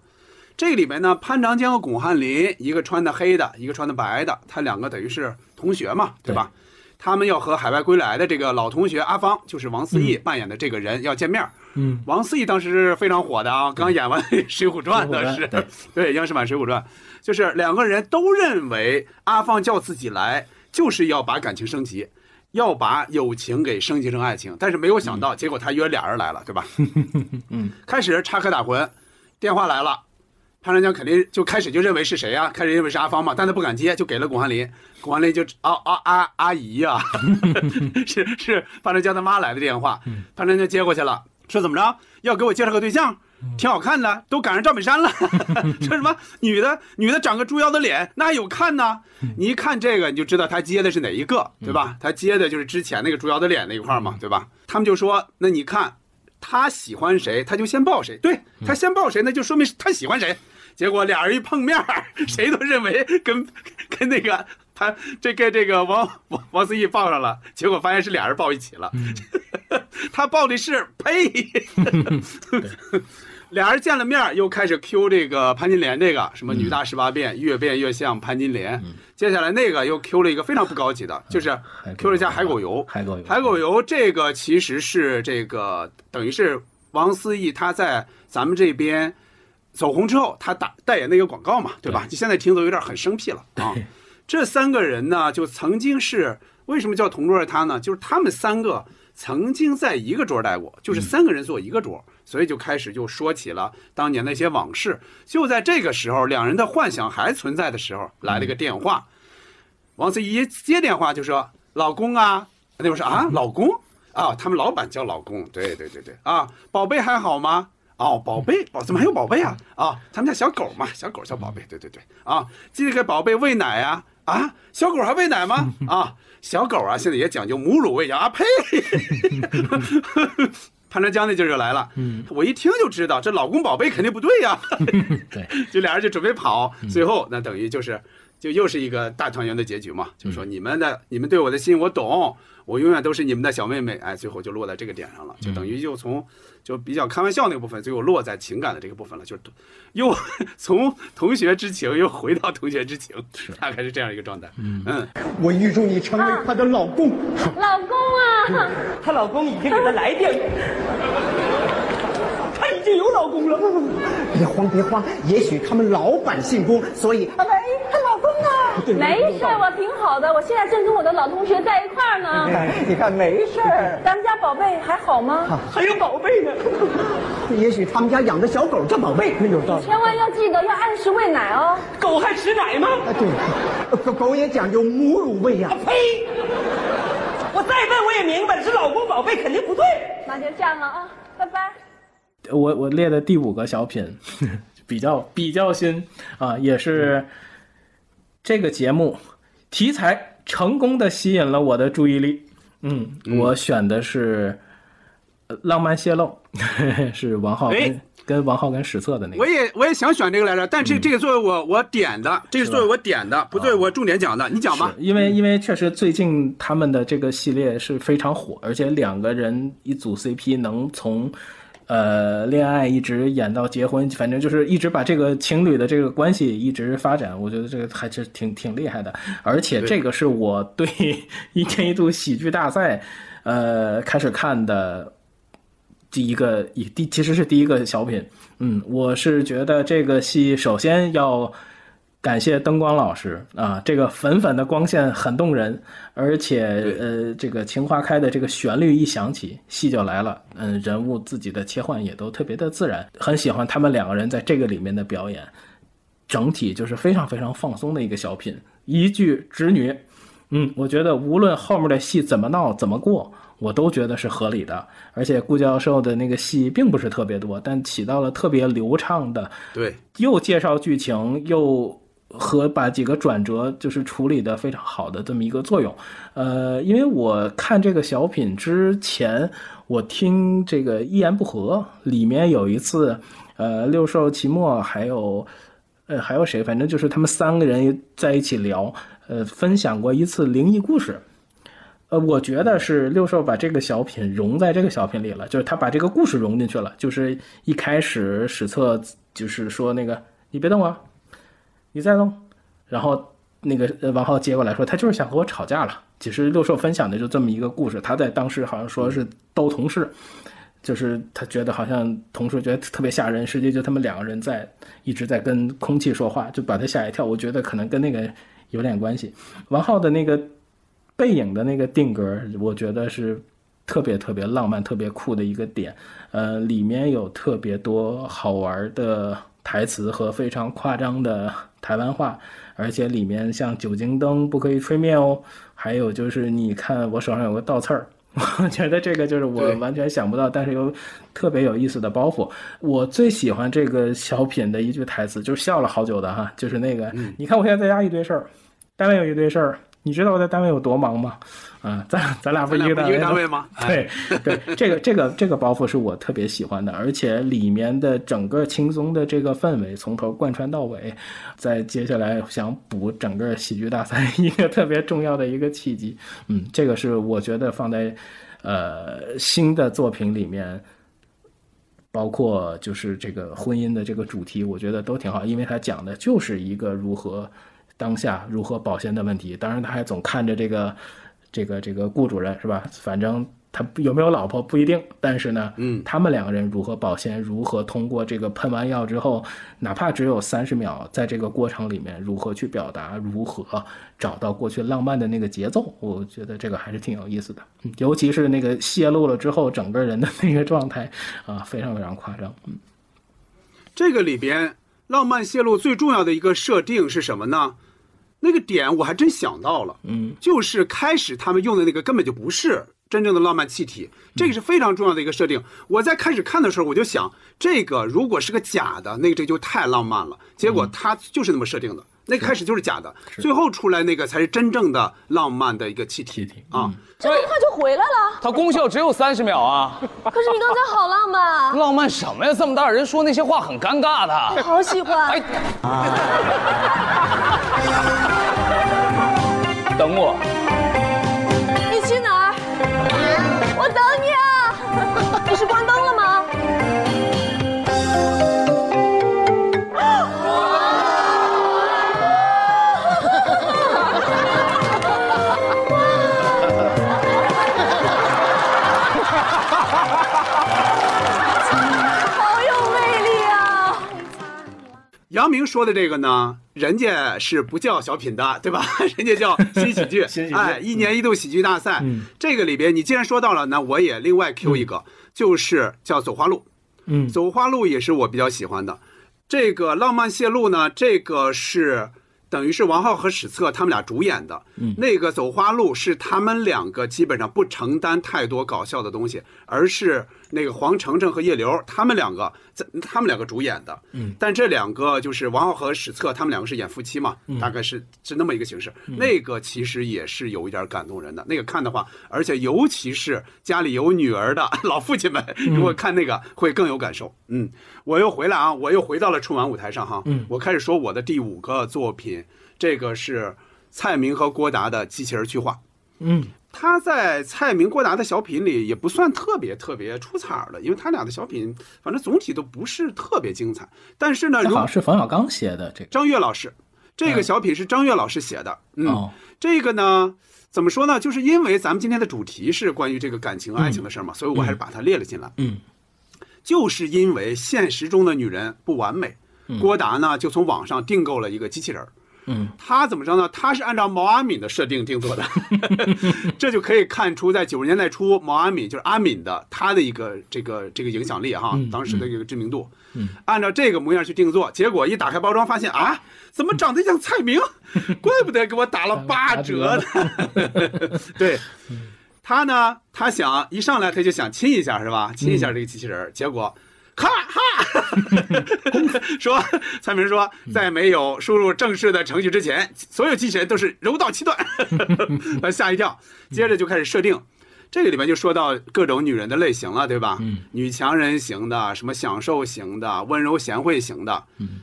这里面呢，潘长江和巩汉林，一个穿的黑的，一个穿的白的，他两个等于是同学嘛，对。吧？他们要和海外归来的这个老同学阿芳，就是王思义扮演的这个人要见面。嗯，王思义当时是非常火的啊，刚演完《水浒传》的是，对，央视版《水浒传》，就是两个人都认为阿芳叫自己来，就是要把感情升级。要把友情给升级成爱情，但是没有想到，结果他约俩人来了，对吧？嗯，开始插科打诨，电话来了，潘长江肯定就开始就认为是谁呀？开始认为是阿芳嘛，但他不敢接，就给了巩汉林。巩汉林就啊啊啊阿姨呀，是是潘长江他妈来的电话，潘长江接过去了，说怎么着要给我介绍个对象？挺好看的，都赶上赵本山了。说什么女的，女的长个猪腰的脸，那还有看呢？你一看这个，你就知道他接的是哪一个，对吧？他接的就是之前那个猪腰的脸那一块嘛，对吧？他们就说，那你看他喜欢谁，他就先抱谁。对他先抱谁，那就说明他喜欢谁。结果俩人一碰面，谁都认为跟跟那个他这跟这个王王王思义抱上了，结果发现是俩人抱一起了。他抱的是呸。俩人见了面，又开始 Q 这个潘金莲，这个什么女大十八变，越变越像潘金莲。接下来那个又 Q 了一个非常不高级的，就是 Q 了一下海狗油。海狗油，海狗油这个其实是这个等于是王思懿他在咱们这边走红之后，他打代言的一个广告嘛，对吧？你现在听都有点很生僻了啊。这三个人呢，就曾经是为什么叫同桌的他呢？就是他们三个曾经在一个桌待过，就是三个人坐一个桌。所以就开始就说起了当年那些往事。就在这个时候，两人的幻想还存在的时候，来了个电话。王思怡接电话就说：“老公啊，那会说啊，老公啊，他们老板叫老公。对对对对啊，宝贝还好吗？哦，宝贝，宝怎么还有宝贝啊？啊，他们家小狗嘛，小狗叫宝贝。对对对啊，记得给宝贝喂奶呀。啊，小狗还喂奶吗？啊，小狗啊，现在也讲究母乳喂养啊，呸！潘长江那劲儿就来了，嗯，我一听就知道这老公宝贝肯定不对呀，对，就俩人就准备跑，最后那等于就是就又是一个大团圆的结局嘛，就是说你们的你们对我的心我懂，我永远都是你们的小妹妹，哎，最后就落在这个点上了，就等于又从就比较开玩笑那个部分，最后落在情感的这个部分了，就是又 从同学之情又回到同学之情，大概是这样一个状态，嗯，我预祝你成为她的老公。老公啊，她老公已经给她来电，她已经有老公了。别慌，别慌，也许他们老板姓龚，所以喂，她老公啊，没事，我挺好的，我现在正跟我的老同学在一块儿呢。你看没事儿。咱们家宝贝还好吗？还有宝贝呢。也许他们家养的小狗叫宝贝，有道理。千万要记得要按时喂奶哦。狗还吃奶吗？啊，对，狗狗也讲究母乳喂养。呸！我再问我也明白，是老公宝贝肯定不对。那就这样了啊，拜拜。我我列的第五个小品，比较比较新啊，也是这个节目题材成功的吸引了我的注意力。嗯，我选的是呃《浪漫泄露 》，是王浩跟、哎跟王浩跟史策的那个。我也我也想选这个来着，但这这个作为我我点的，这个作为我点的，不作为我重点讲的，你讲吧。因为因为确实最近他们的这个系列是非常火，而且两个人一组 CP 能从呃恋爱一直演到结婚，反正就是一直把这个情侣的这个关系一直发展，我觉得这个还是挺挺厉害的。而且这个是我对一年一度喜剧大赛呃开始看的第一个第其实是第一个小品，嗯，我是觉得这个戏首先要感谢灯光老师啊，这个粉粉的光线很动人，而且呃，这个情花开的这个旋律一响起，戏就来了，嗯，人物自己的切换也都特别的自然，很喜欢他们两个人在这个里面的表演，整体就是非常非常放松的一个小品，一句直女，嗯，我觉得无论后面的戏怎么闹怎么过，我都觉得是合理的。而且顾教授的那个戏并不是特别多，但起到了特别流畅的，对，又介绍剧情，又和把几个转折就是处理的非常好的这么一个作用。呃，因为我看这个小品之前，我听这个一言不合里面有一次，呃，六兽、齐墨还有。呃，还有谁？反正就是他们三个人在一起聊，呃，分享过一次灵异故事。呃，我觉得是六兽把这个小品融在这个小品里了，就是他把这个故事融进去了。就是一开始史册就是说那个你别动啊，你在弄，然后那个王浩接过来说他就是想和我吵架了。其实六兽分享的就这么一个故事，他在当时好像说是逗同事。就是他觉得好像同事觉得特别吓人，实际就他们两个人在一直在跟空气说话，就把他吓一跳。我觉得可能跟那个有点关系。王浩的那个背影的那个定格，我觉得是特别特别浪漫、特别酷的一个点。呃，里面有特别多好玩的台词和非常夸张的台湾话，而且里面像酒精灯不可以吹灭哦，还有就是你看我手上有个倒刺儿。我觉得这个就是我完全想不到，但是又特别有意思的包袱。我最喜欢这个小品的一句台词，就是笑了好久的哈，就是那个，你看我现在在家一堆事儿，单位有一堆事儿，你知道我在单位有多忙吗？啊，咱咱俩不一个单位一个单位吗？对对，这个这个这个包袱是我特别喜欢的，而且里面的整个轻松的这个氛围从头贯穿到尾，在接下来想补整个喜剧大赛 一个特别重要的一个契机。嗯，这个是我觉得放在呃新的作品里面。包括就是这个婚姻的这个主题，我觉得都挺好，因为它讲的就是一个如何当下如何保鲜的问题。当然，他还总看着这个这个这个顾主任是吧？反正他有没有老婆不一定，但是呢，嗯，他们两个人如何保鲜，如何通过这个喷完药之后，哪怕只有三十秒，在这个过程里面如何去表达，如何找到过去浪漫的那个节奏，我觉得这个还是挺有意思的。嗯尤其是那个泄露了之后，整个人的那个状态啊，非常非常夸张。嗯，这个里边浪漫泄露最重要的一个设定是什么呢？那个点我还真想到了，嗯，就是开始他们用的那个根本就不是真正的浪漫气体，这个是非常重要的一个设定。我在开始看的时候，我就想，这个如果是个假的，那个这就太浪漫了。结果他就是那么设定的，那开始就是假的，最后出来那个才是真正的浪漫的一个气体啊。这么快就回来了？它功效只有三十秒啊！可是你刚才好浪漫，浪漫什么呀？这么大人说那些话很尴尬的。我好喜欢。哎，等我。你去哪儿？我等你啊！你是关灯了吗？杨明说的这个呢，人家是不叫小品的，对吧？人家叫新喜剧，新喜剧哎，一年一度喜剧大赛。这个里边，你既然说到了，那我也另外 Q 一个，就是叫《走花路》。嗯，《走花路》也是我比较喜欢的。这个《浪漫泄露》呢，这个是等于是王浩和史策他们俩主演的。嗯那个《走花路》是他们两个基本上不承担太多搞笑的东西，而是那个黄澄澄和叶刘他们两个在他们两个主演的。嗯但这两个就是王浩和史策，他们两个是演夫妻嘛，嗯大概是是那么一个形式。嗯那个其实也是有一点感动人的。那个看的话，而且尤其是家里有女儿的 老父亲们，嗯如果看那个会更有感受。嗯，我又回来啊，我又回到了春晚舞台上哈。嗯我开始说我的第五个作品，这个是蔡明和郭达的《机器人去化》。嗯，他在蔡明、郭达的小品里也不算特别特别出彩儿的，因为他俩的小品反正总体都不是特别精彩。但是呢，好像是冯小刚写的这个。张悦老师，这个小品是张悦老师写的。嗯，哦这个呢，怎么说呢？就是因为咱们今天的主题是关于这个感情、爱情的事儿嘛，所以我还是把它列了进来。嗯，就是因为现实中的女人不完美，嗯郭达呢就从网上订购了一个机器人儿。嗯，他怎么着呢？他是按照毛阿敏的设定定做的，这就可以看出，在九十年代初，毛阿敏就是阿敏的他的一个这个这个影响力哈，嗯当时的一个知名度。嗯，按照这个模样去定做，结果一打开包装，发现啊，怎么长得像蔡明？怪不得给我打了八折呢。对，他呢，他想一上来他就想亲一下是吧？亲一下这个机器人儿，结果。哈哈，说蔡明说，在没有输入正式的程序之前，所有机器人都是柔道七段，他吓一跳。接着就开始设定，这个里面就说到各种女人的类型了，对吧？嗯，女强人型的，什么享受型的，温柔贤惠型的。嗯，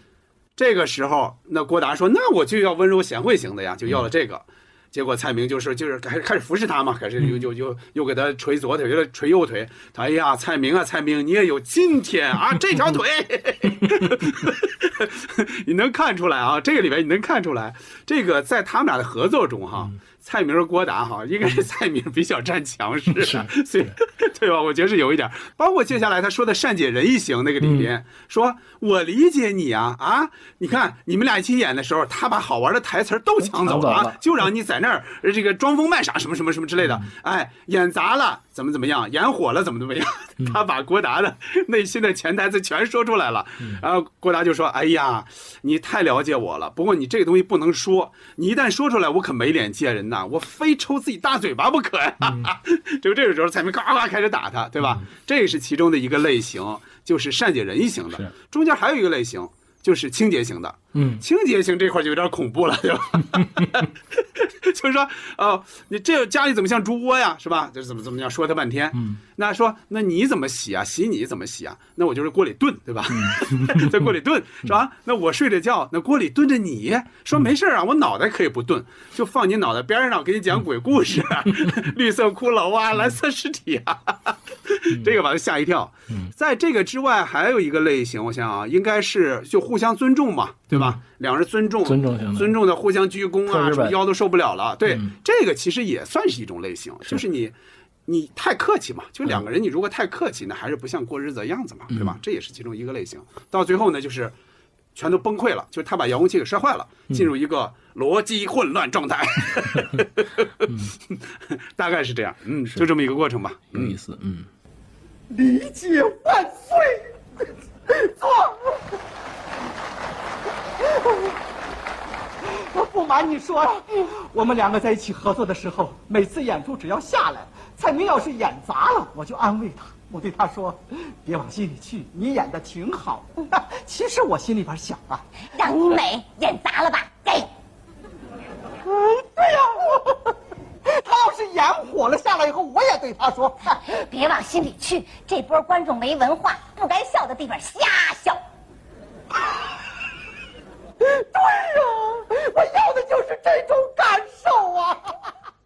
这个时候，那郭达说，那我就要温柔贤惠型的呀，就要了这个。结果蔡明就是就是开始开始服侍他嘛，开始又又又又给他捶左腿，又捶右腿。他哎呀，蔡明啊，蔡明，你也有今天啊，这条腿，你能看出来啊？这个里面你能看出来，这个在他们俩的合作中哈。蔡明和郭达哈，应该是蔡明比较占强势，所以 对吧？我觉得是有一点。包括接下来他说的善解人意型那个里边，说我理解你啊啊！你看你们俩一起演的时候，他把好玩的台词都抢走了啊，就让你在那儿这个装疯卖傻什么什么什么之类的。哎，演砸了怎么怎么样，演火了怎么怎么样，他把郭达的 内心的潜台词全说出来了。然后郭达就说：“哎呀，你太了解我了，不过你这个东西不能说，你一旦说出来，我可没脸见人呐。”我非抽自己大嘴巴不可呀！就这个时候，蔡明嘎嘎开始打他，对吧？这是其中的一个类型，就是善解人意型的。中间还有一个类型，就是清洁型的。嗯，清洁型这块就有点恐怖了，对吧？就是说，哦，你这家里怎么像猪窝呀，是吧？就是怎么怎么样，说他半天。嗯，那说那你怎么洗啊？洗你怎么洗啊？那我就是锅里炖，对吧？在锅里炖是吧？那我睡着觉，那锅里炖着你，说没事啊，我脑袋可以不炖，就放你脑袋边上，给你讲鬼故事，绿色骷髅啊，蓝色尸体啊，这个把他吓一跳。在这个之外，还有一个类型，我想啊，应该是就互相尊重嘛，对吧？两人尊重，尊重型的尊重的互相鞠躬啊，什么腰都受不了了。对，这个其实也算是一种类型，就是你。你太客气嘛，就两个人，你如果太客气，那还是不像过日子的样子嘛，对吧？这也是其中一个类型。到最后呢，就是全都崩溃了，就是他把遥控器给摔坏了，进入一个逻辑混乱状态，大概是这样。嗯，就这么一个过程吧。有意思，嗯。理解万岁！坐。我不瞒你说呀，我们两个在一起合作的时候，每次演出只要下来，蔡明要是演砸了，我就安慰他，我对他说：“别往心里去，你演的挺好。”其实我心里边想啊，让你美演砸了吧，给。嗯，对呀、他要是演火了下来以后，我也对他说：“别往心里去，这波观众没文化，不该笑的地方瞎笑。对呀、我要的就是这种感受啊。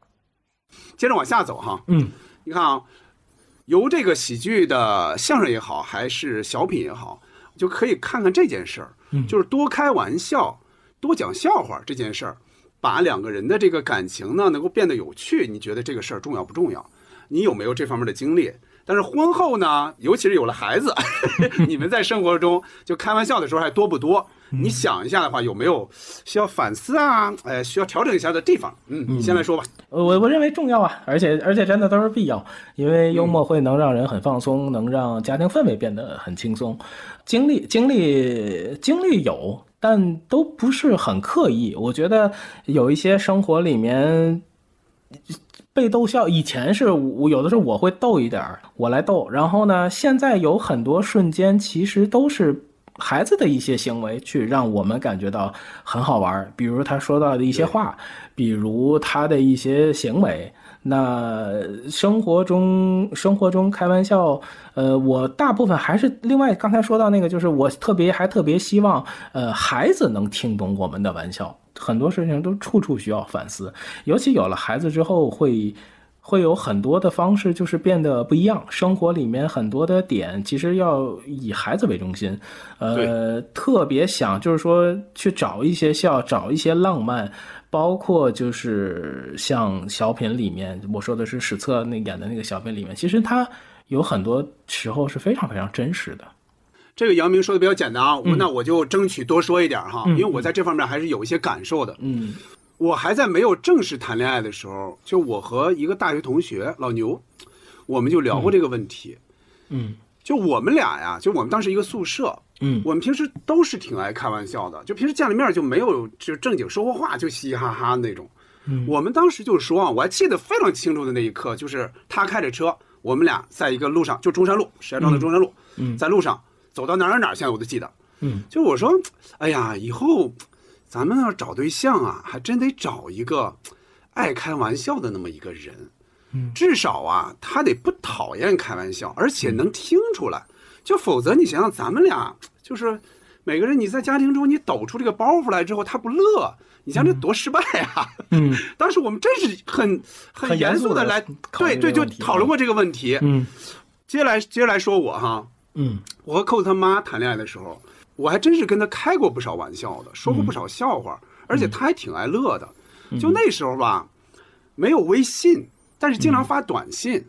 接着往下走哈，嗯，你看啊，由这个喜剧的相声也好，还是小品也好，就可以看看这件事儿，嗯就是多开玩笑，多讲笑话这件事儿，把两个人的这个感情呢能够变得有趣。你觉得这个事儿重要不重要？你有没有这方面的经历？但是婚后呢，尤其是有了孩子，你们在生活中就开玩笑的时候还多不多？你想一下的话，有没有需要反思啊？哎，需要调整一下的地方？嗯，你先来说吧。呃我我认为重要啊，而且而且真的都是必要，因为幽默会能让人很放松，能让家庭氛围变得很轻松。经历经历经历有，但都不是很刻意。我觉得有一些生活里面被逗笑，以前是我有的时候我会逗一点儿，我来逗，然后呢，现在有很多瞬间其实都是。孩子的一些行为，去让我们感觉到很好玩，比如他说到的一些话，比如他的一些行为。那生活中，生活中开玩笑，呃，我大部分还是另外刚才说到那个，就是我特别还特别希望，呃，孩子能听懂我们的玩笑。很多事情都处处需要反思，尤其有了孩子之后会。会有很多的方式，就是变得不一样。生活里面很多的点，其实要以孩子为中心。呃，特别想就是说去找一些笑，找一些浪漫，包括就是像小品里面，我说的是史册那演的那个小品里面，其实他有很多时候是非常非常真实的。这个姚明说的比较简单啊，那我就争取多说一点哈，嗯因为我在这方面还是有一些感受的。嗯，我还在没有正式谈恋爱的时候，就我和一个大学同学老牛，我们就聊过这个问题。嗯，就我们俩呀，就我们当时一个宿舍，嗯，我们平时都是挺爱开玩笑的，就平时见了面就没有就正经说过话，就嘻嘻哈哈那种。嗯我们当时就说啊，我还记得非常清楚的那一刻，就是他开着车，我们俩在一个路上，就中山路，石家庄的中山路，嗯在路上走到哪儿哪儿哪儿，现在我都记得。嗯，就我说，哎呀，以后咱们要找对象啊，还真得找一个爱开玩笑的那么一个人。嗯，至少啊，他得不讨厌开玩笑，而且能听出来。就否则，你想想，咱们俩就是每个人，你在家庭中你抖出这个包袱来之后，他不乐，你想这多失败啊！嗯，当时我们真是很很很严肃的来，对对，就讨论过这个问题。嗯，接下来接下来说我哈，嗯，我和扣子他妈谈恋爱的时候，我还真是跟他开过不少玩笑的，说过不少笑话，而且他还挺爱乐的。就那时候吧，没有微信，但是经常发短信。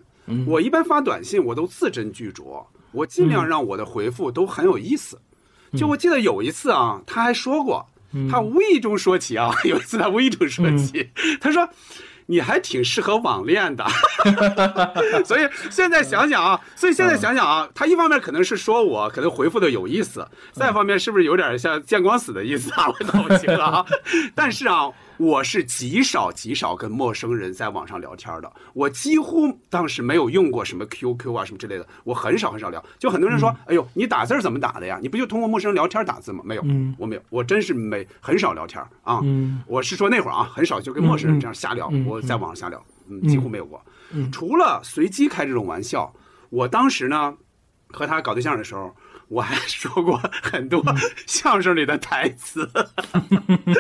我一般发短信，我都字斟句酌，我尽量让我的回复都很有意思。就我记得有一次啊，他还说过，他无意中说起啊，有一次他无意中说起，他说。你还挺适合网恋的，所以现在想想啊，所以现在想想啊，他一方面可能是说我可能回复的有意思，再一方面是不是有点像见光死的意思啊？我搞不清了啊。但是啊，我是极少极少跟陌生人在网上聊天的，我几乎当时没有用过什么 QQ 啊什么之类的，我很少很少聊。就很多人说，哎呦，你打字怎么打的呀？你不就通过陌生人聊天打字吗？没有，嗯我没有，我真是没很少聊天啊。嗯我是说那会儿啊，很少就跟陌生人这样瞎聊，我在网上瞎聊，嗯，嗯几乎没有过。嗯除了随机开这种玩笑，我当时呢和他搞对象的时候，我还说过很多嗯。相声里的台词，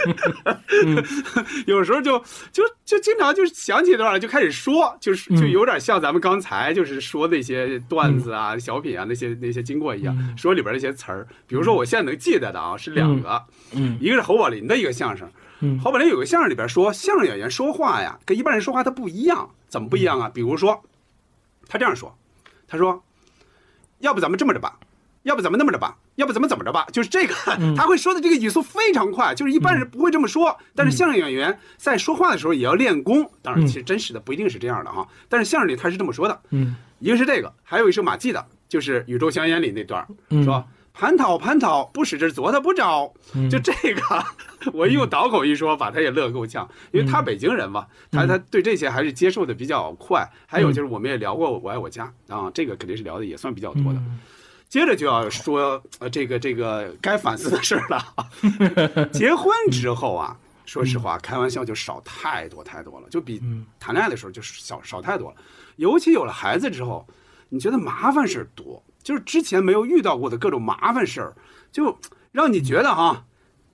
有时候就就就经常就想起一段来就开始说，就是就嗯。有点像咱们刚才就是说那些段子啊、小品啊那些那些经过一样，说里边那些词儿。比如说我现在能记得的啊是两个，嗯一个是侯宝林的一个相声。嗯。侯宝林有个相声里边说，相声演员说话呀，跟一般人说话他不一样，怎么不一样啊？比如说，他这样说，他说，要不咱们这么着吧，要不咱们那么着吧，要不怎么怎么着吧，就是这个，他会说的这个语速非常快，就是一般人不会这么说。但是相声演员在说话的时候也要练功，当然，其实真实的不一定是这样的哈。但是相声里他是这么说的，嗯一个是这个，还有一首马季的，就是《宇宙香烟》里那段说。蟠桃蟠桃，不使这做的不着。就这个，我用倒口一说，把他也乐够呛，因为他北京人嘛，他他对这些还是接受的比较快。还有就是我们也聊过《我爱我家》啊，这个肯定是聊的也算比较多的。接着就要说呃这个这个该反思的事儿了。结婚之后啊，说实话，开玩笑就少太多太多了，就比谈恋爱的时候就少少太多了。尤其有了孩子之后，你觉得麻烦事儿多，就是之前没有遇到过的各种麻烦事儿，就让你觉得哈，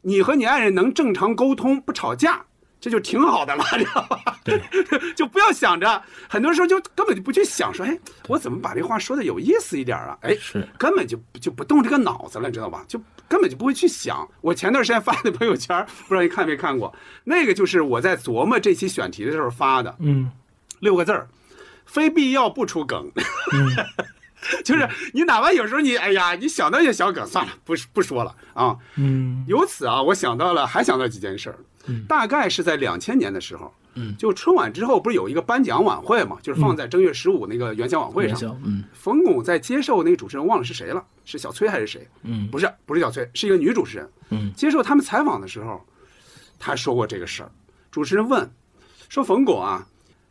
你和你爱人能正常沟通不吵架。这就挺好的了，知道吧？对，就不要想着，很多时候就根本就不去想说，哎，我怎么把这话说的有意思一点啊？哎，是，根本就就不动这个脑子了，知道吧？就根本就不会去想。我前段时间发的朋友圈，不知道你看没看过？那个就是我在琢磨这期选题的时候发的，嗯，六个字儿，非必要不出梗。就是你哪怕有时候你哎呀，你想到一些小梗，算了，不不说了啊。嗯，由此啊，我想到了，还想到几件事儿。大概是在两千年的时候，嗯，就春晚之后不是有一个颁奖晚会嘛，就是放在正月十五那个元宵晚会上。嗯，冯巩在接受那个主持人忘了是谁了，是小崔还是谁？嗯，不是，不是小崔，是一个女主持人。嗯，接受他们采访的时候，他说过这个事儿。主持人问，说冯巩啊，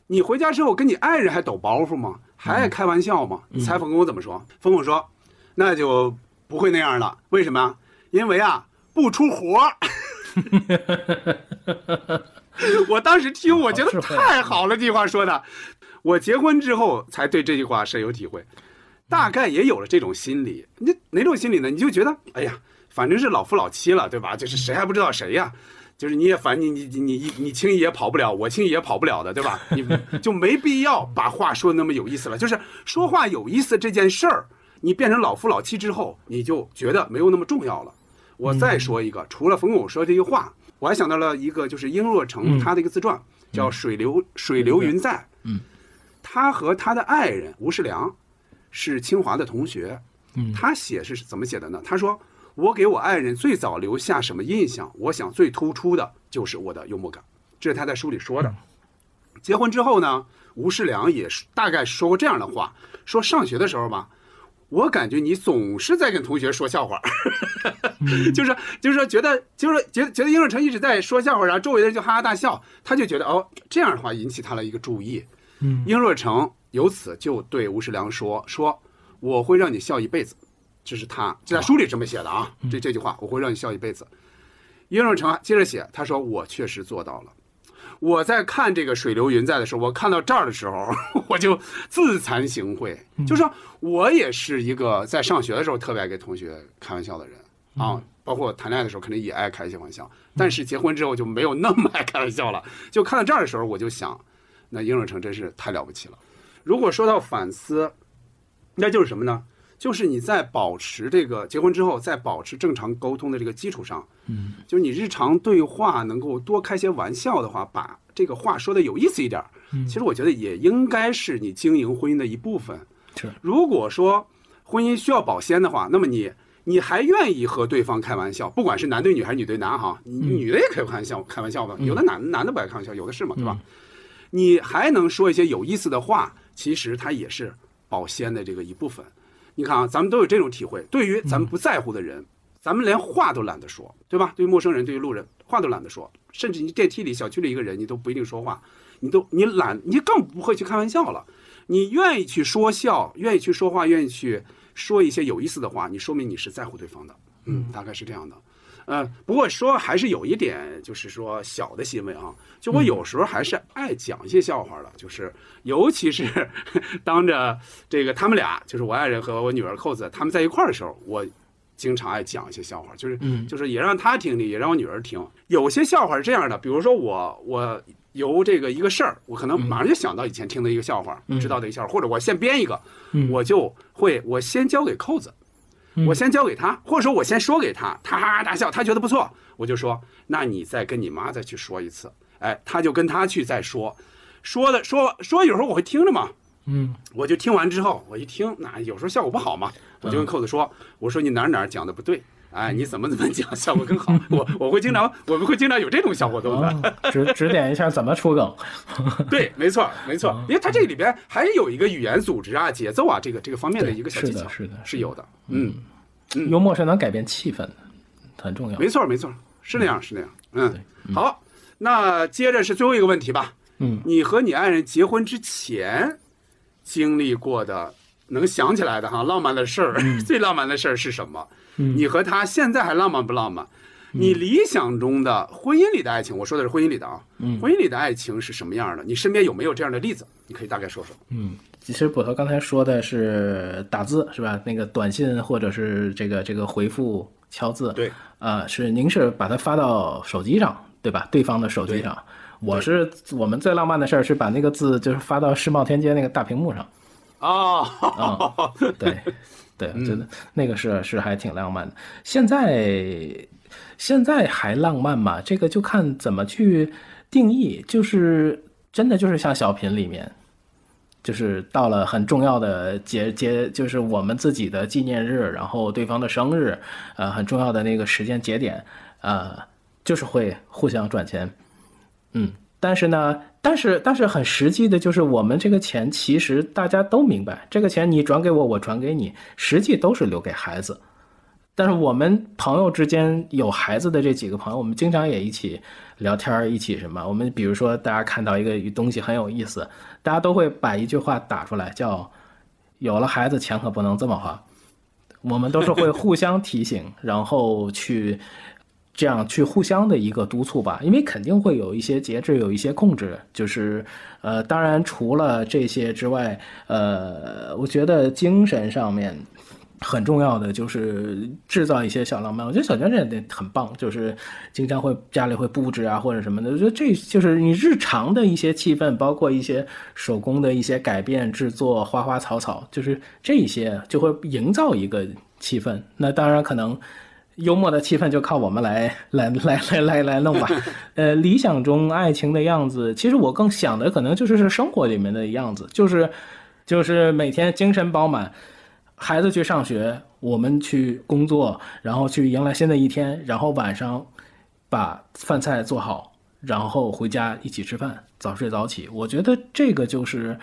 你回家之后跟你爱人还抖包袱吗？还爱开玩笑吗？采访冯巩怎么说？冯巩说，那就不会那样了。为什么？因为啊，不出活儿。我当时听，我觉得太好了，这句话说的。我结婚之后才对这句话深有体会，大概也有了这种心理。你哪种心理呢？你就觉得，哎呀，反正是老夫老妻了，对吧？就是谁还不知道谁呀？就是你也反你你你你你轻易也跑不了，我轻易也跑不了的，对吧？你就没必要把话说的那么有意思了。就是说话有意思这件事儿，你变成老夫老妻之后，你就觉得没有那么重要了。我再说一个，除了冯巩说这句话，我还想到了一个，就是殷若成他的一个自传，叫《水流水流云在》。嗯，他和他的爱人吴世良是清华的同学。嗯，他写是怎么写的呢？他说：“我给我爱人最早留下什么印象？我想最突出的就是我的幽默感。”这是他在书里说的。结婚之后呢，吴世良也是大概说过这样的话：说上学的时候吧。我感觉你总是在跟同学说笑话，就是就是说觉得就是觉得觉得殷若成一直在说笑话，然后周围的人就哈哈大笑，他就觉得哦这样的话引起他了一个注意。嗯，殷若成由此就对吴世良说说我会让你笑一辈子，这是他就在书里这么写的啊，这这句话我会让你笑一辈子。殷若成接着写，他说我确实做到了。我在看这个水流云在的时候，我看到这儿的时候，我就自惭形秽。就说我也是一个在上学的时候特别爱给同学开玩笑的人啊，包括谈恋爱的时候肯定也爱开一些玩笑，但是结婚之后就没有那么爱开玩笑了。就看到这儿的时候，我就想，那应若成真是太了不起了。如果说到反思，那就是什么呢？就是你在保持这个结婚之后，在保持正常沟通的这个基础上，嗯，就是你日常对话能够多开些玩笑的话，把这个话说的有意思一点。嗯，其实我觉得也应该是你经营婚姻的一部分。是，如果说婚姻需要保鲜的话，那么你你还愿意和对方开玩笑，不管是男对女还是女对男哈，女的也可以开玩笑，开玩笑吧。有的男男的不爱开玩笑，有的是嘛，对吧？你还能说一些有意思的话，其实它也是保鲜的这个一部分。你看啊，咱们都有这种体会。对于咱们不在乎的人，咱们连话都懒得说，对吧？对于陌生人，对于路人，话都懒得说。甚至你电梯里、小区里一个人，你都不一定说话，你都你懒，你更不会去开玩笑了。你愿意去说笑，愿意去说话，愿意去说一些有意思的话，你说明你是在乎对方的。嗯，大概是这样的。呃，不过说还是有一点，就是说小的行为啊，就我有时候还是爱讲一些笑话的，就是尤其是 当着这个他们俩，就是我爱人和我女儿扣子他们在一块儿的时候，我经常爱讲一些笑话，就是就是也让他听听，也让我女儿听。有些笑话是这样的，比如说我我由这个一个事儿，我可能马上就想到以前听的一个笑话，知道的一个笑话，或者我先编一个，我就会我先交给扣子。我先交给他，或者说我先说给他，他哈哈大笑，他觉得不错，我就说，那你再跟你妈再去说一次，哎，他就跟他去再说，说的说说，有时候我会听着嘛，嗯，我就听完之后，我一听，那有时候效果不好嘛，我就跟扣子说，我说你哪哪讲的不对，哎，你怎么怎么讲效果更好，我我会经常我们会经常有这种小活动的，指指点一下怎么出梗，对，没错没错，因为它这里边还有一个语言组织啊、节奏啊这个这个方面的一个小技巧，是的，是有的，嗯。幽默是能改变气氛的，很重要。没错，没错，是那样，是那样。嗯，好，那接着是最后一个问题吧。嗯，你和你爱人结婚之前经历过的，能想起来的哈，浪漫的事儿，最浪漫的事儿是什么？嗯你和他现在还浪漫不浪漫？你理想中的婚姻里的爱情，我说的是婚姻里的啊，嗯婚姻里的爱情是什么样的？你身边有没有这样的例子？你可以大概说说。嗯，其实捕头刚才说的是打字是吧？那个短信或者是这个这个回复敲字，对，啊、是您是把它发到手机上对吧？对方的手机上。我是我们最浪漫的事儿是把那个字就是发到世贸天阶那个大屏幕上。哦，啊，对，对，我觉得那个是是还挺浪漫的。现在现在还浪漫吗？这个就看怎么去定义。就是真的就是像小品里面，就是到了很重要的节节，就是我们自己的纪念日，然后对方的生日，呃，很重要的那个时间节点，呃，就是会互相转钱。嗯，但是呢，但是但是很实际的就是，我们这个钱其实大家都明白，这个钱你转给我，我转给你，实际都是留给孩子。但是我们朋友之间有孩子的这几个朋友，我们经常也一起聊天，一起什么？我们比如说，大家看到一个东西很有意思，大家都会把一句话打出来，叫“有了孩子，钱可不能这么花”。我们都是会互相提醒，然后去这样去互相的一个督促吧，因为肯定会有一些节制，有一些控制。就是呃，当然除了这些之外，呃，我觉得精神上面很重要的就是制造一些小浪漫。我觉得小娟这点很棒，就是经常会家里会布置啊或者什么的。我觉得这就是你日常的一些气氛，包括一些手工的一些改变、制作、花花草草，就是这些就会营造一个气氛。那当然可能。幽默的气氛就靠我们来来来来来来弄吧。呃，理想中爱情的样子，其实我更想的可能就是是生活里面的样子，就是就是每天精神饱满，孩子去上学，我们去工作，然后去迎来新的一天，然后晚上把饭菜做好，然后回家一起吃饭，早睡早起。我觉得这个就是。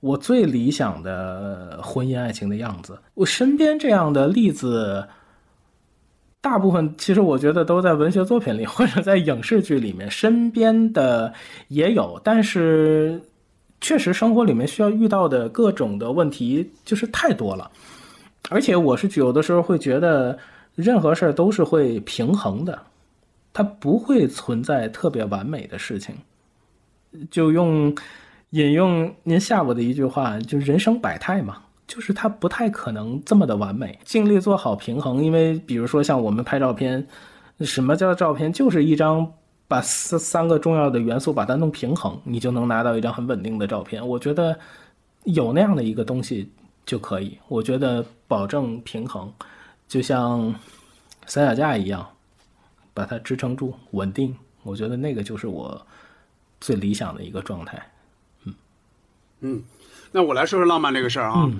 我最理想的婚姻爱情的样子，我身边这样的例子，大部分其实我觉得都在文学作品里或者在影视剧里面，身边的也有，但是确实生活里面需要遇到的各种的问题就是太多了，而且我是有的时候会觉得任何事儿都是会平衡的，它不会存在特别完美的事情，就用。引用您下午的一句话，就人生百态嘛，就是它不太可能这么的完美，尽力做好平衡。因为比如说像我们拍照片，什么叫照片？就是一张把三三个重要的元素把它弄平衡，你就能拿到一张很稳定的照片。我觉得有那样的一个东西就可以。我觉得保证平衡，就像三脚架一样，把它支撑住，稳定。我觉得那个就是我最理想的一个状态。嗯，那我来说说浪漫这个事儿啊。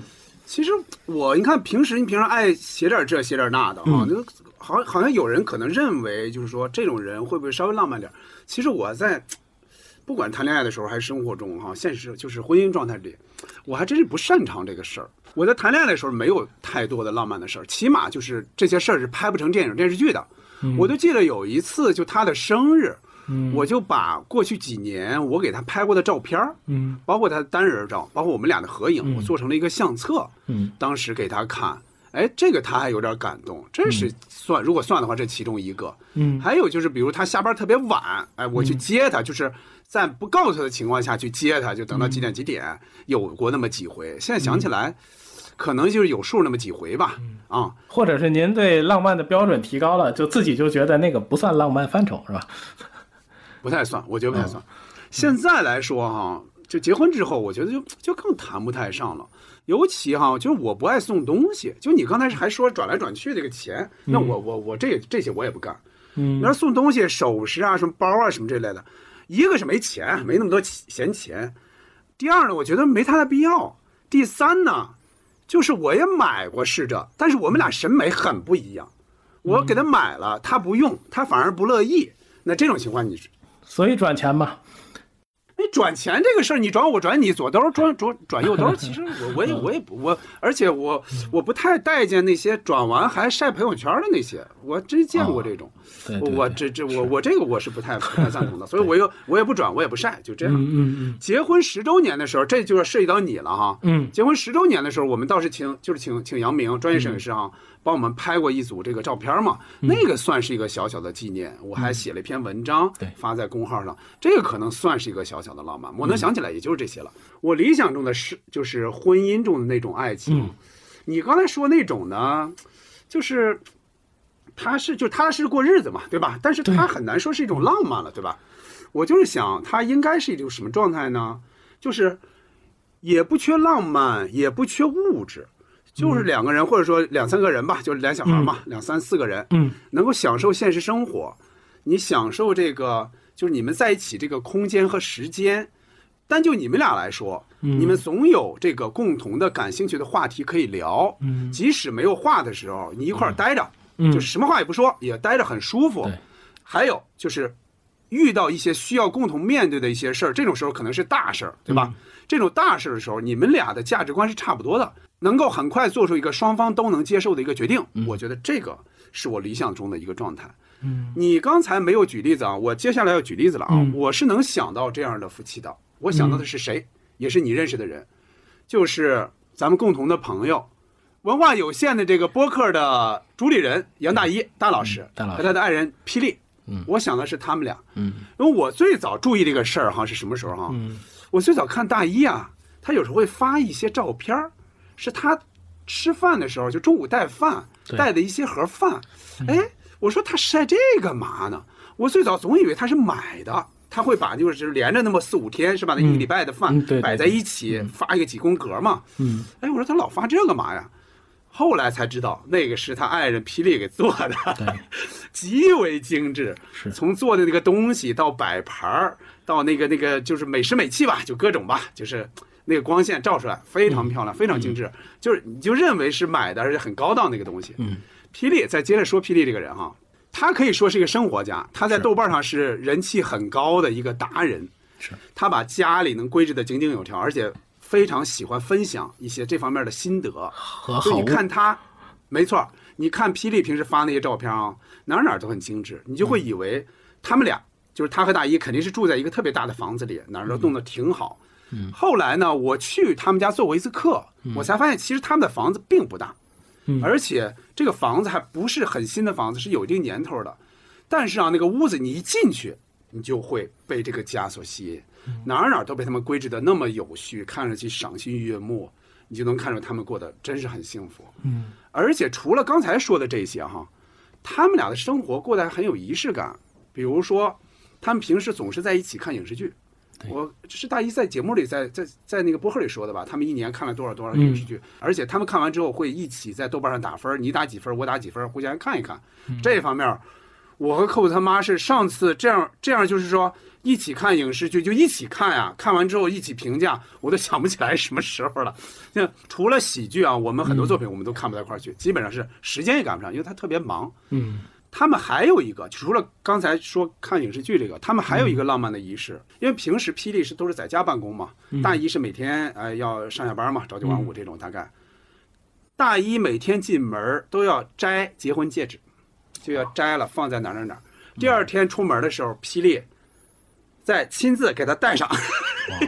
其实我你看平时你平常爱写点这写点那的啊，就好好像有人可能认为就是说这种人会不会稍微浪漫点？其实我在不管谈恋爱的时候还是生活中哈，现实就是婚姻状态里，我还真是不擅长这个事儿。我在谈恋爱的时候没有太多的浪漫的事儿，起码就是这些事儿是拍不成电影电视剧的。我就记得有一次就他的生日。嗯。我就把过去几年我给他拍过的照片嗯。包括他的单人照，包括我们俩的合影，我做成了一个相册，嗯，当时给他看，哎，这个他还有点感动，这是算如果算的话，这其中一个，嗯。还有就是比如他下班特别晚，哎，我去接他，就是在不告诉他的情况下去接他，就等到几点几点，有过那么几回，现在想起来，可能就是有数那么几回吧，啊，或者是您对浪漫的标准提高了，就自己就觉得那个不算浪漫范畴，是吧？不太算，我觉得不太算。现在来说哈，就结婚之后，我觉得就就更谈不太上了。尤其哈，就是我不爱送东西。就你刚才还说转来转去这个钱，那我我我这这些我也不干。嗯你要送东西，首饰啊、什么包啊、什么这类的，一个是没钱，没那么多闲钱；第二呢，我觉得没太大必要；第三呢，就是我也买过试着，但是我们俩审美很不一样。我给他买了，他不用，他反而不乐意。那这种情况你所以转钱嘛。你转钱这个事儿，你转我转你，左兜转 转转右兜，其实我我也我也不我，而且我我不太待见那些转完还晒朋友圈的那些，我真见过这种。我这这我我这个我是不太不太赞同的，所以我又我也不转，我也不晒，就这样。嗯嗯结婚十周年的时候，这就是涉及到你了哈。嗯，结婚十周年的时候，我们倒是请就是请请杨明专业摄影师啊，帮我们拍过一组这个照片嘛，嗯那个算是一个小小的纪念，我还写了一篇文章，发在公号上，这个可能算是一个小小的浪漫。我能想起来，也就是这些了。我理想中的是就是婚姻中的那种爱情，你刚才说那种呢，就是。他是就踏实过日子嘛，对吧？但是他很难说是一种浪漫了，对吧？我就是想，他应该是一种什么状态呢？就是也不缺浪漫，也不缺物质，就是两个人或者说两三个人吧，就是俩小孩嘛，两三四个人，嗯，能够享受现实生活，你享受这个就是你们在一起这个空间和时间。单就你们俩来说，嗯。你们总有这个共同的感兴趣的话题可以聊。嗯。即使没有话的时候，你一块儿待着，嗯。就是什么话也不说，也待着很舒服。还有就是，遇到一些需要共同面对的一些事儿，这种时候可能是大事儿，对吧？这种大事儿的时候，你们俩的价值观是差不多的，能够很快做出一个双方都能接受的一个决定。我觉得这个是我理想中的一个状态。嗯你刚才没有举例子啊，我接下来要举例子了啊。嗯我是能想到这样的夫妻的，我想到的是谁，也是你认识的人，就是咱们共同的朋友，文化有限的这个播客的主理人杨大一大老师，大老师和他的爱人霹雳。嗯我想的是他们俩，嗯因为我最早注意这个事儿哈是什么时候哈？嗯我最早看大一啊，他有时候会发一些照片儿是他吃饭的时候，就中午带饭带的一些盒饭。哎，我说他晒这干嘛呢？我最早总以为他是买的，他会把就是连着那么四五天是吧？那一个礼拜的饭摆在一起，发一个几宫格嘛。嗯哎，我说他老发这干嘛呀？后来才知道，那个是他爱人霹雳给做的，极为精致。是从做的那个东西到摆盘儿，到那个那个就是美食美器吧，就各种吧，就是那个光线照出来非常漂亮，非常精致。就是你就认为是买的，而且很高档那个东西。嗯，霹雳再接着说霹雳这个人哈，他可以说是一个生活家，他在豆瓣上是人气很高的一个达人。是他把家里能规制的井井有条，而且非常喜欢分享一些这方面的心得。和好你看他，没错，你看霹雳平时发那些照片啊，哪哪都很精致，你就会以为他们俩就是他和大一肯定是住在一个特别大的房子里，哪儿都弄得挺好。嗯后来呢，我去他们家做过一次客，我才发现其实他们的房子并不大，嗯而且这个房子还不是很新的房子，是有一定年头的。但是啊，那个屋子你一进去，你就会被这个家所吸引，哪儿哪儿都被他们规制的那么有序，看上去赏心悦目，你就能看出他们过得真是很幸福。嗯而且除了刚才说的这些哈，他们俩的生活过得还很有仪式感。比如说，他们平时总是在一起看影视剧。我这是大一在节目里在在在那个播客里说的吧？他们一年看了多少多少个影视剧，而且他们看完之后会一起在豆瓣上打分，你打几分，我打几分，互相看一看。这方面，我和扣子他妈是上次这样这样，就是说一起看影视剧就一起看呀、看完之后一起评价，我都想不起来什么时候了。那除了喜剧啊，我们很多作品我们都看不到一块儿去，基本上是时间也赶不上，因为他特别忙。嗯他们还有一个，除了刚才说看影视剧这个，他们还有一个浪漫的仪式，因为平时霹雳是都是在家办公嘛，嗯。大一是每天呃要上下班嘛，朝九晚五这种大概。大一每天进门都要摘结婚戒指，就要摘了放在哪哪哪儿。第二天出门的时候，霹雳再亲自给他戴上，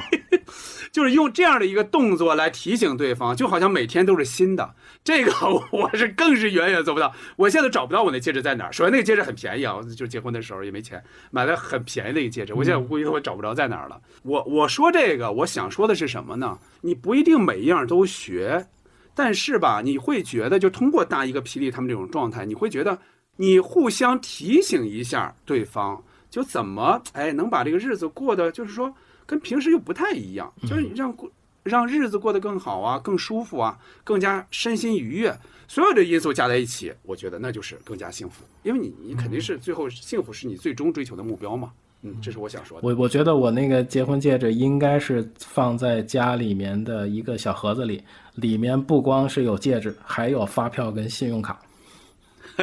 就是用这样的一个动作来提醒对方，就好像每天都是新的。这个 我是更是远远做不到。我现在找不到我那戒指在哪儿。首先那个戒指很便宜啊，就结婚的时候也没钱买了很便宜的一个戒指，我现在我估计我找不着在哪儿了。我我说这个，我想说的是什么呢？你不一定每一样都学，但是吧，你会觉得就通过大一个霹雳他们这种状态，你会觉得你互相提醒一下对方，就怎么哎能把这个日子过得就是说跟平时又不太一样，就是让过让日子过得更好啊，更舒服啊，更加身心愉悦。所有的因素加在一起，我觉得那就是更加幸福，因为你你肯定是最后幸福是你最终追求的目标嘛。嗯，这是我想说的。我我觉得我那个结婚戒指应该是放在家里面的一个小盒子里，里面不光是有戒指，还有发票跟信用卡。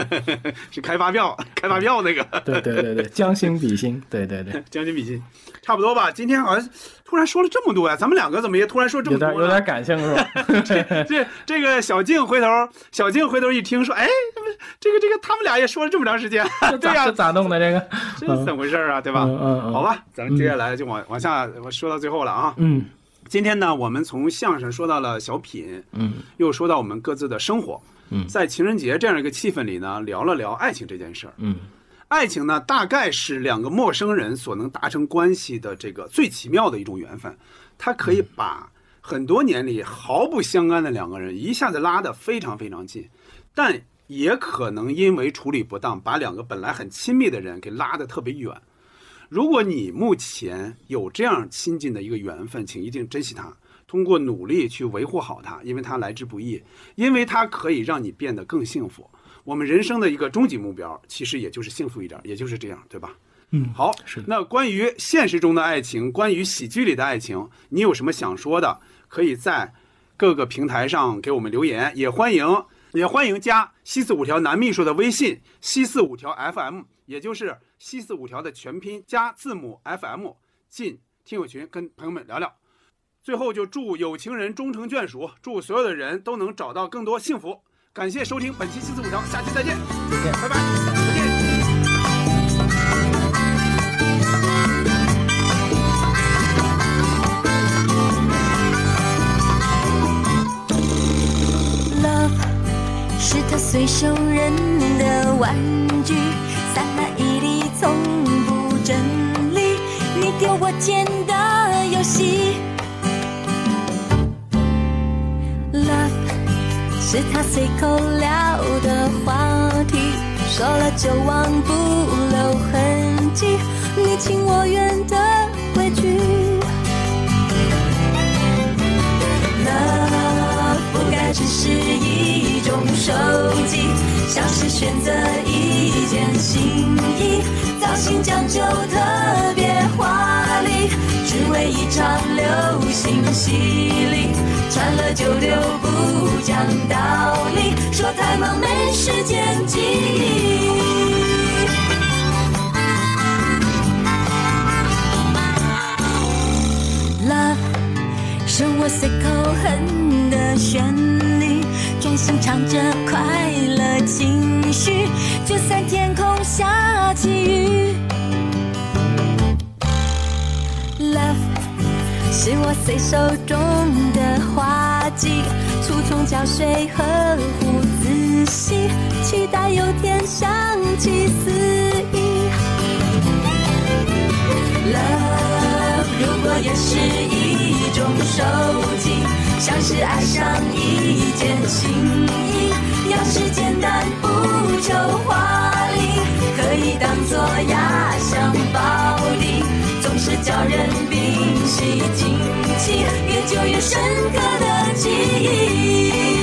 是开发票，开发票那个。对对对对，将心比心，对对对，将心比心，差不多吧。今天好像突然说了这么多呀，咱们两个怎么也突然说这么多了？有点有点感性是吧？这这这个小静回头，小静回头一听说，哎，这个这个他们俩也说了这么长时间，对呀，这咋弄的这个？这是怎么回事啊？对吧？嗯嗯嗯好吧，咱们接下来就往往下我说到最后了啊。嗯，今天呢，我们从相声说到了小品，嗯，又说到我们各自的生活，嗯在情人节这样一个气氛里呢，聊了聊爱情这件事儿。嗯，爱情呢，大概是两个陌生人所能达成关系的这个最奇妙的一种缘分，它可以把很多年里毫不相干的两个人一下子拉得非常非常近，但也可能因为处理不当，把两个本来很亲密的人给拉得特别远。如果你目前有这样亲近的一个缘分，请一定珍惜它，通过努力去维护好它，因为它来之不易，因为它可以让你变得更幸福。我们人生的一个终极目标，其实也就是幸福一点，也就是这样，对吧？嗯，好，是那关于现实中的爱情，关于喜剧里的爱情，你有什么想说的？可以在各个平台上给我们留言，也欢迎也欢迎加西四五条男秘书的微信西四五条 FM，也就是西四五条的全拼加字母 FM 进听友群，跟朋友们聊聊。最后就祝有情人终成眷属，祝所有的人都能找到更多幸福。感谢收听本期七四五条，下期再见，再见，拜拜，再见。Love 是他随手扔的玩具，散了一地，从不整理。你丢我捡的游戏。是他随口聊的话题，说了就忘，不留痕迹。你情我愿的规矩。Love 不该只是一种手机，像是选择一件新衣，造型讲究特别华丽，只为一场流行洗礼，穿了就丢不讲道理，说太忙没时间记忆。Love 是我随口哼的旋律，专心唱着快乐情绪，就算天空下起雨。Love 是我随手种的花季，粗虫浇水呵护仔细，期待有天想起肆意。Love 如果也是一种手机，像是爱上一件新衣，要是简单不求华丽，可以当做压箱宝地，总是叫人屏息惊奇，越久越深刻的记忆。